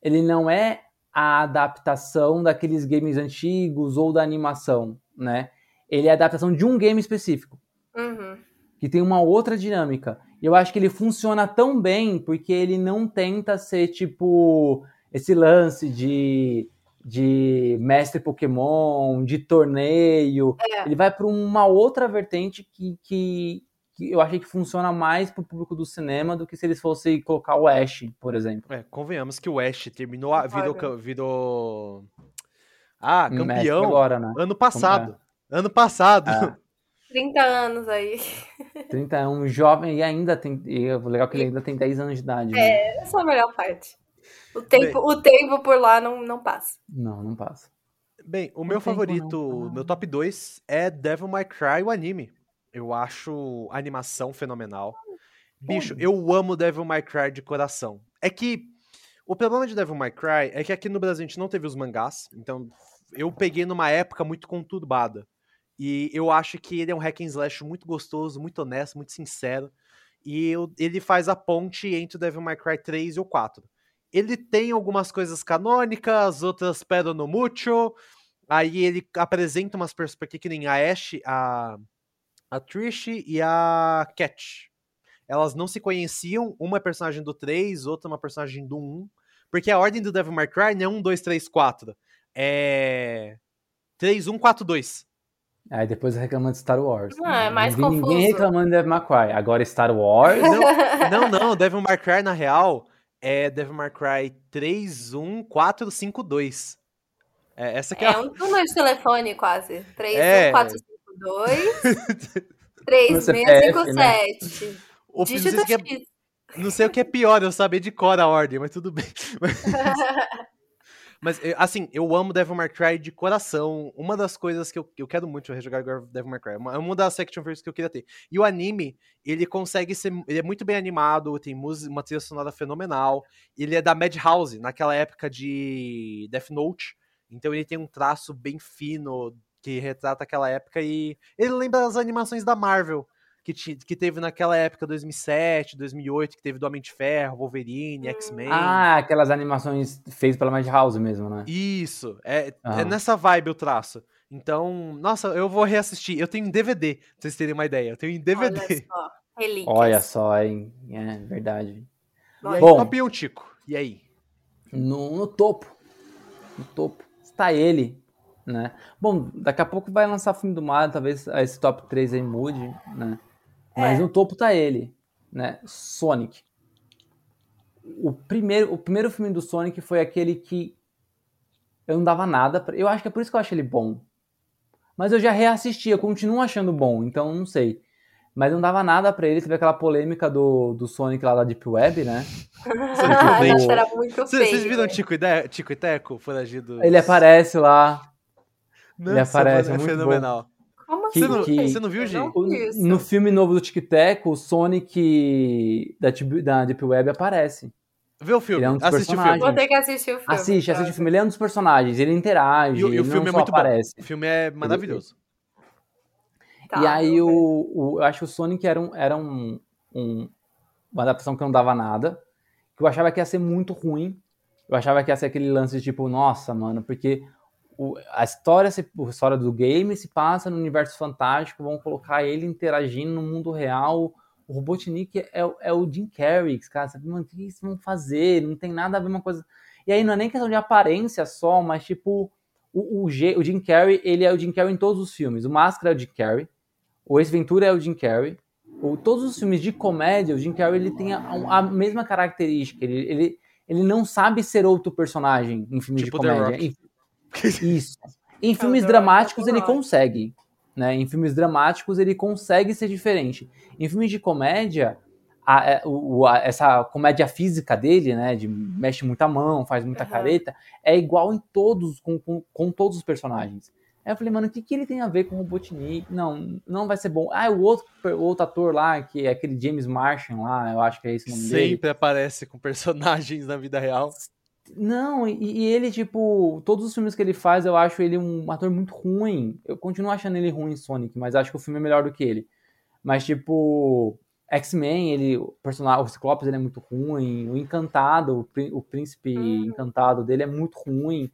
ele não é a adaptação daqueles games antigos ou da animação, né? Ele é a adaptação de um game específico. Uhum. Que tem uma outra dinâmica. E eu acho que ele funciona tão bem porque ele não tenta ser tipo esse lance de, de mestre Pokémon, de torneio. É. Ele vai para uma outra vertente que, que, que, eu achei que funciona mais para o público do cinema do que se eles fossem colocar o Ash, por exemplo. É, convenhamos que o Ash terminou, virou, virou ah, campeão agora, né? ano passado. É. Ano passado. É. 30 anos aí. 30 é um jovem e ainda tem. E o legal é que ele ainda tem 10 anos de idade. Né? É, essa é a melhor parte. O tempo, Bem, o tempo por lá não, não passa. Não, não passa. Bem, o meu favorito, meu top 2 é Devil May Cry, o anime. Eu acho a animação fenomenal. Bicho, eu amo Devil May Cry de coração. É que o problema de Devil May Cry é que aqui no Brasil a gente não teve os mangás, então eu peguei numa época muito conturbada. E eu acho que ele é um hack and slash muito gostoso, muito honesto, muito sincero. E eu, ele faz a ponte entre o Devil May Cry 3 e o 4. Ele tem algumas coisas canônicas, outras pero no mucho. Aí ele apresenta umas perspectivas que nem a Ash, a, a Trish e a Cat. Elas não se conheciam, uma é personagem do 3, outra é uma personagem do 1. Porque a ordem do Devil May Cry não é 1, 2, 3, 4. É 3, 1, 4, 2. Aí depois reclamando de Star Wars. Não, é mais ninguém, confuso. Ninguém reclamando de Devil May Cry. Agora Star Wars... Não, não, não. Devil May Cry, na real, é Devil May Cry 31452. É, essa que é, é um número de telefone quase. 31452 3657. Né? O Dígito que é, Não sei o que é pior, eu saber de cor a ordem, mas tudo bem. Mas, eh, assim, eu amo Devil May Cry de coração. Uma das coisas que eu, eu quero muito rejogar agora Devil May Cry. Uma, uma das section figures que eu queria ter. E o anime, ele consegue ser. Ele é muito bem animado, tem música, uma trilha sonora fenomenal. Ele é da Madhouse, naquela época de Death Note. Então ele tem um traço bem fino que retrata aquela época e ele lembra as animações da Marvel que, que teve naquela época, 2007, 2008, que teve do Homem de Ferro, Wolverine, hum. X-Men. Ah, aquelas animações feitas pela Madhouse mesmo, né? Isso, é, uhum. é nessa vibe o traço. Então, nossa, eu vou reassistir. Eu tenho em DVD, pra vocês terem uma ideia. Eu tenho em DVD. Olha só, Olha só hein? É verdade. Bom, Bom top 1, Tico. E aí? No, no topo. No topo. Está ele, né? Bom, daqui a pouco vai lançar filme do Mario, talvez esse top 3 aí mude, né? Mas é. no topo tá ele, né? Sonic. O primeiro, o primeiro filme do Sonic foi aquele que eu não dava nada. Pra... Eu acho que é por isso que eu acho ele bom. Mas eu já reassisti, eu continuo achando bom, então não sei. Mas não dava nada para ele. Teve aquela polêmica do, do Sonic lá da Deep Web, né? Sonic era muito feio. Vocês viram Tico e, Tico e Teco foragido? Ele aparece lá. Nossa, ele aparece, é, é fenomenal. Bom. Como Como você, não, assim? você não viu, Gi? No filme novo do Tic Tac, o Sonic da, da Deep Web aparece. Vê o filme, Ele é um dos assiste o filme. Vou ter que assistir o filme. Assiste, assiste o filme. Ele é um dos personagens, ele interage, E, o- e o filme não é muito aparece. bom. O filme é maravilhoso. Tá, e aí o, o- eu acho que o Sonic era, um, era um, um- uma adaptação que não dava nada, que eu achava que ia ser muito ruim. Eu achava que ia ser aquele lance de tipo, nossa, mano, porque o- a história, se- a história do game se passa no universo fantástico, vão colocar ele interagindo no mundo real. O Robotnik é, o- é o Jim Carrey, cara, sabe, mano, o que eles vão fazer? Não tem nada a ver uma coisa. E aí não é nem questão de aparência só, mas tipo, o, o, o Jim Carrey, ele é o Jim Carrey em todos os filmes. O Máscara é o Jim Carrey, o Ace Ventura é o Jim Carrey. O, todos os filmes de comédia, o Jim Carrey ele tem a, a mesma característica. Ele, ele, ele não sabe ser outro personagem em filmes Tipo de comédia. Isso. Em filmes dramáticos ele consegue. Né? Em filmes dramáticos ele consegue ser diferente. Em filmes de comédia, a- é, o- a- essa comédia física dele, né? De mexe muita mão, faz muita Aham. careta, é igual em todos, com, com, com todos os personagens. Aí eu falei, mano, o que, que ele tem a ver com o Robotnik? Não, não vai ser bom. Ah, o outro, o outro ator lá, que é aquele James Martian lá, eu acho que é esse o nome dele. Sempre aparece com personagens na vida real. Não, e, e ele, tipo, todos os filmes que ele faz, eu acho ele um ator muito ruim. Eu continuo achando ele ruim em Sonic, mas acho que o filme é melhor do que ele. Mas, tipo, X-Men, ele, o personagem, o Ciclopes, ele é muito ruim. O Encantado, o, o príncipe Hum. encantado dele é muito ruim.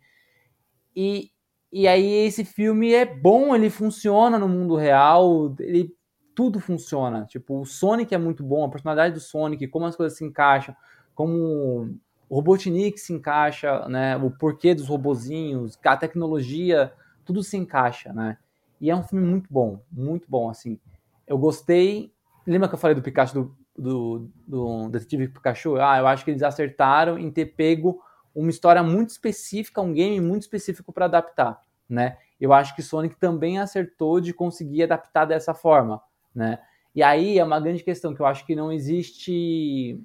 E, e aí esse filme é bom, ele funciona no mundo real, ele tudo funciona. Tipo, o Sonic é muito bom, a personalidade do Sonic, como as coisas se encaixam, como o Robotnik se encaixa, né? O porquê dos robozinhos, a tecnologia, tudo se encaixa, né? E é um filme muito bom, muito bom, assim. Eu gostei. Lembra que eu falei do Pikachu do, do, do Detetive Pikachu? Ah, eu acho que eles acertaram em ter pego uma história muito específica, um game muito específico para adaptar, né? Eu acho que Sonic também acertou de conseguir adaptar dessa forma, né? E aí é uma grande questão que eu acho que não existe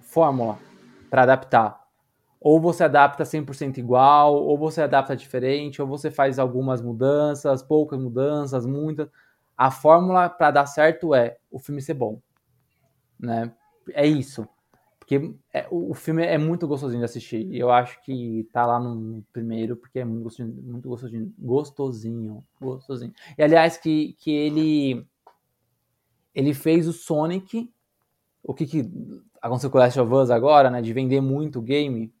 fórmula para adaptar. Ou você adapta 100% igual, ou você adapta diferente, ou você faz algumas mudanças, poucas mudanças, muitas. A fórmula para dar certo é o filme ser bom, né? É isso. Porque é- o filme é muito gostosinho de assistir. E eu acho que tá lá no primeiro, porque é muito gostosinho, muito gostosinho, gostosinho, gostosinho. E aliás, que, que ele ele fez o Sonic, o que, que aconteceu com o Last of Us agora, né? De vender muito o game.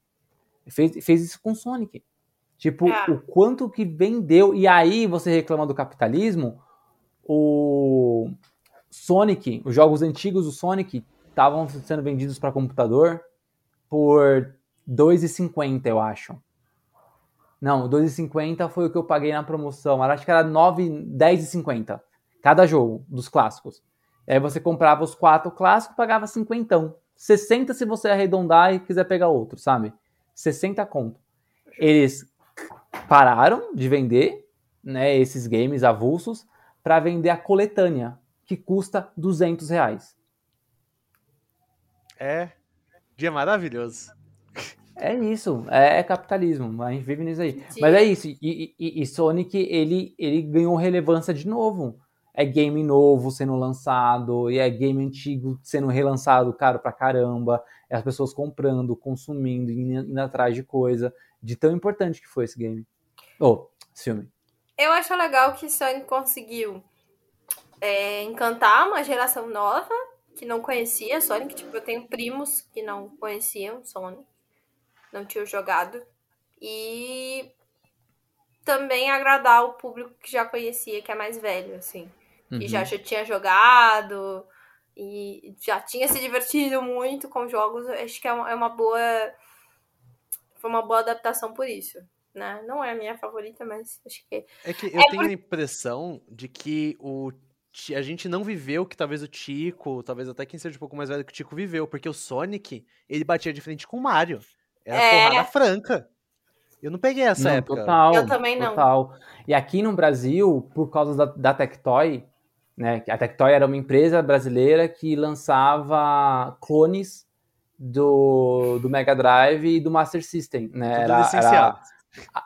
Fez, fez isso com o Sonic. Tipo, É. o quanto que vendeu. E aí você reclama do capitalismo. O Sonic, os jogos antigos do Sonic estavam sendo vendidos para computador por 2,50, eu acho. Não, 2,50 foi o que eu paguei na promoção. Eu acho que era 9, 10,50 cada jogo dos clássicos. Aí você comprava os quatro clássicos, pagava 50. 60 se você arredondar e quiser pegar outro, sabe? 60 conto. Eles pararam de vender, né, esses games avulsos para vender a coletânea, que custa 200 reais. É. Dia maravilhoso. É isso, é, é capitalismo, a gente vive nisso aí. Sim. Mas é isso, e, e- e Sonic, ele, ele ganhou relevância de novo. É game novo sendo lançado, e é game antigo sendo relançado caro pra caramba, é as pessoas comprando, consumindo, indo, atrás de coisa, de tão importante que foi esse game. Oh, esse filme. Eu acho legal que Sonic conseguiu é, encantar uma geração nova que não conhecia Sonic. Tipo, eu tenho primos que não conheciam Sonic, não tinham jogado. E também agradar o público que já conhecia, que é mais velho, assim. Que Uhum. já, já tinha jogado e já tinha se divertido muito com jogos. Eu Acho que é uma, é uma boa. Foi uma boa adaptação por isso. Né? Não é a minha favorita, mas acho que É que eu tenho a impressão de que o a gente não viveu que talvez o Tico, talvez até quem seja um pouco mais velho que o Tico viveu, porque o Sonic, ele batia de frente com o Mario. Era É. porrada franca. Eu não peguei essa Não, época. Total, Eu também não. Total. E aqui no Brasil, por causa da, da Tectoy, né? que A Tectoy era uma empresa brasileira que lançava clones do, do Mega Drive e do Master System, né? Tudo Era, licenciado.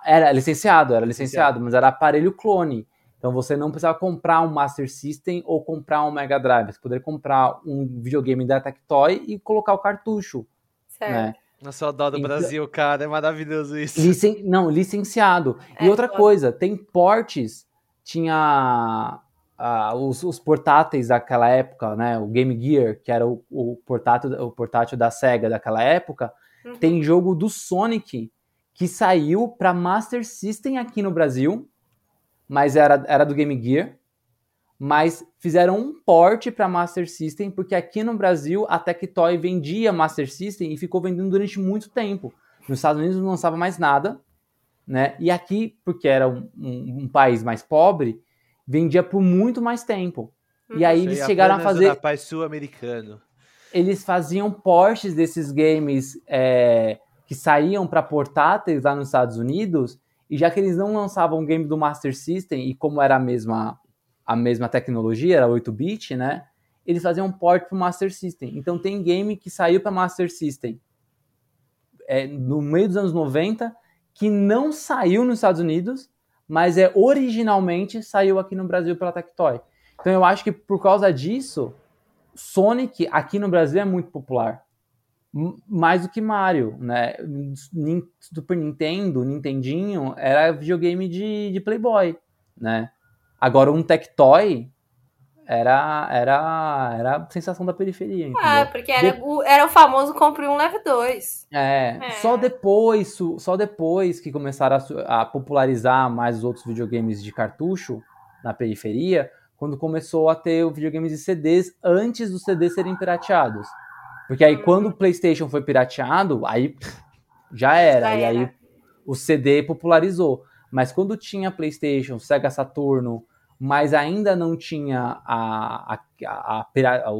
Era, era licenciado, era licenciado, mas era aparelho clone. Então você não precisava comprar um Master System ou comprar um Mega Drive. Você poderia comprar um videogame da Tectoy e colocar o cartucho. Certo. Né? Nossa, eu adoro então, Brasil, cara. É maravilhoso isso. Licen... Não, licenciado. É, e outra claro. coisa, tem portes. Tinha uh, os, os, portáteis daquela época, né? O Game Gear, que era o, o portátil, o portátil da SEGA daquela época. Uhum. Tem jogo do Sonic que saiu para Master System aqui no Brasil, mas era, era do Game Gear. Mas fizeram um port para Master System, porque aqui no Brasil a Tectoy vendia Master System e ficou vendendo durante muito tempo. Nos Estados Unidos não lançava mais nada, né? E aqui, porque era um, um, um país mais pobre, vendia por muito mais tempo. E aí eles chegaram a fazer. País sul-americano. Eles faziam portes desses games é, que saíam para portáteis lá nos Estados Unidos, e já que eles não lançavam game do Master System, e como era a mesma, a mesma tecnologia, era 8-bit, né? Eles faziam um port para o Master System. Então tem game que saiu para Master System é, no meio dos anos 90, que não saiu nos Estados Unidos, mas é originalmente saiu aqui no Brasil pela Tectoy. Então eu acho que por causa disso, Sonic aqui no Brasil é muito popular mais do que Mario, né? Super Nintendo, Nintendinho, era videogame de, de Playboy, né? Agora um Tectoy era, era, era a sensação da periferia. Entendeu? Ah, porque era, de... o, era o famoso compre um, leve dois. É, é, só depois, só depois que começaram a, a, popularizar mais os outros videogames de cartucho na periferia, quando começou a ter o videogames de CDs antes dos CDs serem pirateados. Porque aí quando o PlayStation foi pirateado, aí já era. Já e aí o CD popularizou. Mas quando tinha PlayStation, Sega Saturno, mas ainda não tinha a, a, a, a,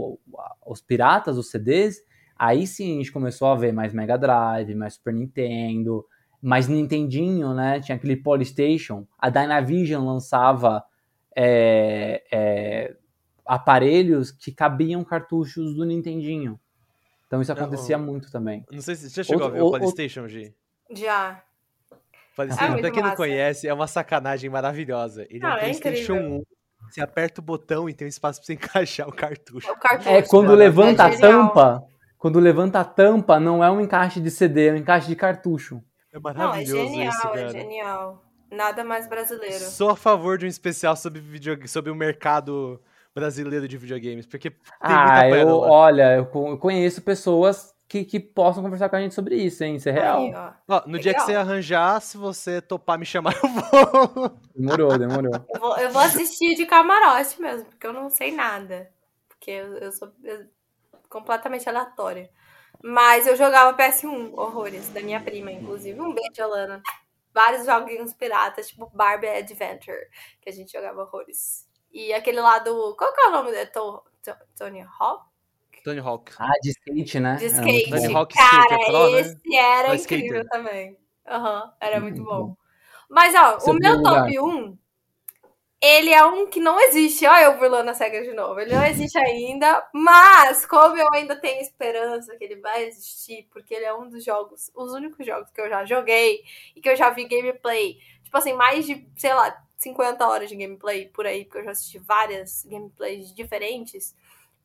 os piratas, os CDs, aí sim a gente começou a ver mais Mega Drive, mais Super Nintendo, mais Nintendinho, né? Tinha aquele Polystation. A Dynavision lançava é, é, aparelhos que cabiam cartuchos do Nintendinho. Então isso acontecia não, muito também. Não sei se você já chegou outro, a ver o PlayStation, G. Já. PlayStation, é pra quem massa. não conhece, é uma sacanagem maravilhosa. Ele não, é um PlayStation é 1. Você aperta o botão e tem um espaço pra você encaixar o cartucho. O cartucho é, quando levanta a tampa, quando levanta a tampa, não é um encaixe de CD, é um encaixe de cartucho. É maravilhoso não, é genial, isso, cara. É genial. Nada mais brasileiro. Sou a favor de um especial sobre, video, sobre o mercado brasileiro de videogames? Porque tem ah, muita eu, olha, eu conheço pessoas que, que possam conversar com a gente sobre isso, hein? Isso é real. Aí, ó. Ó, no Legal. dia que você arranjar, se você topar me chamar, eu vou. Demorou, demorou. eu, vou, eu vou assistir de camarote mesmo, porque eu não sei nada. Porque eu, eu sou eu, completamente aleatória. Mas eu jogava PS1, horrores, da minha prima, inclusive. Um beijo, Alana. Vários joguinhos piratas, tipo Barbie Adventure, que a gente jogava horrores. E aquele lá do. Qual que é o nome dele? Tony Hawk? Tony Hawk. Ah, de skate, né? De skate. Tony Hawk Cara, skate, é pro, né? esse né? era incrível skater. também. Aham, uhum, era muito, muito bom. bom. Mas, ó, Seu o meu top lugar. 1, ele é um que não existe. Olha eu burlando a SEGA de novo. Ele não existe ainda, mas como eu ainda tenho esperança que ele vai existir, porque ele é um dos jogos, os únicos jogos que eu já joguei e que eu já vi gameplay. Tipo assim, mais de, sei lá, 50 horas de gameplay por aí, porque eu já assisti várias gameplays diferentes.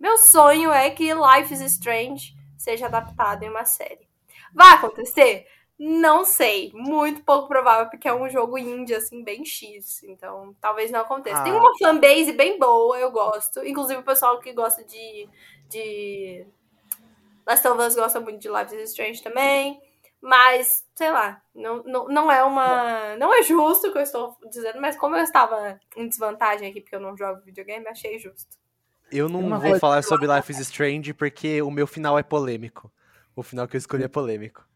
Meu sonho é que Life is Strange seja adaptado em uma série. Vai acontecer? Não sei. Muito pouco provável, porque é um jogo indie, assim, bem X. Então, talvez não aconteça. Ah. Tem uma fanbase bem boa, eu gosto. Inclusive, o pessoal que gosta de. de... Last of Us gosta muito de Life is Strange também. Mas, sei lá, não, não, não é uma. Não é justo o que eu estou dizendo, mas como eu estava em desvantagem aqui porque eu não jogo videogame, achei justo. Eu não vou falar sobre Life is Strange porque o meu final é polêmico. O final que eu escolhi é polêmico.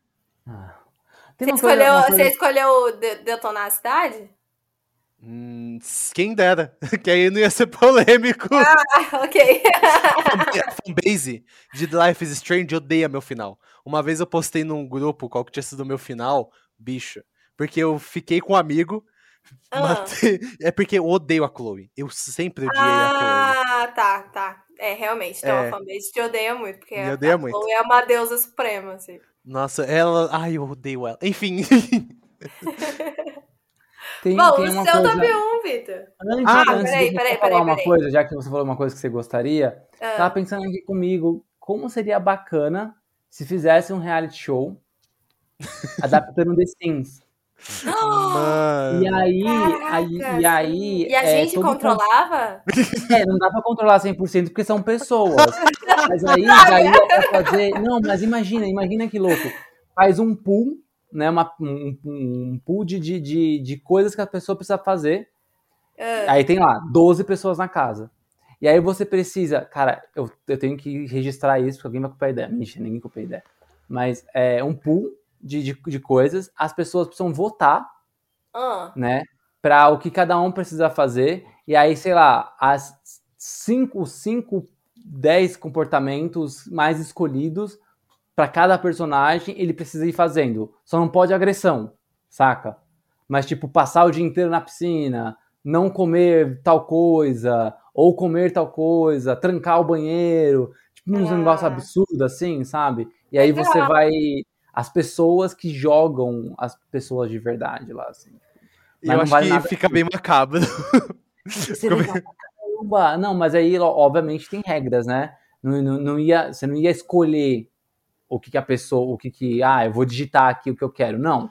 Ah. Você, escolheu, coisa... você escolheu detonar a cidade? Hum, quem dera, que aí não ia ser polêmico. Ah, ok. a fanbase de Life is Strange odeia meu final. Uma vez eu postei num grupo qual que tinha sido o meu final, bicho. Porque eu fiquei com um amigo. Ah. Matei... É porque eu odeio a Chloe. Eu sempre odiei ah, a Chloe. Ah, tá, tá. É, realmente. Então é. a fanbase te odeia muito. Porque Me odeia a muito. Chloe é uma deusa suprema, assim. Nossa, ela. Ai, eu odeio ela. Enfim. tem, Bom, tem o uma seu coisa... top 1, Vitor. Antes, Ah, antes peraí, de peraí, peraí, uma coisa, já que você falou uma coisa que você gostaria, Ah. tava pensando aqui comigo, como seria bacana se fizesse um reality show adaptando The Sims. Mano. E aí, aí, e aí... E a é, gente controlava? É, não dá pra controlar 100% porque são pessoas. Mas aí daria pra fazer. Não, mas imagina, imagina que louco. Faz um pool, né? Uma, um, um pool de, de, de, de coisas que a pessoa precisa fazer. Ah. Aí tem lá 12 pessoas na casa. E aí você precisa. Cara, eu, eu tenho que registrar isso, porque alguém vai copiar a ideia. Mentira, ninguém copia a ideia. Mas é um pool de, de, de coisas. As pessoas precisam votar Ah. né? Para o que cada um precisa fazer. E aí, sei lá, as 5, 5, 10 comportamentos mais escolhidos para cada personagem, ele precisa ir fazendo. Só não pode agressão, saca? Mas, tipo, passar o dia inteiro na piscina, não comer tal coisa, ou comer tal coisa, trancar o banheiro, tipo, uns Ah. negócios absurdos assim, sabe? E aí você vai. As pessoas que jogam as pessoas de verdade lá, assim. Mas eu acho vale que fica bem macabro. Pra caramba. Não, mas aí, obviamente, tem regras, né? Não, não, não ia, você não ia escolher o que, que a pessoa, o que que, ah, eu vou digitar aqui o que eu quero. Não.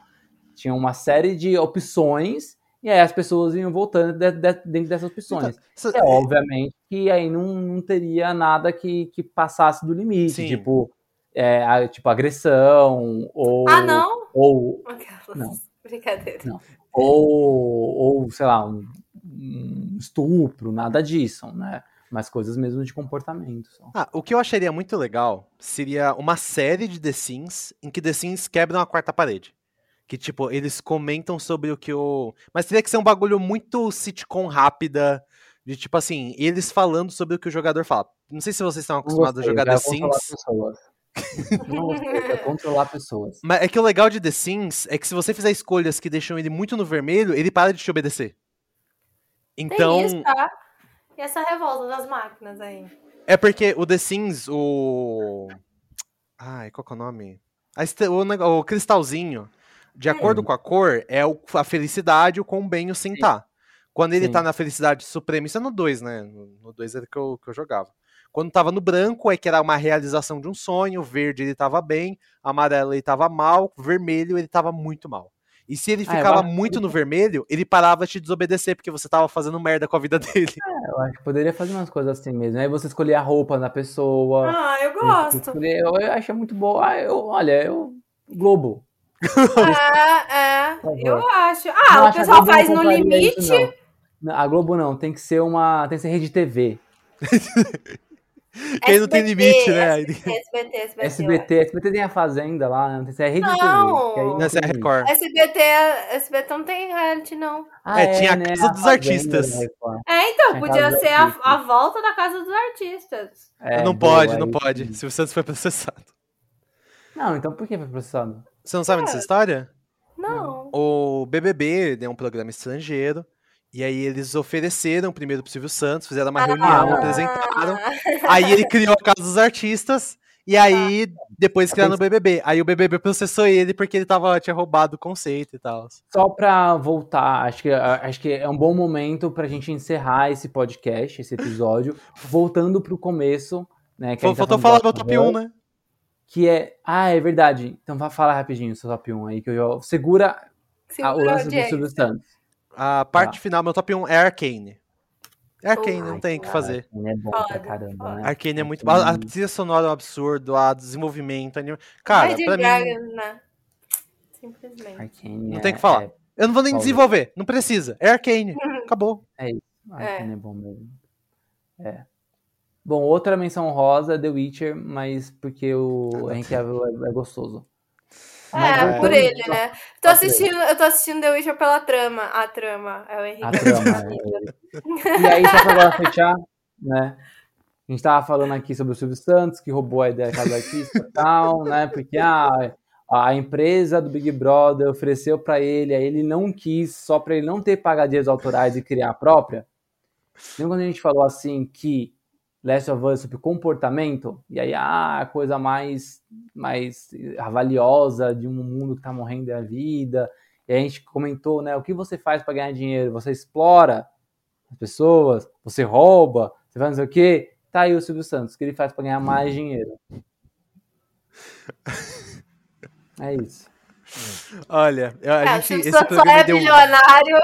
Tinha uma série de opções e aí as pessoas iam voltando de- de- dentro dessas opções. Então, É obviamente que aí não, não teria nada que, que passasse do limite, Sim. tipo, é, a- tipo agressão ou Ah, não? ou Aquelas. Não. Brincadeira. Não. ou, ou sei lá, um, um estupro, nada disso, né? Mas coisas mesmo de comportamento. Só. Ah, o que eu acharia muito legal seria uma série de The Sims em que The Sims quebram a quarta parede. Que, tipo, eles comentam sobre o que o. Mas teria que ser um bagulho muito sitcom rápida. De tipo assim, eles falando sobre o que o jogador fala. Não sei se vocês estão acostumados a gostei, jogar eu The Sims. Não quero controlar pessoas. Mas é que o legal de The Sims é que se você fizer escolhas que deixam ele muito no vermelho, ele para de te obedecer. Então. Tem isso, tá? E essa revolta das máquinas aí? É porque o The Sims, o. Ai, qual que é o nome? O, neg- o cristalzinho, de acordo com a cor, é o- a felicidade, o quão bem o sim tá. Quando ele Sim. tá na felicidade suprema, isso é no 2, né? No 2 era que eu, que eu jogava. Quando tava no branco, é que era uma realização de um sonho, verde ele tava bem, amarelo ele tava mal, vermelho ele tava muito mal. E se ele Ah, eu ficava que muito no vermelho, ele parava de te desobedecer, porque você tava fazendo merda com a vida dele. Eu acho que poderia fazer umas coisas assim mesmo. Aí você escolher a roupa da pessoa. Ah, eu gosto. escolher- Eu, eu acho muito boa. Ah, eu, olha, eu. Globo. É, é, eu acho. Não Ah, o que a pessoal faz não no limite. isso, não. Não, A Globo não, tem que ser uma. Tem que ser rede TV. Quem não tem limite, né? SBT, SBT, SBT. SBT, SBT tem a Fazenda lá, não tem que ser rede Não. TV. não Essa é. Record. SBT, SBT não tem reality, não. Ah, É, tinha a né, Casa dos Fazenda Artistas. Record. É, então, Tinha podia ser a, a volta da casa dos artistas. É, não boa, pode, não pode. sim. Silvio Santos foi processado. Não, então por que foi processado? Você não sabe dessa história? Não. O BBB é um programa estrangeiro. E aí eles ofereceram primeiro pro Silvio Santos, fizeram uma reunião, Ah. apresentaram. Aí ele criou a Casa dos Artistas. E aí depois criaram o BBB. Aí o BBB processou ele porque ele tava, tinha roubado o conceito e tal. Só pra voltar, acho que, acho que é um bom momento pra gente encerrar esse podcast, esse episódio, voltando pro começo, né? que tá Faltou falando falar meu top 1, né? Que é. Ah, é verdade. Então vai falar rapidinho o seu top 1 aí, que eu já. Segura a- o Segura a lance do. Silvio Santos. A parte Tá. final, meu top 1 é Arcane. É Arcane, não Ai, tem o que fazer. Arcane é bom pra caramba, né? Arcane é muito bom. A trilha sonora é um absurdo, a desenvolvimento, anima... Cara, Lady pra mim, né? Simplesmente. Arcane Não é- tem o que falar. É, eu não vou nem Paulo. desenvolver, não precisa. É Arcane, acabou. Arcane é bom mesmo. É. Bom, outra menção rosa é The Witcher, mas porque o Henry Cavill é, é gostoso. É, por ele, né? Tô por assistindo, eu tô assistindo The Witcher pela trama. A trama é o Henrique. A trama. é. E aí, só pra fechar, né? A gente tava falando aqui sobre o Silvio Santos, que roubou a ideia da casa do artista e tal, né? Porque ah, a empresa do Big Brother ofereceu pra ele, aí ele não quis, só pra ele não ter direitos autorais e criar a própria. Lembra quando a gente falou assim que Last of Us sobre comportamento? E aí, ah, a coisa mais, mais valiosa de um mundo que tá morrendo é a vida. E a gente comentou, né? O que você faz para ganhar dinheiro? Você explora as pessoas, você rouba, você faz não sei o quê. Tá aí o Silvio Santos, o que ele faz para ganhar mais dinheiro. É isso. Olha, a É, o gente, Silvio esse Santos só programa é deu bilionário.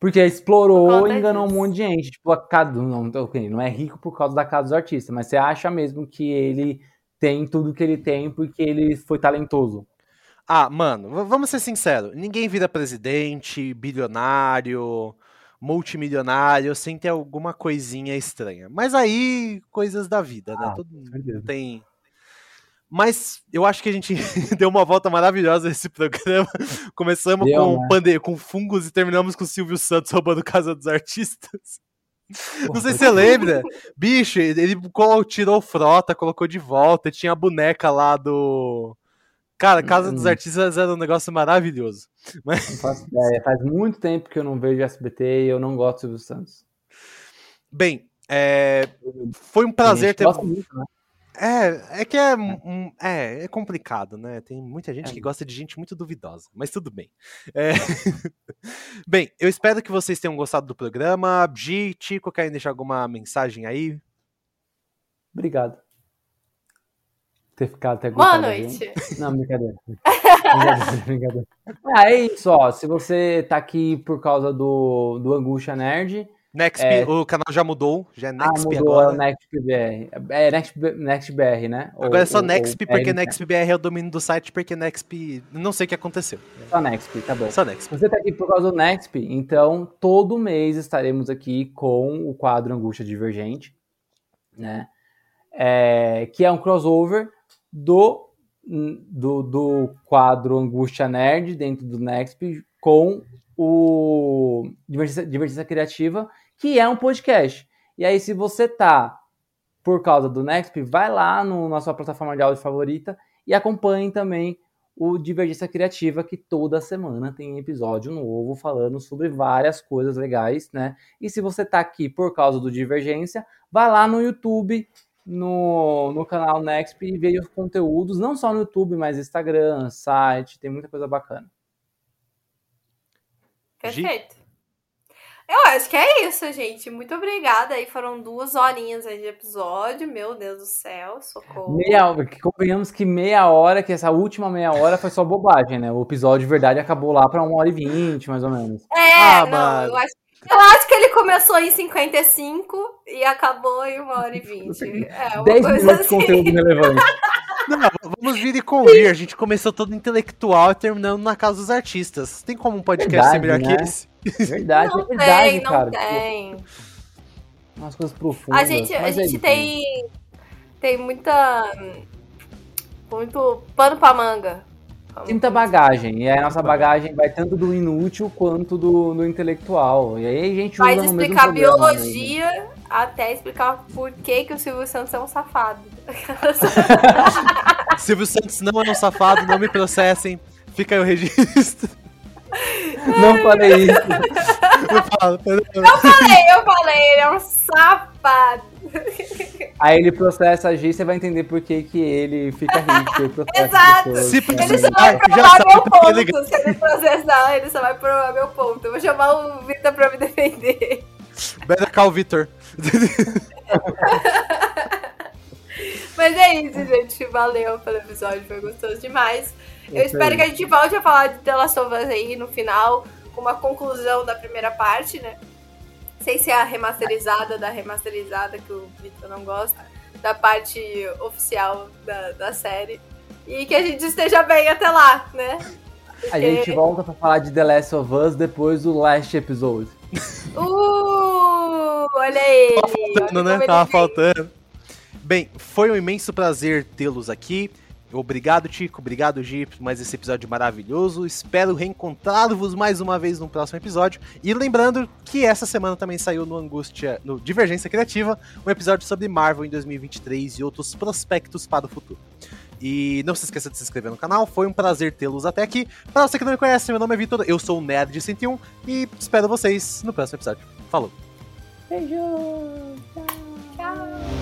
Porque explorou e enganou disso. um monte de gente. Tipo, a cada, não, ok, não é rico por causa da casa dos artistas, mas você acha mesmo que ele tem tudo que ele tem porque ele foi talentoso. Ah, mano, vamos ser sinceros. Ninguém vira presidente, bilionário, multimilionário sem ter alguma coisinha estranha. Mas aí, coisas da vida, né? Ah, Todo mundo tem. Mas eu acho que a gente deu uma volta maravilhosa nesse programa. Começamos Deu, com, né? pande... com fungos e terminamos com o Silvio Santos roubando Casa dos Artistas. Não Porra, sei se você lembra. Bicho, ele tirou frota, colocou de volta, tinha a boneca lá do. Cara, Casa dos Hum. Artistas era um negócio maravilhoso. Não faço ideia. Faz muito tempo que eu não vejo SBT e eu não gosto do Silvio Santos. Bem, é, foi um prazer ter. muito, né? É, é que é, um- é, é complicado, né? Tem muita gente É. que gosta de gente muito duvidosa, mas tudo bem. É, Bem, eu espero que vocês tenham gostado do programa. Gi, Tico, querem deixar alguma mensagem aí? Obrigado. Ter ficado até Boa agora, viu? noite. Não, brincadeira. brincadeira, brincadeira. Ah, é isso, ó. Se você tá aqui por causa do, do Angústia Nerd, Nexp, É. o canal já mudou, já é ah, Nexp mudou é o agora. NextBR. É Next, NextBR, né? Ou- Agora é só ou- ou porque né? NextBR é o domínio do site, porque Nexp. Não sei o que aconteceu. Só Nexp, tá bom. Só Nexp. Se você tá aqui por causa do Nexp, então todo mês estaremos aqui com o quadro Angústia Divergente, né? É, que é um crossover do, do, do quadro Angústia Nerd dentro do Nexp com o Divergência, Divergência Criativa, que é um podcast. E aí, se você tá por causa do Nexp, vai lá no, na sua plataforma de áudio favorita e acompanhe também o Divergência Criativa, que toda semana tem episódio novo falando sobre várias coisas legais, né? E se você tá aqui por causa do Divergência, vai lá no YouTube, no, no canal Nexp e veja os conteúdos, não só no YouTube, mas Instagram, site, tem muita coisa bacana. Perfeito. Eu acho que é isso, gente. Muito obrigada. Aí foram duas horinhas aí de episódio. Meu Deus do céu, socorro. Meia hora, que convenhamos que meia hora, que essa última meia hora foi só bobagem, né? O episódio de verdade acabou lá pra uma hora e vinte, mais ou menos. É, Ah, não, mano. eu acho, eu acho que ele começou em 55 e acabou em uma hora e 20. É, uma 10 coisa minutos de assim. conteúdo relevante. Não, vamos vir e convir. A gente começou todo intelectual e terminando na casa dos artistas. Tem como um podcast ser Verdade, melhor né? que esse? Verdade, Não é verdade, tem, não cara. tem. Umas coisas profundas. A gente, a é gente isso. tem, tem muita. Muito pano pra manga. Tem muita bagagem. E aí a nossa bagagem vai tanto do inútil quanto do, do intelectual. E aí a gente usa Vai no mesmo explicar programa, né? biologia até explicar por que, que o Silvio Santos é um safado. Silvio Santos não é um safado, não me processem. Fica aí o registro. Não falei isso. Eu falei, eu falei, ele é um safado. Aí ele processa a G, você vai entender por que, que ele fica rico. Exato. pessoas. Se Ele precisar, só vai provar sabe meu ele ponto. Se ele processar, ele só vai provar meu ponto. Eu vou chamar o Vitor pra me defender. Better Call Victor. Mas é isso, gente. Valeu pelo episódio, foi gostoso demais. Eu espero que a gente volte a falar de The Last of Us aí no final, com uma conclusão da primeira parte, né? Sem ser a remasterizada da remasterizada, que o Vitor não gosta, da parte oficial da, da série. E que a gente esteja bem até lá, né? A gente volta pra falar de The Last of Us depois do last episode. Uh, olha ele! faltando, olha né? Tava faltando. Bem, foi um imenso prazer tê-los aqui. Obrigado, Tico. Obrigado, Gi, por mais esse episódio maravilhoso. Espero reencontrar-vos mais uma vez no próximo episódio. E lembrando que essa semana também saiu no Angústia, no Divergência Criativa, um episódio sobre Marvel em 2023 e outros prospectos para o futuro. E não se esqueça de se inscrever no canal, foi um prazer tê-los até aqui. Para você que não me conhece, meu nome é Vitor, eu sou o Nerd 101 e espero vocês no próximo episódio. Falou! Beijo! Tchau!